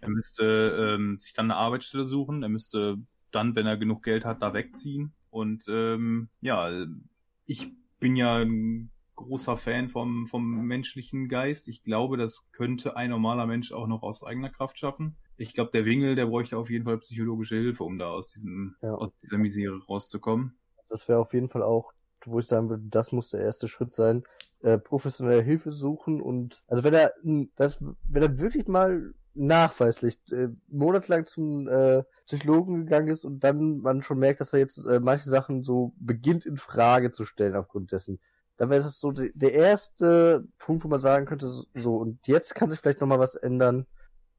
Er müsste ähm, sich dann eine Arbeitsstelle suchen. Er müsste dann, wenn er genug Geld hat, da wegziehen. Und ähm, ja, ich bin ja ein großer Fan vom, vom menschlichen Geist. Ich glaube, das könnte ein normaler Mensch auch noch aus eigener Kraft schaffen. Ich glaube, der Wingel, der bräuchte auf jeden Fall psychologische Hilfe, um da aus diesem, Ja. aus dieser Misere rauszukommen. das wäre auf jeden Fall auch, wo ich sagen würde, das muss der erste Schritt sein, äh, professionelle Hilfe suchen und also wenn er das wenn er wirklich mal nachweislich äh, monatelang zum äh, Psychologen gegangen ist und dann man schon merkt, dass er jetzt äh, manche Sachen so beginnt in Frage zu stellen aufgrund dessen, dann wäre das so de der erste Punkt, wo man sagen könnte, so- so und jetzt kann sich vielleicht noch mal was ändern,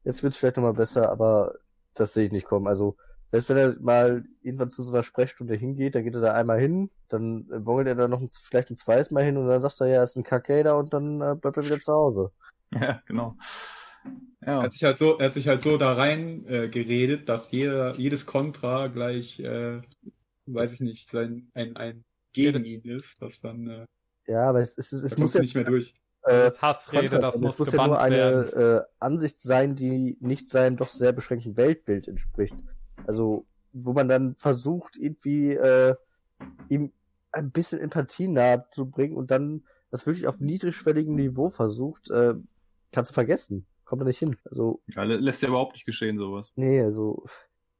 jetzt wird es vielleicht noch mal besser, aber das sehe ich nicht kommen. Also selbst wenn er mal irgendwann zu so einer Sprechstunde hingeht, dann geht er da einmal hin, dann äh, wongelt er da noch ein, vielleicht ein zweites Mal hin und dann sagt er, ja, ist ein Kakader und dann äh, bleibt er wieder zu Hause. Ja, genau. Er Ja, hat sich halt so, er hat sich halt so da rein äh, geredet, dass jeder, jedes Kontra gleich, äh, weiß ich nicht, ein, ein, ein gegen ihn ist, dass dann, äh, Ja, aber es, es, es, muss kommst ja du nicht mehr durch. äh, Das Hassrede, Kontra das sein. muss, es muss ja nur eine werden. äh, Ansicht sein, die nicht seinem doch sehr beschränkten Weltbild entspricht. Also, wo man dann versucht, irgendwie äh, ihm ein bisschen Empathie nahe zu bringen und dann das wirklich auf niedrigschwelligem Niveau versucht, äh, kannst du vergessen. Kommt da nicht hin. Also, ja lä- lässt ja überhaupt nicht geschehen, sowas. Nee, also,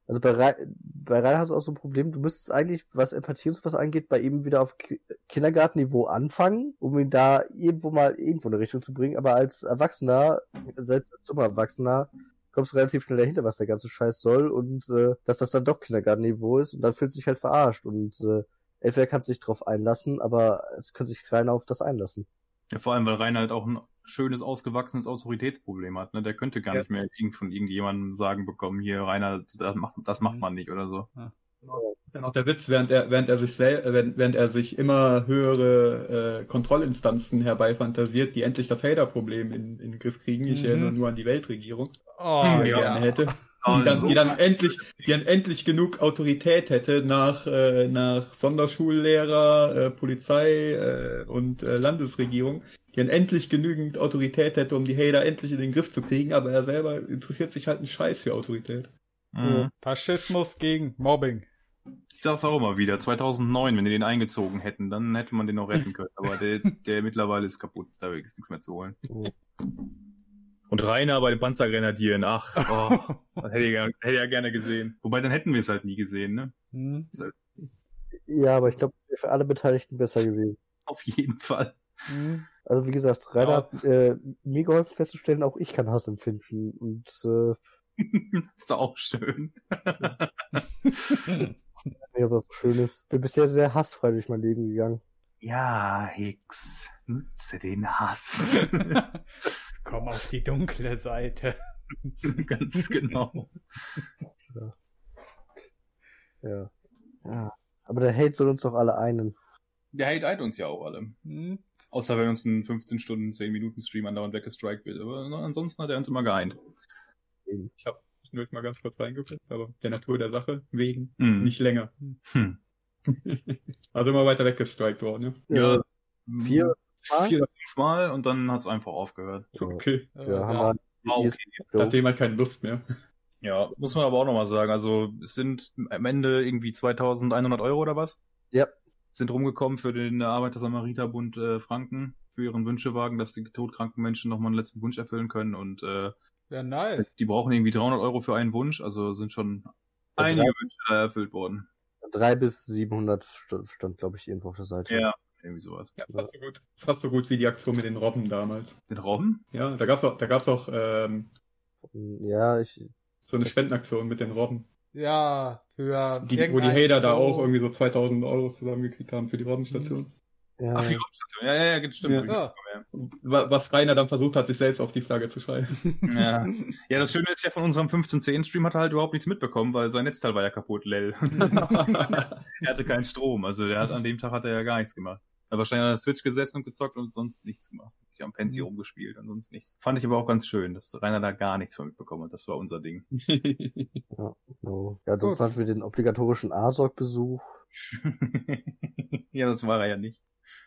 also bei, Rei- bei Rainer hast du auch so ein Problem, du müsstest eigentlich, was Empathie und sowas angeht, bei ihm wieder auf Ki Kindergartenniveau anfangen, um ihn da irgendwo mal irgendwo in eine Richtung zu bringen, aber als Erwachsener, selbst als dummer Erwachsener, kommst du relativ schnell dahinter, was der ganze Scheiß soll und äh, dass das dann doch Kindergartenniveau ist und dann fühlst du dich halt verarscht und äh, entweder kannst du dich drauf einlassen, aber es könnte sich Rainer auf das einlassen. Ja, vor allem, weil Rainer halt auch ein schönes, ausgewachsenes Autoritätsproblem hat. Ne? Der könnte gar Ja. nicht mehr irgend von irgendjemandem sagen bekommen, hier, Rainer, das macht, das macht Mhm. man nicht oder so. Dann auch der Witz, während er, während er sich sel während, während er sich immer höhere äh, Kontrollinstanzen herbeifantasiert, die endlich das Hater-Problem in, in den Griff kriegen. Ich Mhm. erinnere nur an die Weltregierung, Oh, die er ja. gerne hätte. Oh, Die dann, so- die dann endlich, die dann endlich genug Autorität hätte nach, äh, nach Sonderschullehrer, äh, Polizei äh, und äh, Landesregierung, dann endlich genügend Autorität hätte, um die Hater endlich in den Griff zu kriegen, aber er selber interessiert sich halt einen Scheiß für Autorität. Mhm. Faschismus gegen Mobbing. Ich sag's auch immer wieder, 2009, wenn die den eingezogen hätten, dann hätte man den noch retten können. Aber der, der mittlerweile ist kaputt, da ist nichts mehr zu holen. Und Rainer bei den Panzergrenadieren, ach, oh, das hätte ich, gern- hätte ja gerne gesehen. Wobei, dann hätten wir es halt nie gesehen, ne? Hm. Ist halt Ja, aber ich glaube, es wäre für alle Beteiligten besser gewesen. auf jeden Fall. Hm. Also wie gesagt, Rainer hat äh, mir geholfen festzustellen, auch ich kann Hass empfinden. Und äh, ist doch auch schön. ja, was so schön ist. Bin bisher sehr hassfrei durch mein Leben gegangen. Ja, Hicks, nutze den Hass. Komm auf die dunkle Seite. Ganz genau. Ja. ja. Aber der Hate soll uns doch alle einen. Der Hate eint uns ja auch alle. Hm. Außer wenn uns ein 15 Stunden, 10 Minuten Stream andauernd weggestrikt wird. Aber ansonsten hat er uns immer geeint. Ich habe nur mal ganz kurz reingeguckt, aber der Natur der Sache wegen Hm. nicht länger. Hm. Also immer weiter weggestrikt worden, Ja, Äh, vier Mal? vier oder fünf Mal und dann hat es einfach aufgehört. ne? Okay. Äh, Ja, haben wir. Okay. Hat jemand keine Lust mehr. Ja, muss man aber auch nochmal sagen. Also es sind am Ende irgendwie 2100 Euro oder was? Ja. Sind rumgekommen für den Arbeiter-Samariter-Bund äh, Franken, für ihren Wünschewagen, dass die todkranken Menschen nochmal einen letzten Wunsch erfüllen können. Und äh, Ja, nice. die brauchen irgendwie 300 Euro für einen Wunsch. Also sind schon Ja, einige drei- Wünsche da erfüllt worden. Drei bis 700 stand, stand glaube ich, irgendwo auf der Seite. Ja, irgendwie sowas. Ja, fast so gut. Fast so gut wie die Aktion mit den Robben damals. Mit Robben? Ja, da gab's auch, da gab's auch ähm, Ja, ich, so eine Spendenaktion mit den Robben. Ja, für Die, wo die Hater da Zoo. auch irgendwie so 2000 Euro zusammengekriegt haben für die Robbenstation. ja, Ach, die Raumstation. Ja, ja, ja, stimmt. Ja. Wa- Was Rainer dann versucht hat, sich selbst auf die Flagge zu schreiben. Ja. ja, das Schöne ist ja, von unserem 1510-Stream hat er halt überhaupt nichts mitbekommen, weil sein Netzteil war ja kaputt, lel. er hatte keinen Strom, also der hat an dem Tag hat er ja gar nichts gemacht. Er hat wahrscheinlich an der Switch gesessen und gezockt und sonst nichts gemacht. Ich am Fancy Mhm. rumgespielt und sonst nichts. Fand ich aber auch ganz schön, dass Rainer da gar nichts von mitbekommen hat. Das war unser Ding. no. ja sonst hatten wir den obligatorischen ASOG-Besuch. ja, das war er ja nicht.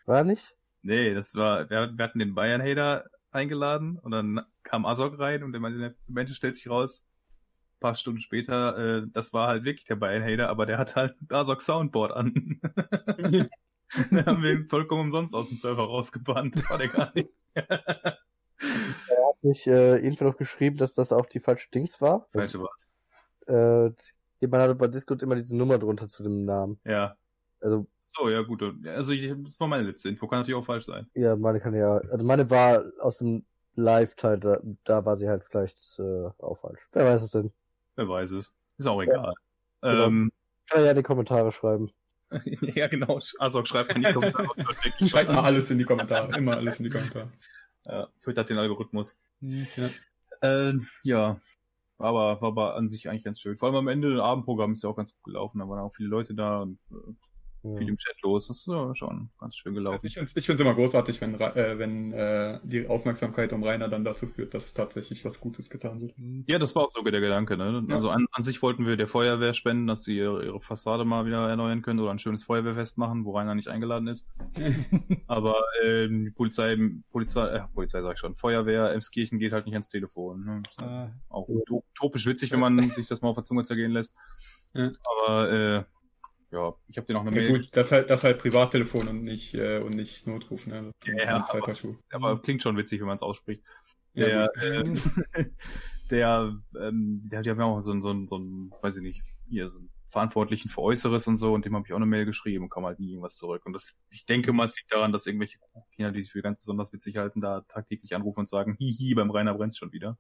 War er nicht? Nee, das war, wir, wir hatten den Bayern-Hater eingeladen und dann kam Azog rein und der Mensch stellt sich raus, ein paar Stunden später, äh, das war halt wirklich der Bayern-Hater, aber der hat halt Azog Soundboard an. da haben wir ihn vollkommen umsonst aus dem Server rausgebannt. Das war der gar nicht. Hat nicht äh, irgendwer noch geschrieben, dass das auch die falsche Dings war? Falsche Wort. Äh, jemand hatte bei Discord immer diese Nummer drunter zu dem Namen. Ja. Also, So, ja gut. Also ich, das war meine letzte Info, kann natürlich auch falsch sein. ja, meine kann ja. Also meine war aus dem Live-Teil, da, da war sie halt vielleicht äh, auch falsch. Wer weiß es denn? Wer weiß es. Ist auch egal. Genau. Ähm, Kann er ja in die Kommentare schreiben. ja, genau. Azog schreibt mal in die Kommentare. Schreibt mal alles in die Kommentare. Immer alles in die Kommentare. Ja, twittert den Algorithmus. Hm. Äh, ja, aber war aber an sich eigentlich ganz schön. Vor allem am Ende, Abendprogramm ist ja auch ganz gut gelaufen. Da waren auch viele Leute da und äh, Ja. viel im Chat los. Das ist ja schon ganz schön gelaufen. Ich finde es ich find's immer großartig, wenn, äh, wenn äh, die Aufmerksamkeit um Rainer dann dazu führt, dass tatsächlich was Gutes getan wird. Hm. Ja, das war auch sogar der Gedanke. Ne? Ja. Also an, an sich wollten wir der Feuerwehr spenden, dass sie ihre, ihre Fassade mal wieder erneuern können oder ein schönes Feuerwehrfest machen, wo Rainer nicht eingeladen ist. Aber ähm, die Polizei, Polizei, äh, Polizei sag ich schon, Feuerwehr, Emskirchen geht halt nicht ans Telefon. Ne? Halt Äh, auch uto- utopisch witzig, wenn man sich das mal auf der Zunge zergehen lässt. Ja. Aber äh, ja, ich habe dir noch eine Ja, Mail gut, das halt, das halt Privattelefon und nicht, äh, und nicht Notruf, ne? Ja, ein Schuh. aber klingt schon witzig, wenn man es ausspricht. Ja, Der, äh, der, ähm, der hat ja auch so ein, so ein, so ein, weiß ich nicht, hier, so einen Verantwortlichen für Äußeres und so, und dem habe ich auch eine Mail geschrieben und kam halt nie irgendwas zurück. Und das, ich denke mal, es liegt daran, dass irgendwelche Kinder, die sich für ganz besonders witzig halten, da tagtäglich anrufen und sagen, hihi, beim Rainer brennt's schon wieder.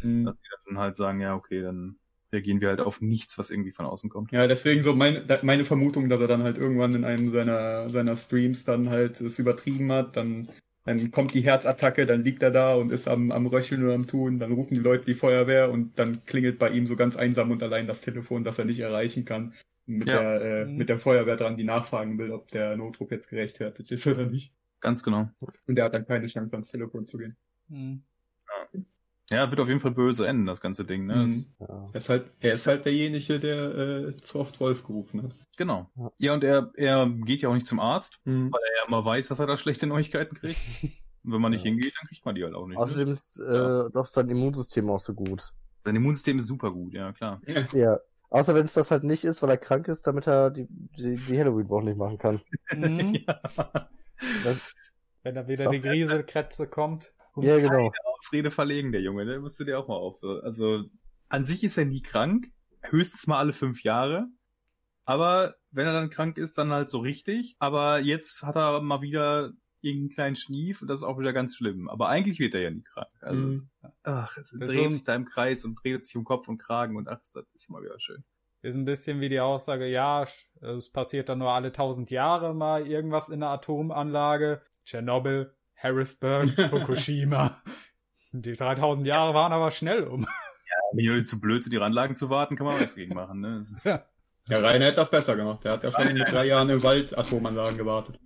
Mhm. Dass die dann halt sagen, ja, okay, dann reagieren wir halt auf nichts, was irgendwie von außen kommt. Ja, deswegen so mein, meine Vermutung, dass er dann halt irgendwann in einem seiner, seiner Streams dann halt es übertrieben hat, dann, dann kommt die Herzattacke, dann liegt er da und ist am, am Röcheln oder am Tun, dann rufen die Leute die Feuerwehr und dann klingelt bei ihm so ganz einsam und allein das Telefon, das er nicht erreichen kann. mit, Ja. der, äh, Mhm. mit der Feuerwehr dran, die nachfragen will, ob der Notruf jetzt gerechtfertigt ist oder nicht. Ganz genau. Und der hat dann keine Chance, ans Telefon zu gehen. Hm. Ja, wird auf jeden Fall böse enden, das ganze Ding, ne? Mhm. Ja. Er ist halt, er ist halt derjenige, der äh, zu oft Wolf gerufen hat. Genau. Ja. Ja, und er, er geht ja auch nicht zum Arzt, Mhm. weil er ja immer weiß, dass er da schlechte Neuigkeiten kriegt. Und wenn man nicht Ja. hingeht, dann kriegt man die halt auch nicht. ne? Außerdem ist äh, Ja. doch sein Immunsystem auch so gut. Sein Immunsystem ist super gut, ja klar. Ja. Außer wenn es das halt nicht ist, weil er krank ist, damit er die, die, die Halloween-Woche nicht machen kann. Mhm. ja. Das, Wenn da wieder die Grieselkrätze kommt. Ja, genau. Ausrede verlegen, der Junge, der musst du dir auch mal auf. Also, an sich ist er nie krank, höchstens mal alle fünf Jahre. Aber wenn er dann krank ist, dann halt so richtig. Aber jetzt hat er mal wieder irgendeinen kleinen Schnief und das ist auch wieder ganz schlimm. Aber eigentlich wird er ja nie krank. Also, Mhm. ach, es Das dreht sich da im Kreis und dreht sich um Kopf und Kragen und ach, das ist mal wieder schön. Ist ein bisschen wie die Aussage, ja, es passiert dann nur alle tausend Jahre mal irgendwas in der Atomanlage. Tschernobyl, Harrisburg, Fukushima. Die 3000 Jahre waren aber schnell um. Wenn die Leute zu blöd sind, die Anlagen zu warten, kann man auch was gegen machen. Ne? Ist- Der Rainer hätte das besser gemacht. Der hat ja schon mit drei Jahren im Wald Atomanlagen gewartet.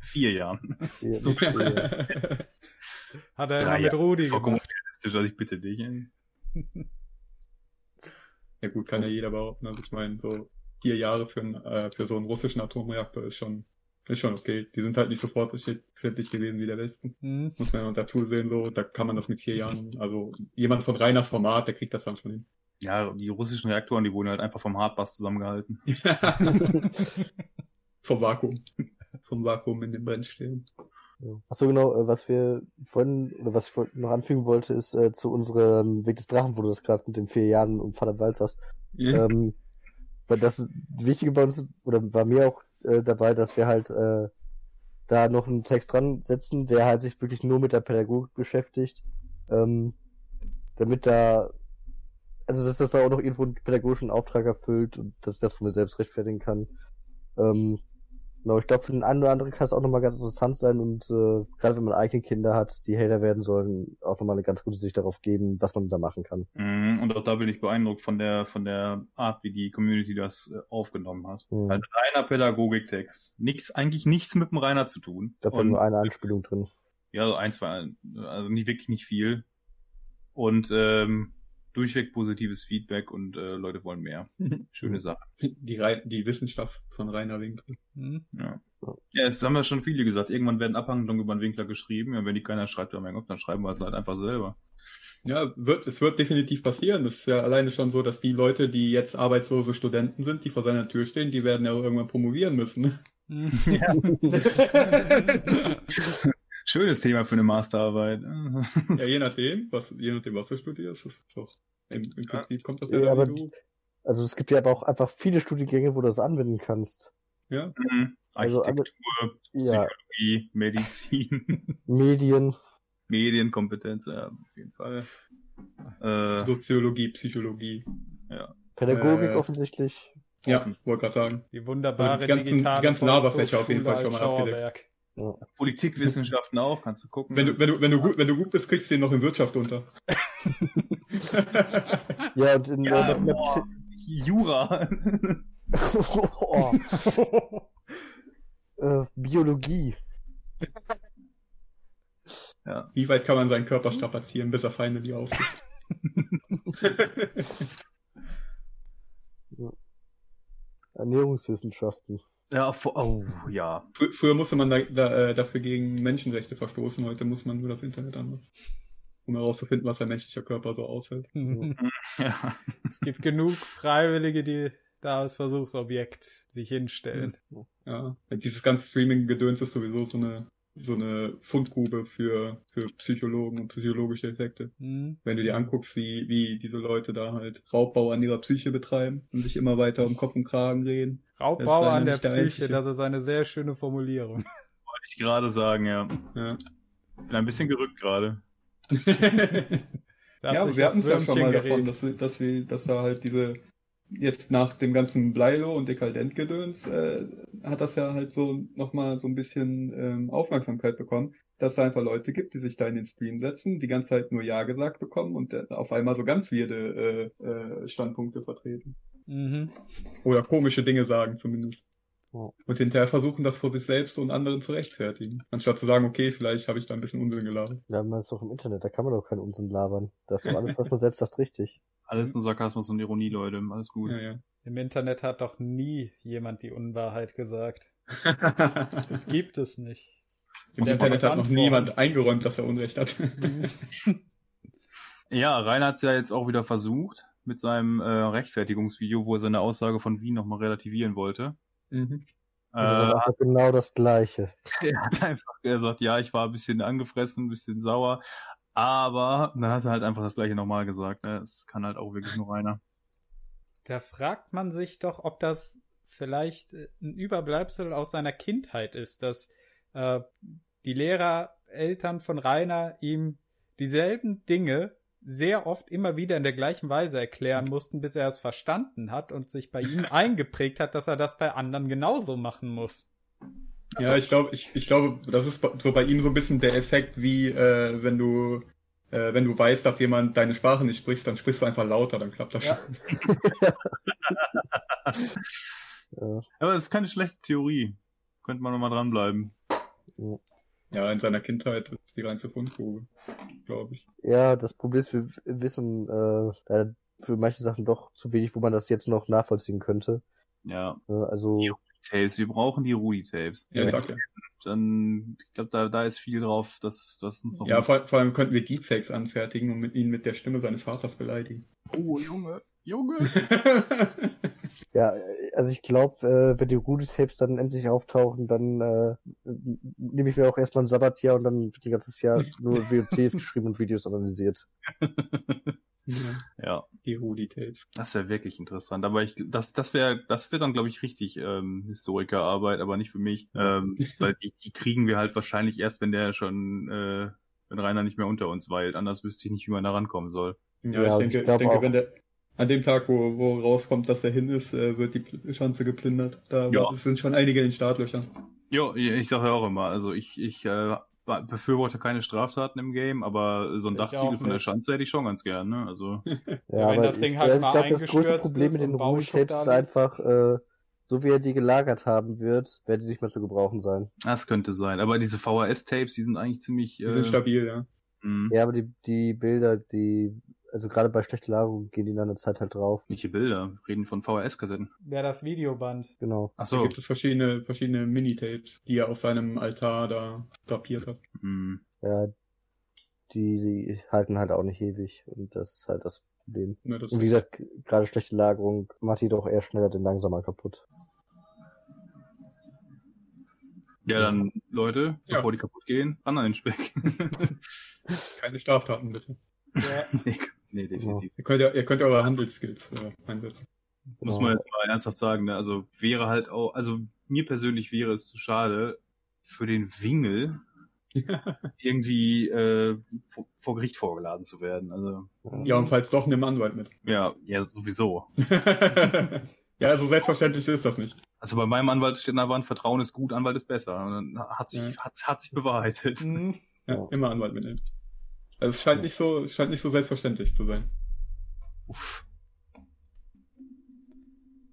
Vier Jahren. Ja, So ja. Hat er immer Drei mit Rudi Vollkommen gemacht. realistisch, also ich bitte dich. ey. ja gut, kann ja jeder behaupten. Also ich meine, so vier Jahre für, einen, äh, für so einen russischen Atomreaktor ist schon, ist schon okay. Die sind halt nicht so fortschrittlich gewesen wie der Westen. Hm. Muss man ja dazu sehen, so, da kann man das mit vier Jahren, also jemand von Reiners Format, der kriegt das dann schon hin. Ja, die russischen Reaktoren, die wurden halt einfach vom Hardbass zusammengehalten. Vom Vakuum. Vom Vakuum in den Brennstäben. Achso, genau, äh, was wir vorhin, oder was ich noch anfügen wollte, ist äh, zu unserem Weg des Drachen, wo du das gerade mit den vier Jahren und Vater Walz hast. Ja. Ähm, weil das Wichtige bei uns, oder war mir auch äh, dabei, dass wir halt äh, da noch einen Text dran setzen, der halt sich wirklich nur mit der Pädagogik beschäftigt, ähm, damit da, also dass das da auch noch irgendwo einen pädagogischen Auftrag erfüllt und dass ich das von mir selbst rechtfertigen kann. Ähm, genau, ich glaube, für den einen oder anderen kann es auch nochmal ganz interessant sein und äh, gerade wenn man eigene Kinder hat, die Hater werden sollen, auch nochmal eine ganz gute Sicht darauf geben, was man da machen kann. Mhm, Und auch da bin ich beeindruckt von der, von der Art, wie die Community das äh, aufgenommen hat. Mhm. Halt reiner Pädagogiktext. Nichts, eigentlich nichts mit dem Rainer zu tun. Dafür Und- nur eine Anspielung drin. Ja, so ein, zwei, also nicht wirklich nicht viel. Und ähm, durchweg positives Feedback und äh, Leute wollen mehr. Schöne Sache. Die, Rei- die Wissenschaft von Rainer Winkel. Hm. Ja. ja, es haben ja schon viele gesagt. Irgendwann werden Abhandlungen über den Winkler geschrieben. Ja, wenn die keiner schreibt, dann, mein Gott, dann schreiben wir es halt einfach selber. Ja, wird, es wird definitiv passieren. Es ist ja alleine schon so, dass die Leute, die jetzt arbeitslose Studenten sind, die vor seiner Tür stehen, die werden ja irgendwann promovieren müssen. Hm. Schönes Thema für eine Masterarbeit. ja, je nachdem, was, je nachdem, was du studierst, ist doch, im, im Prinzip kommt das ja, Ja, aber. Also es gibt ja aber auch einfach viele Studiengänge, wo du das anwenden kannst. Ja, Mhm. Also alle- Architektur, Ja, Psychologie, Medizin, Medien. Medienkompetenz, ja, auf jeden Fall. Äh, Soziologie, Psychologie. Pädagogik Äh, offensichtlich. Ja, wollte gerade sagen. Die wunderbare Die ganzen- digitale die ganzen Laberfächer auf jeden Fall schon mal Altschauerberg. Politikwissenschaften auch, kannst du gucken. Wenn du, wenn du, wenn du gut, wenn du gut bist, kriegst du den noch in Wirtschaft unter. Ja, und in Ja, äh, Mathematik- boah, Jura. äh, Biologie. ja. Wie weit kann man seinen Körper strapazieren, bis er Feinde die aufgibt? Ernährungswissenschaften. Ja, oh, ja. Fr früher musste man da, da, äh, dafür gegen Menschenrechte verstoßen, heute muss man nur das Internet anmachen. Um herauszufinden, was ein menschlicher Körper so aushält. ja. es gibt genug Freiwillige, die da als Versuchsobjekt sich hinstellen. Ja, dieses ganze Streaming-Gedöns ist sowieso so eine, so eine Fundgrube für, für Psychologen und psychologische Effekte. Hm. Wenn du dir anguckst, wie, wie diese Leute da halt Raubbau an ihrer Psyche betreiben und sich immer weiter um Kopf und Kragen reden. Raubbau an der der Psyche, einzige. das ist eine sehr schöne Formulierung. Wollte ich gerade sagen, ja. Ja. Bin ein bisschen gerückt gerade. Ja, aber wir das hatten es ja schon mal davon, geregt. dass, dass, wir, dass da halt diese, jetzt nach dem ganzen Bleilo und Dekadent-Gedöns, äh, hat das ja halt so nochmal so ein bisschen ähm, Aufmerksamkeit bekommen, dass es einfach Leute gibt, die sich da in den Stream setzen, die ganze Zeit nur Ja gesagt bekommen und auf einmal so ganz weirde äh, äh, Standpunkte vertreten. Mhm. Oder komische Dinge sagen zumindest. Und hinterher versuchen, das vor sich selbst und anderen zu rechtfertigen. Anstatt zu sagen, okay, vielleicht habe ich da ein bisschen Unsinn gelabert. Ja, man ist doch im Internet, da kann man doch keinen Unsinn labern. Das ist doch alles, was man selbst sagt, richtig. Alles nur Sarkasmus und Ironie, Leute. Alles gut. Ja, ja. Im Internet hat doch nie jemand die Unwahrheit gesagt. Im Gibt es nicht. Internet hat noch niemand eingeräumt, dass er Unrecht hat. Ja, Rainer hat es ja jetzt auch wieder versucht mit seinem äh, Rechtfertigungsvideo, wo er seine Aussage von Wien nochmal relativieren wollte. Mhm. Äh, Das ist einfach genau das Gleiche. er hat einfach gesagt, ja, ich war ein bisschen angefressen, ein bisschen sauer, aber dann hat er halt einfach das gleiche nochmal gesagt. Ne? Das kann halt auch wirklich nur Rainer. Da fragt man sich doch, ob das vielleicht äh, ein Überbleibsel aus seiner Kindheit ist, dass äh, die Lehrer, Eltern von Rainer ihm dieselben Dinge sehr oft immer wieder in der gleichen Weise erklären mussten, bis er es verstanden hat und sich bei ihm eingeprägt hat, dass er das bei anderen genauso machen muss. Ja, ich glaube, ich, ich glaube, das ist so bei ihm so ein bisschen der Effekt, wie äh, wenn du äh, wenn du weißt, dass jemand deine Sprache nicht spricht, dann sprichst du einfach lauter, dann klappt das Ja. schon. Ja. Aber das ist keine schlechte Theorie. Könnte man nochmal dranbleiben. Ja, in seiner Kindheit ist die reinste Fundgrube, glaube ich. Ja, das Problem ist, wir wissen äh, für manche Sachen doch zu wenig, wo man das jetzt noch nachvollziehen könnte. Ja. Also, Die Tapes, wir brauchen die Rudi-Tapes. Ja, ich sag ja. Dann, ich glaube, da, da ist viel drauf, dass das uns noch. Ja, vor, vor allem könnten wir Deepfakes anfertigen und mit ihn mit der Stimme seines Vaters beleidigen. oh, Junge, Junge. ja, also ich glaube, äh, wenn die Rudy-Tapes dann endlich auftauchen, dann äh, nehme ich mir auch erstmal ein Sabbatjahr und dann wird die ganzes Jahr nur WOTs geschrieben und Videos analysiert. ja, die Rudi-Tapes. das wäre wirklich interessant. Aber ich, das, das wäre, das wird dann, glaube ich, richtig ähm, Historikerarbeit, aber nicht für mich, ähm, weil die, die kriegen wir halt wahrscheinlich erst, wenn der schon, äh, wenn Rainer nicht mehr unter uns weilt. Anders wüsste ich nicht, wie man da rankommen soll. Ja, Ja, ich denke, ich ich denke wenn der an dem Tag, wo, wo rauskommt, dass er hin ist, äh, wird die Schanze geplündert. Da Ja. sind schon einige in den Startlöchern. Ja, ich sage ja auch immer, also ich, ich äh, befürworte keine Straftaten im Game, aber so ein Ich Dachziegel von der. Schanze hätte ich schon ganz gern, ne? Also, Ja, wenn aber das ich, Ding halt ja, ich mal glaube, das größte Problem ist mit den da ist einfach, äh, so wie er die gelagert haben wird, werden die nicht mehr zu gebrauchen sein. das könnte sein. Aber diese VHS-Tapes, die sind eigentlich ziemlich. Die Äh, sind stabil, ja. mh. Ja, aber die, die Bilder, die, also gerade bei schlechter Lagerung gehen die nach einer Zeit halt drauf. Welche Bilder? Wir reden von VHS-Kassetten. Wer das Videoband. Genau. Ach Da so. gibt es verschiedene, verschiedene Minitapes, die er auf seinem Altar da drapiert hat. Hm. Ja, die, die halten halt auch nicht ewig und das ist halt das Problem. Ne, das Und wie gesagt, gerade schlechte Lagerung macht die doch eher schneller denn langsamer kaputt. Ja, dann, Leute, Ja. bevor die kaputt gehen, an den Speck. keine Straftaten, bitte. Ja, nee, nee, definitiv. Ihr könnt ja, ihr könnt ja eure Handelsskills äh, einsetzen. Muss Genau. man jetzt mal ernsthaft sagen, ne? Also wäre halt auch, also mir persönlich wäre es zu schade, für den Wingel irgendwie äh, vor, vor Gericht vorgeladen zu werden. Also, Ja, und falls doch, nimm Anwalt mit. ja, ja, sowieso. ja, so selbstverständlich ist das nicht. Also bei meinem Anwalt steht an der Wand, Vertrauen ist gut, Anwalt ist besser. Und dann hat sich, Ja. hat, hat sich bewahrheitet. Mhm. Ja. immer Anwalt mitnehmen. Also es scheint nicht so, es scheint nicht so selbstverständlich zu sein. Uff.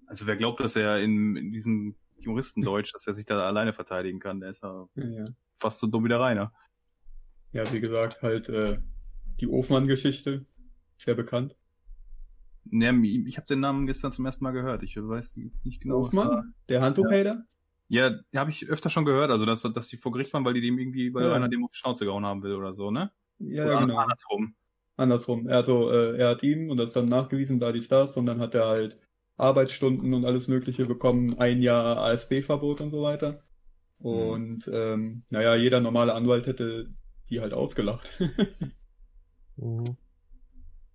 Also wer glaubt, dass er in, in diesem Juristendeutsch, dass er sich da alleine verteidigen kann, der ist ja Ja, ja. fast so dumm wie der Rainer. ja wie gesagt, halt äh, die Ofmann-Geschichte, sehr bekannt. Ne, ich habe den Namen gestern zum ersten Mal gehört. Ich weiß jetzt nicht genau, was da... Ofmann, der Handtuchhader? Ja, habe ich öfter schon gehört, also dass, dass die vor Gericht waren, weil die dem irgendwie, weil Ja. Rainer dem auf die Schnauze gehauen haben will oder so, ne? Ja, oder genau. andersrum. Andersrum. Er, also, äh, er hat ihm und das dann nachgewiesen, da die Stars, und dann hat er halt Arbeitsstunden und alles Mögliche bekommen, ein Jahr ASB-Verbot und so weiter. Und ähm, naja, jeder normale Anwalt hätte die halt ausgelacht. Mhm.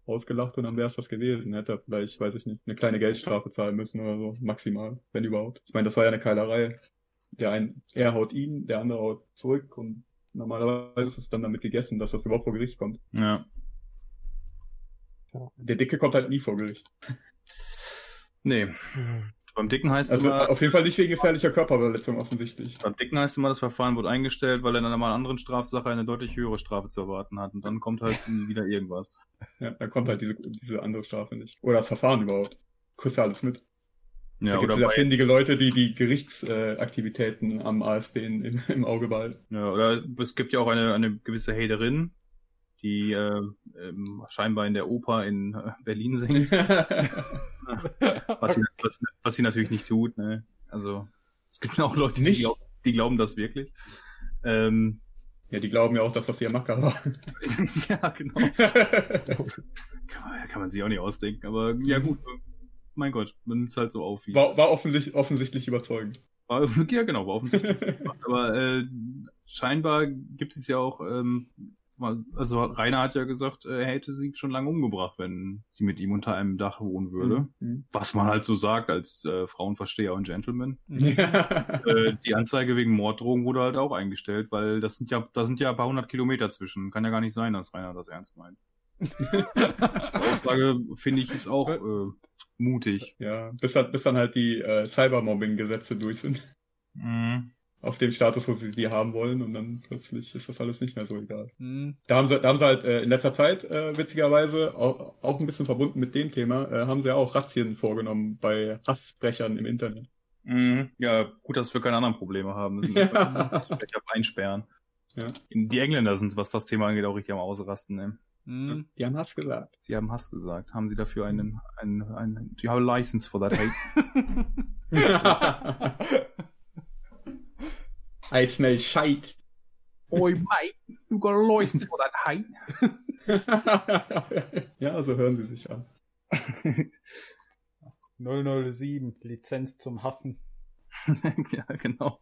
ausgelacht und dann wäre es das gewesen. Hätte er vielleicht, weiß ich nicht, eine kleine Geldstrafe zahlen müssen oder so, maximal, wenn überhaupt. Ich meine, das war ja eine Keilerei. Der ein, er haut ihn, der andere haut zurück und normalerweise ist es dann damit gegessen, dass das überhaupt vor Gericht kommt. Ja. Der Dicke kommt halt nie vor Gericht. Nee. beim Dicken heißt Also es immer, auf jeden Fall nicht wegen gefährlicher Körperverletzung offensichtlich. beim Dicken heißt es immer, das Verfahren wurde eingestellt, weil er dann mal einer anderen Strafsache eine deutlich höhere Strafe zu erwarten hat. Und dann kommt halt wieder irgendwas. Ja, da kommt halt diese, diese andere Strafe nicht. Oder das Verfahren überhaupt. Kriegst du alles mit. Ja, da gibt oder es ja findige Leute, die die Gerichtsaktivitäten am AfD in, in, im Auge behalten. ja, oder es gibt ja auch eine, eine gewisse Haterin, die äh, ähm, scheinbar in der Oper in äh, Berlin singt. was, sie, was, was sie natürlich nicht tut. Ne? Also es gibt auch Leute, die, glaub, die glauben das wirklich. Ähm, ja, die glauben ja auch, dass das ihr Macker war. ja, genau. Kann man, kann man sich auch nicht ausdenken. Aber ja gut, mein Gott, man nimmt es halt so auf. wie war war offensichtlich, offensichtlich überzeugend. war, ja genau, war offensichtlich. Aber äh, scheinbar gibt es ja auch, ähm, also Rainer hat ja gesagt, äh, er hätte sie schon lange umgebracht, wenn sie mit ihm unter einem Dach wohnen würde. Mhm. Was man halt so sagt als äh, Frauenversteher und Gentleman. Ja. Äh, die Anzeige wegen Morddrohung wurde halt auch eingestellt, weil das sind ja, da sind ja ein paar hundert Kilometer zwischen. Kann ja gar nicht sein, dass Rainer das ernst meint. Die Aussage finde ich ist auch äh, mutig. ja, bis dann, bis dann halt die äh, Cybermobbing-Gesetze durch sind. Mhm. Auf dem Status, wo sie die haben wollen und dann plötzlich ist das alles nicht mehr so egal. Hm. Da haben sie, da haben sie halt äh, in letzter Zeit, äh, witzigerweise, auch, auch ein bisschen verbunden mit dem Thema, äh, haben sie ja auch Razzien vorgenommen bei Hassbrechern im Internet. Mhm. Ja, gut, dass wir keine anderen Probleme haben. Müssen Ja. auf einsperren. Ja. Die Engländer sind, was das Thema angeht, auch richtig am Ausrasten. Ne? Hm. Die haben Hass gesagt. Sie haben Hass gesagt. Haben Sie dafür einen, einen, einen, do you have a license for that hate? I smell shite. Oi, mate, you got a license for that hate? ja, so hören sie sich an. 007, Lizenz zum Hassen. ja, genau.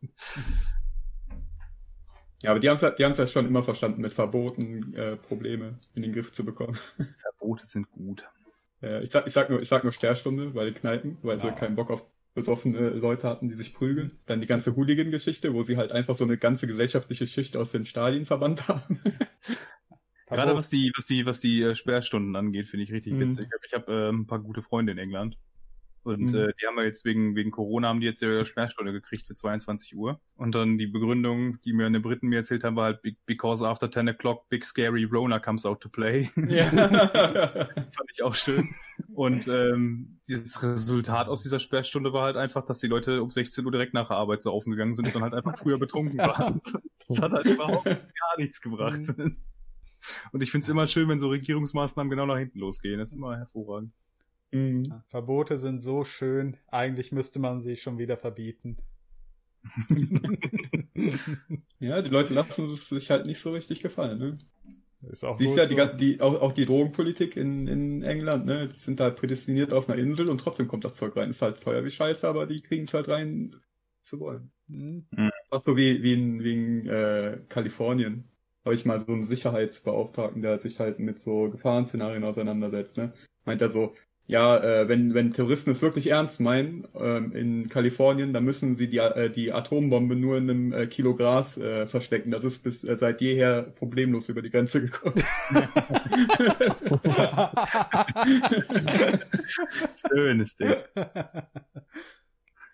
Ja, aber die haben es die haben's ja schon immer verstanden, mit Verboten äh, Probleme in den Griff zu bekommen. Verbote sind gut. Äh, ich, sag, ich, sag nur, ich sag nur Sperrstunde bei den Kneipen, weil sie Ja. keinen Bock auf besoffene Leute hatten, die sich prügeln. Dann die ganze Hooligan-Geschichte, wo sie halt einfach so eine ganze gesellschaftliche Schicht aus den Stadien verbannt haben. Gerade was die, was die, was die äh, Sperrstunden angeht, finde ich richtig Mhm. witzig. Ich habe äh, ein paar gute Freunde in England. Und Mhm. äh, die haben ja jetzt wegen, wegen Corona haben die jetzt ihre Sperrstunde gekriegt für 22 Uhr. Und dann die Begründung, die mir eine Briten mir erzählt haben, war halt, "Be- because after 10 o'clock, big scary Rona comes out to play. ja. Fand ich auch schön. Und ähm, dieses Resultat aus dieser Sperrstunde war halt einfach, dass die Leute um 16 Uhr direkt nach der Arbeit so aufgegangen sind und dann halt einfach früher betrunken waren. Das hat halt überhaupt gar nichts gebracht. Und ich finde es immer schön, wenn so Regierungsmaßnahmen genau nach hinten losgehen. Das ist immer hervorragend. Mhm. Ja, Verbote sind so schön, eigentlich müsste man sie schon wieder verbieten. ja, die Leute lassen es sich halt nicht so richtig gefallen. Ne? Ist auch Siehst ja, die, so. gan- die, auch, auch die Drogenpolitik in, in England, ne, die sind halt prädestiniert auf einer Insel und trotzdem kommt das Zeug rein. Ist halt teuer wie Scheiße, aber die kriegen es halt rein zu wollen. Hm. Fast so wie, wie in, wie in äh, Kalifornien. Habe ich mal so einen Sicherheitsbeauftragten, der sich halt mit so Gefahrenszenarien auseinandersetzt, ne? Meint er so, ja, äh, wenn, wenn Terroristen es wirklich ernst meinen, ähm, in Kalifornien, dann müssen sie die, äh, die Atombombe nur in einem äh, Kilo Gras äh, verstecken. Das ist bis äh, seit jeher problemlos über die Grenze gekommen. Schönes Ding.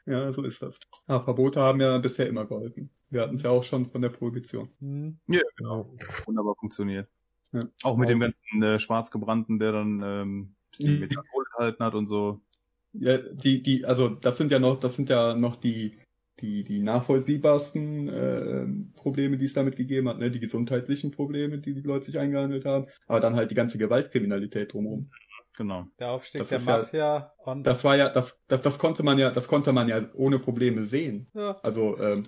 ja, so ist das. Aber Verbote haben ja bisher immer geholfen. Wir hatten es ja auch schon von der Prohibition. Hm. Ja, genau. Wunderbar funktioniert. Ja. Auch mit dem ganzen äh, Schwarzgebrannten, der dann ähm, bisschen Mhm. Methadol enthalten hat und so. Ja, die, die, also das sind ja noch, das sind ja noch die, die, die nachvollziehbarsten äh, Probleme, die es damit gegeben hat, ne? Die gesundheitlichen Probleme, die die Leute sich eingehandelt haben, aber dann halt die ganze Gewaltkriminalität drumherum. Genau. Der Aufstieg das der Mafia. Ja, das war ja, das, das, das konnte man ja, das konnte man ja ohne Probleme sehen. Ja. Also ähm,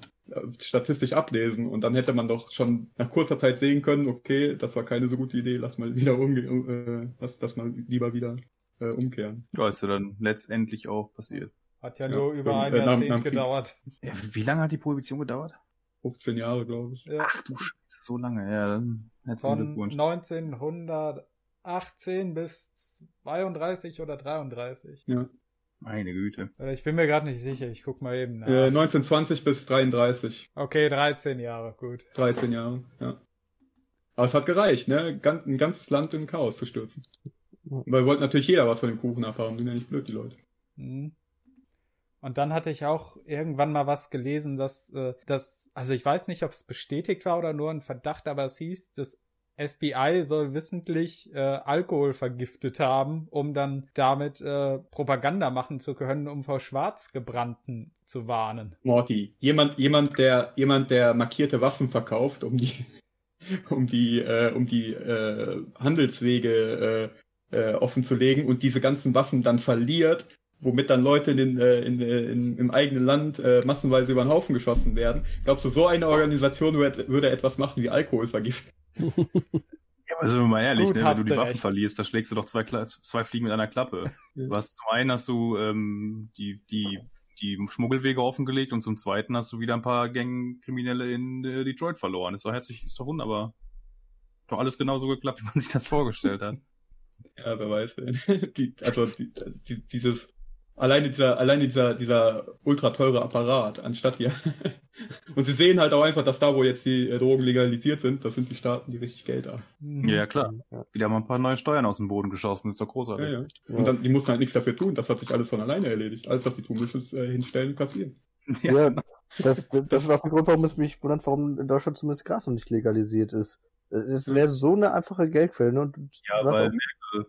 statistisch ablesen und dann hätte man doch schon nach kurzer Zeit sehen können, okay, das war keine so gute Idee, lass mal wieder umgehen, äh, lass, lass mal lieber wieder äh, umkehren. Ja, ist ja dann letztendlich auch passiert. Hat ja, ja nur über ein äh, Jahrzehnt nach, nach gedauert. Ja, wie lange hat die Prohibition gedauert? 15 Jahre, glaube ich. Ach du Scheiße, so lange, ja. Dann Von 1900 18 bis 32 oder 33. Ja. Meine Güte. Ich bin mir gerade nicht sicher, ich guck mal eben äh, nach. 1920 bis 33. Okay, 13 Jahre, gut. 13 Jahre, ja. Aber es hat gereicht, ne? Ein ganzes Land in Chaos zu stürzen. Weil wollte natürlich jeder was von dem Kuchen abhaben, sind ja nicht blöd, die Leute. Hm. Und dann hatte ich auch irgendwann mal was gelesen, dass äh, dass also ich weiß nicht, ob es bestätigt war oder nur ein Verdacht, aber es hieß, dass FBI soll wissentlich äh, Alkohol vergiftet haben, um dann damit äh, Propaganda machen zu können, um vor Schwarzgebrannten zu warnen. Morty, jemand, jemand, der, jemand, der markierte Waffen verkauft, um die, um die, äh, um die äh, Handelswege äh, äh, offen zu legen und diese ganzen Waffen dann verliert, womit dann Leute in, den, äh, in, äh, in, im eigenen Land äh, massenweise über den Haufen geschossen werden. Glaubst du, so eine Organisation würde, würde etwas machen wie Alkohol vergiften? Ja, aber sind wir mal ehrlich, Gut, ne? wenn du die Waffen recht. verlierst, da schlägst du doch zwei, Kla- zwei Fliegen mit einer Klappe. Du hast zum einen hast du ähm, die, die, die Schmuggelwege offengelegt und zum zweiten hast du wieder ein paar Gangkriminelle in äh, Detroit verloren. Ist doch herzlich, ist doch wunderbar. Doch alles genauso geklappt, wie man sich das vorgestellt hat. Ja, wer weiß. Die, also die, die, dieses alleine dieser alleine dieser dieser ultra teure Apparat anstatt ja und sie sehen halt auch einfach, dass da wo jetzt die äh, Drogen legalisiert sind, das sind die Staaten, die richtig Geld haben. Mhm. Ja, klar. Ja. Wieder mal ein paar neue Steuern aus dem Boden geschossen, ist doch Ja, großartig. ja. Und dann die mussten halt nichts dafür tun, das hat sich alles von alleine erledigt. Alles was sie tun müssen, ist äh, hinstellen und kassieren. Ja, das, das ist auch der Grund, warum es mich wundert, warum in Deutschland zumindest Gras noch nicht legalisiert ist. Es wäre so eine einfache Geldquelle. Ne? Und Ja, weil auch-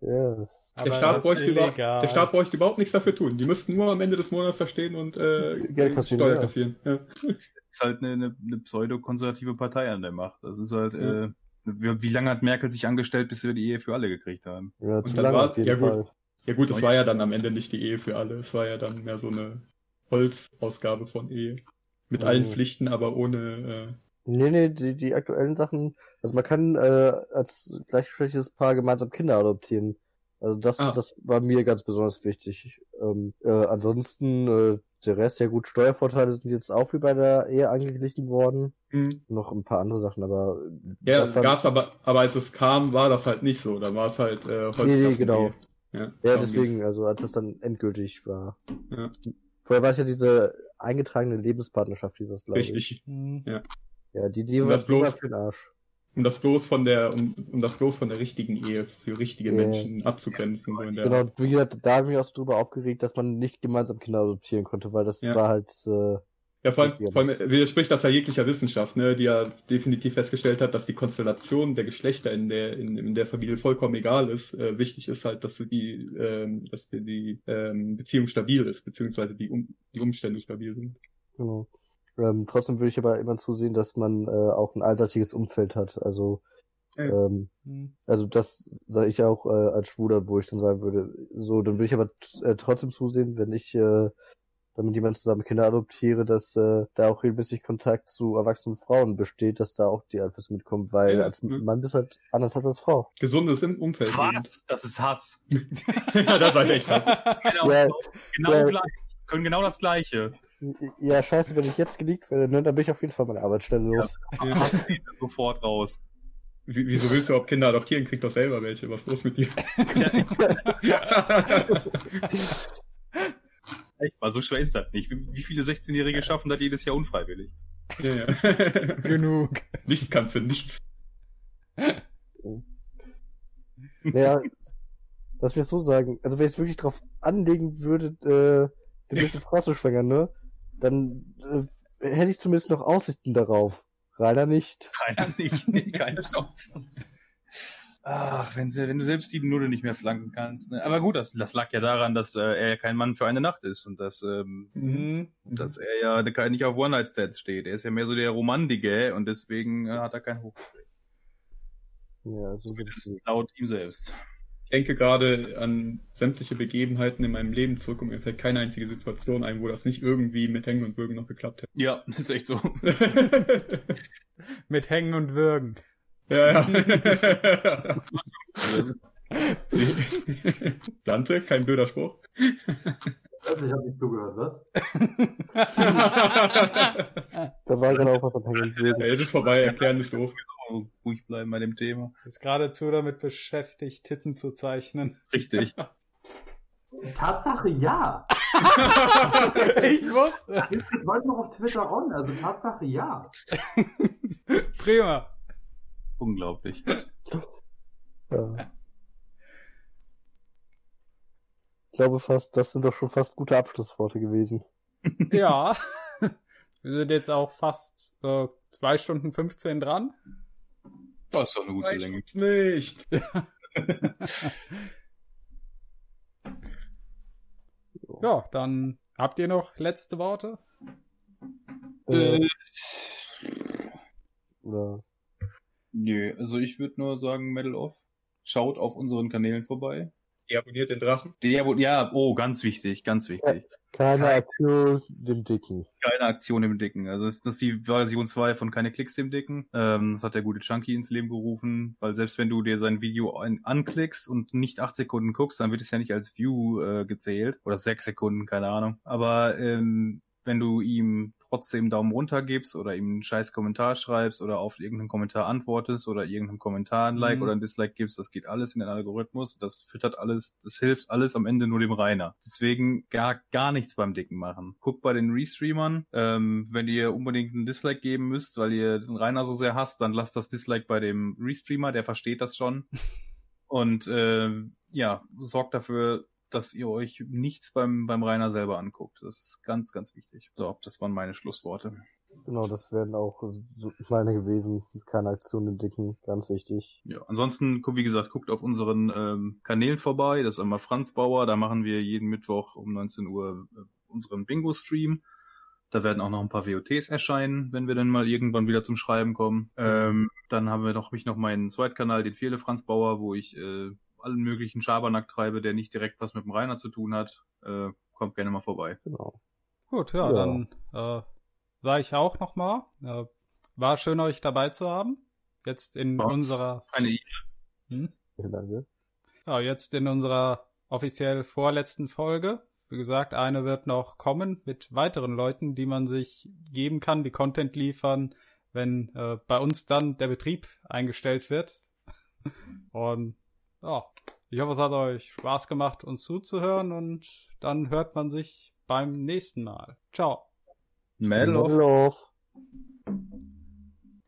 ja, Der Staat, der Staat bräuchte überhaupt nichts dafür tun. Die müssten nur am Ende des Monats da stehen und äh, Geld kassieren, Steuer ja. kassieren. Ja. es ist halt eine, eine, eine pseudo-konservative Partei an der Macht. Das ist halt, Ja. äh, wie, wie lange hat Merkel sich angestellt, bis wir die Ehe für alle gekriegt haben? ja, Und zu dann lange war- auf jeden ja, gut. Fall. ja gut, es war ja dann am Ende nicht die Ehe für alle. Es war ja dann mehr so eine Holzausgabe von Ehe. Mit Mhm. allen Pflichten, aber ohne Nee, nee, die, die aktuellen Sachen, also man kann äh, als gleichgeschlechtliches Paar gemeinsam Kinder adoptieren. Also das, Ah. das war mir ganz besonders wichtig. Ähm, äh, ansonsten, äh, der Rest, ja gut, Steuervorteile sind jetzt auch wie bei der Ehe angeglichen worden. äh, hm. Noch ein paar andere Sachen, aber Ja, das war- gab's aber, aber als es kam, war das halt nicht so. Da war es halt äh, Holzkasten- Nee, nee, genau. Ja, Ja, deswegen, also als es dann endgültig war. Ja. Vorher war es ja diese eingetragene Lebenspartnerschaft, dieses, glaube ich. Richtig. Mhm. Ja, die, die die war bloß- für den Arsch. Um das bloß von der, um, um das bloß von der richtigen Ehe für richtige. Menschen abzugrenzen. So Genau, wie gesagt, da habe ich mich auch drüber aufgeregt, dass man nicht gemeinsam Kinder adoptieren konnte, weil das Ja. war halt, äh, Ja, vor allem, vor allem widerspricht das ja jeglicher Wissenschaft, ne, die ja definitiv festgestellt hat, dass die Konstellation der Geschlechter in der, in, in der Familie vollkommen egal ist. Äh, wichtig ist halt, dass die, ähm, dass die, die ähm, Beziehung stabil ist, beziehungsweise die, um, die Umstände stabil sind. genau. Ähm, trotzdem würde ich aber immer zusehen, dass man äh, auch ein einseitiges Umfeld hat. Also, Ja. ähm, Mhm. also das sage ich auch äh, als Schwuler, wo ich dann sagen würde, so, dann würde ich aber äh, trotzdem zusehen, wenn ich äh, dann mit jemandem zusammen Kinder adoptiere, dass äh, da auch regelmäßig Kontakt zu erwachsenen Frauen besteht, dass da auch die Einflüsse mitkommen, weil Ja, als ne? Mann bist halt anders als als Frau. Gesundes im Umfeld. Was? Das ist Hass. ja, das war echt. was. Genau, Ja, genau gleich. Können genau das Gleiche. Ja, scheiße, wenn ich jetzt geleakt werde, ne, dann bin ich auf jeden Fall meine Arbeitsstelle los. Geht sofort raus. Wie, wieso willst du überhaupt Kinder adoptieren? Krieg doch selber welche. Was ist los mit dir? Echt mal, so schwer ist das nicht. Wie, viele 16-Jährige schaffen das jedes Jahr unfreiwillig? ja, ja. Genug. Nichts kannst du, nichts. Naja, lass mich so sagen, also wenn ich es wirklich drauf anlegen würde, äh, die nächste Frau zu schwängern, ne, dann äh, hätte ich zumindest noch Aussichten darauf. Rainer nicht. Keiner nicht. Nee, keine Chance. Ach, wenn, sie, wenn du selbst die Nulle nicht mehr flanken kannst. Ne? Aber gut, das, das lag ja daran, dass äh, er ja kein Mann für eine Nacht ist und dass, ähm, Mhm. dass er ja der- nicht auf One-Night-Stands steht. Er ist ja mehr so der Romantige und deswegen äh, hat er kein Hoch. Ja, so sehen. ist laut ihm selbst. Ich denke gerade an sämtliche Begebenheiten in meinem Leben zurück und mir fällt keine einzige Situation ein, wo das nicht irgendwie mit Hängen und Würgen noch geklappt Ja, das ist echt so. hätte. Mit Hängen und Würgen. ja, ja. Plante, kein blöder Spruch. Also, ich habe nicht zugehört, was? Da war gerade auch was am Hängen. Ja, jetzt ist vorbei, erklären ist doof. Ruhig bleiben bei dem Thema. Ist geradezu damit beschäftigt, Titten zu zeichnen. Richtig. Tatsache ja. ich wusste. Ich wollte noch auf Twitter on, also Tatsache ja. Prima. Unglaublich. Ja. glaube fast, das sind doch schon fast gute Abschlussworte gewesen. Ja. Wir sind jetzt auch fast äh, zwei Stunden 15 dran. Das ist doch eine gute Reicht Länge. nicht. Ja, dann habt ihr noch letzte Worte? Äh, Äh, oder nö, also ich würde nur sagen, Medal Off. Schaut auf unseren Kanälen vorbei. Ihr abonniert den Drachen. Der, wo- ja, oh, ganz wichtig, ganz wichtig. keine Kein- Aktion dem Dicken. Keine Aktion im Dicken. Also das, das ist die Version 2 von Keine Klicks dem Dicken. Ähm, das hat der gute Chunky ins Leben gerufen, weil selbst wenn du dir sein Video an, anklickst und nicht acht Sekunden guckst, dann wird es ja nicht als View äh, gezählt. Oder sechs Sekunden, keine Ahnung. Aber ähm, wenn du ihm trotzdem Daumen runter gibst oder ihm einen scheiß Kommentar schreibst oder auf irgendeinen Kommentar antwortest oder irgendeinem Kommentar ein Like Mhm. oder ein Dislike gibst, das geht alles in den Algorithmus. Das füttert alles, das hilft alles am Ende nur dem Rainer. Deswegen gar, gar nichts beim Dicken machen. Guckt bei den Restreamern. Ähm, wenn ihr unbedingt einen Dislike geben müsst, weil ihr den Rainer so sehr hasst, dann lasst das Dislike bei dem Restreamer, der versteht das schon. Und ähm, ja, sorgt dafür, dass ihr euch nichts beim, beim Rainer selber anguckt. Das ist ganz, ganz wichtig. So, das waren meine Schlussworte. Genau, das wären auch meine gewesen. Keine Aktion dem Dicken, ganz wichtig. Ja, ansonsten, wie gesagt, guckt auf unseren ähm, Kanälen vorbei. Das ist einmal Franz Bauer. Da machen wir jeden Mittwoch um 19 Uhr äh, unseren Bingo-Stream. Da werden auch noch ein paar WOTs erscheinen, wenn wir dann mal irgendwann wieder zum Schreiben kommen. Ähm, dann haben wir noch mich noch meinen Zweitkanal, den Viele Franz Bauer, wo ich äh, allen möglichen Schabernack treibe, der nicht direkt was mit dem Rainer zu tun hat. Äh, kommt gerne mal vorbei. Genau. Gut, ja, Ja. dann äh, sage ich auch nochmal. Äh, war schön, euch dabei zu haben. Jetzt in Was? unserer Eine hm? Vielen Dank. Ja, jetzt in unserer offiziell vorletzten Folge. Wie gesagt, eine wird noch kommen mit weiteren Leuten, die man sich geben kann, die Content liefern, wenn äh, bei uns dann der Betrieb eingestellt wird. Und ja, ich hoffe, es hat euch Spaß gemacht, uns zuzuhören und dann hört man sich beim nächsten Mal. Ciao. Love.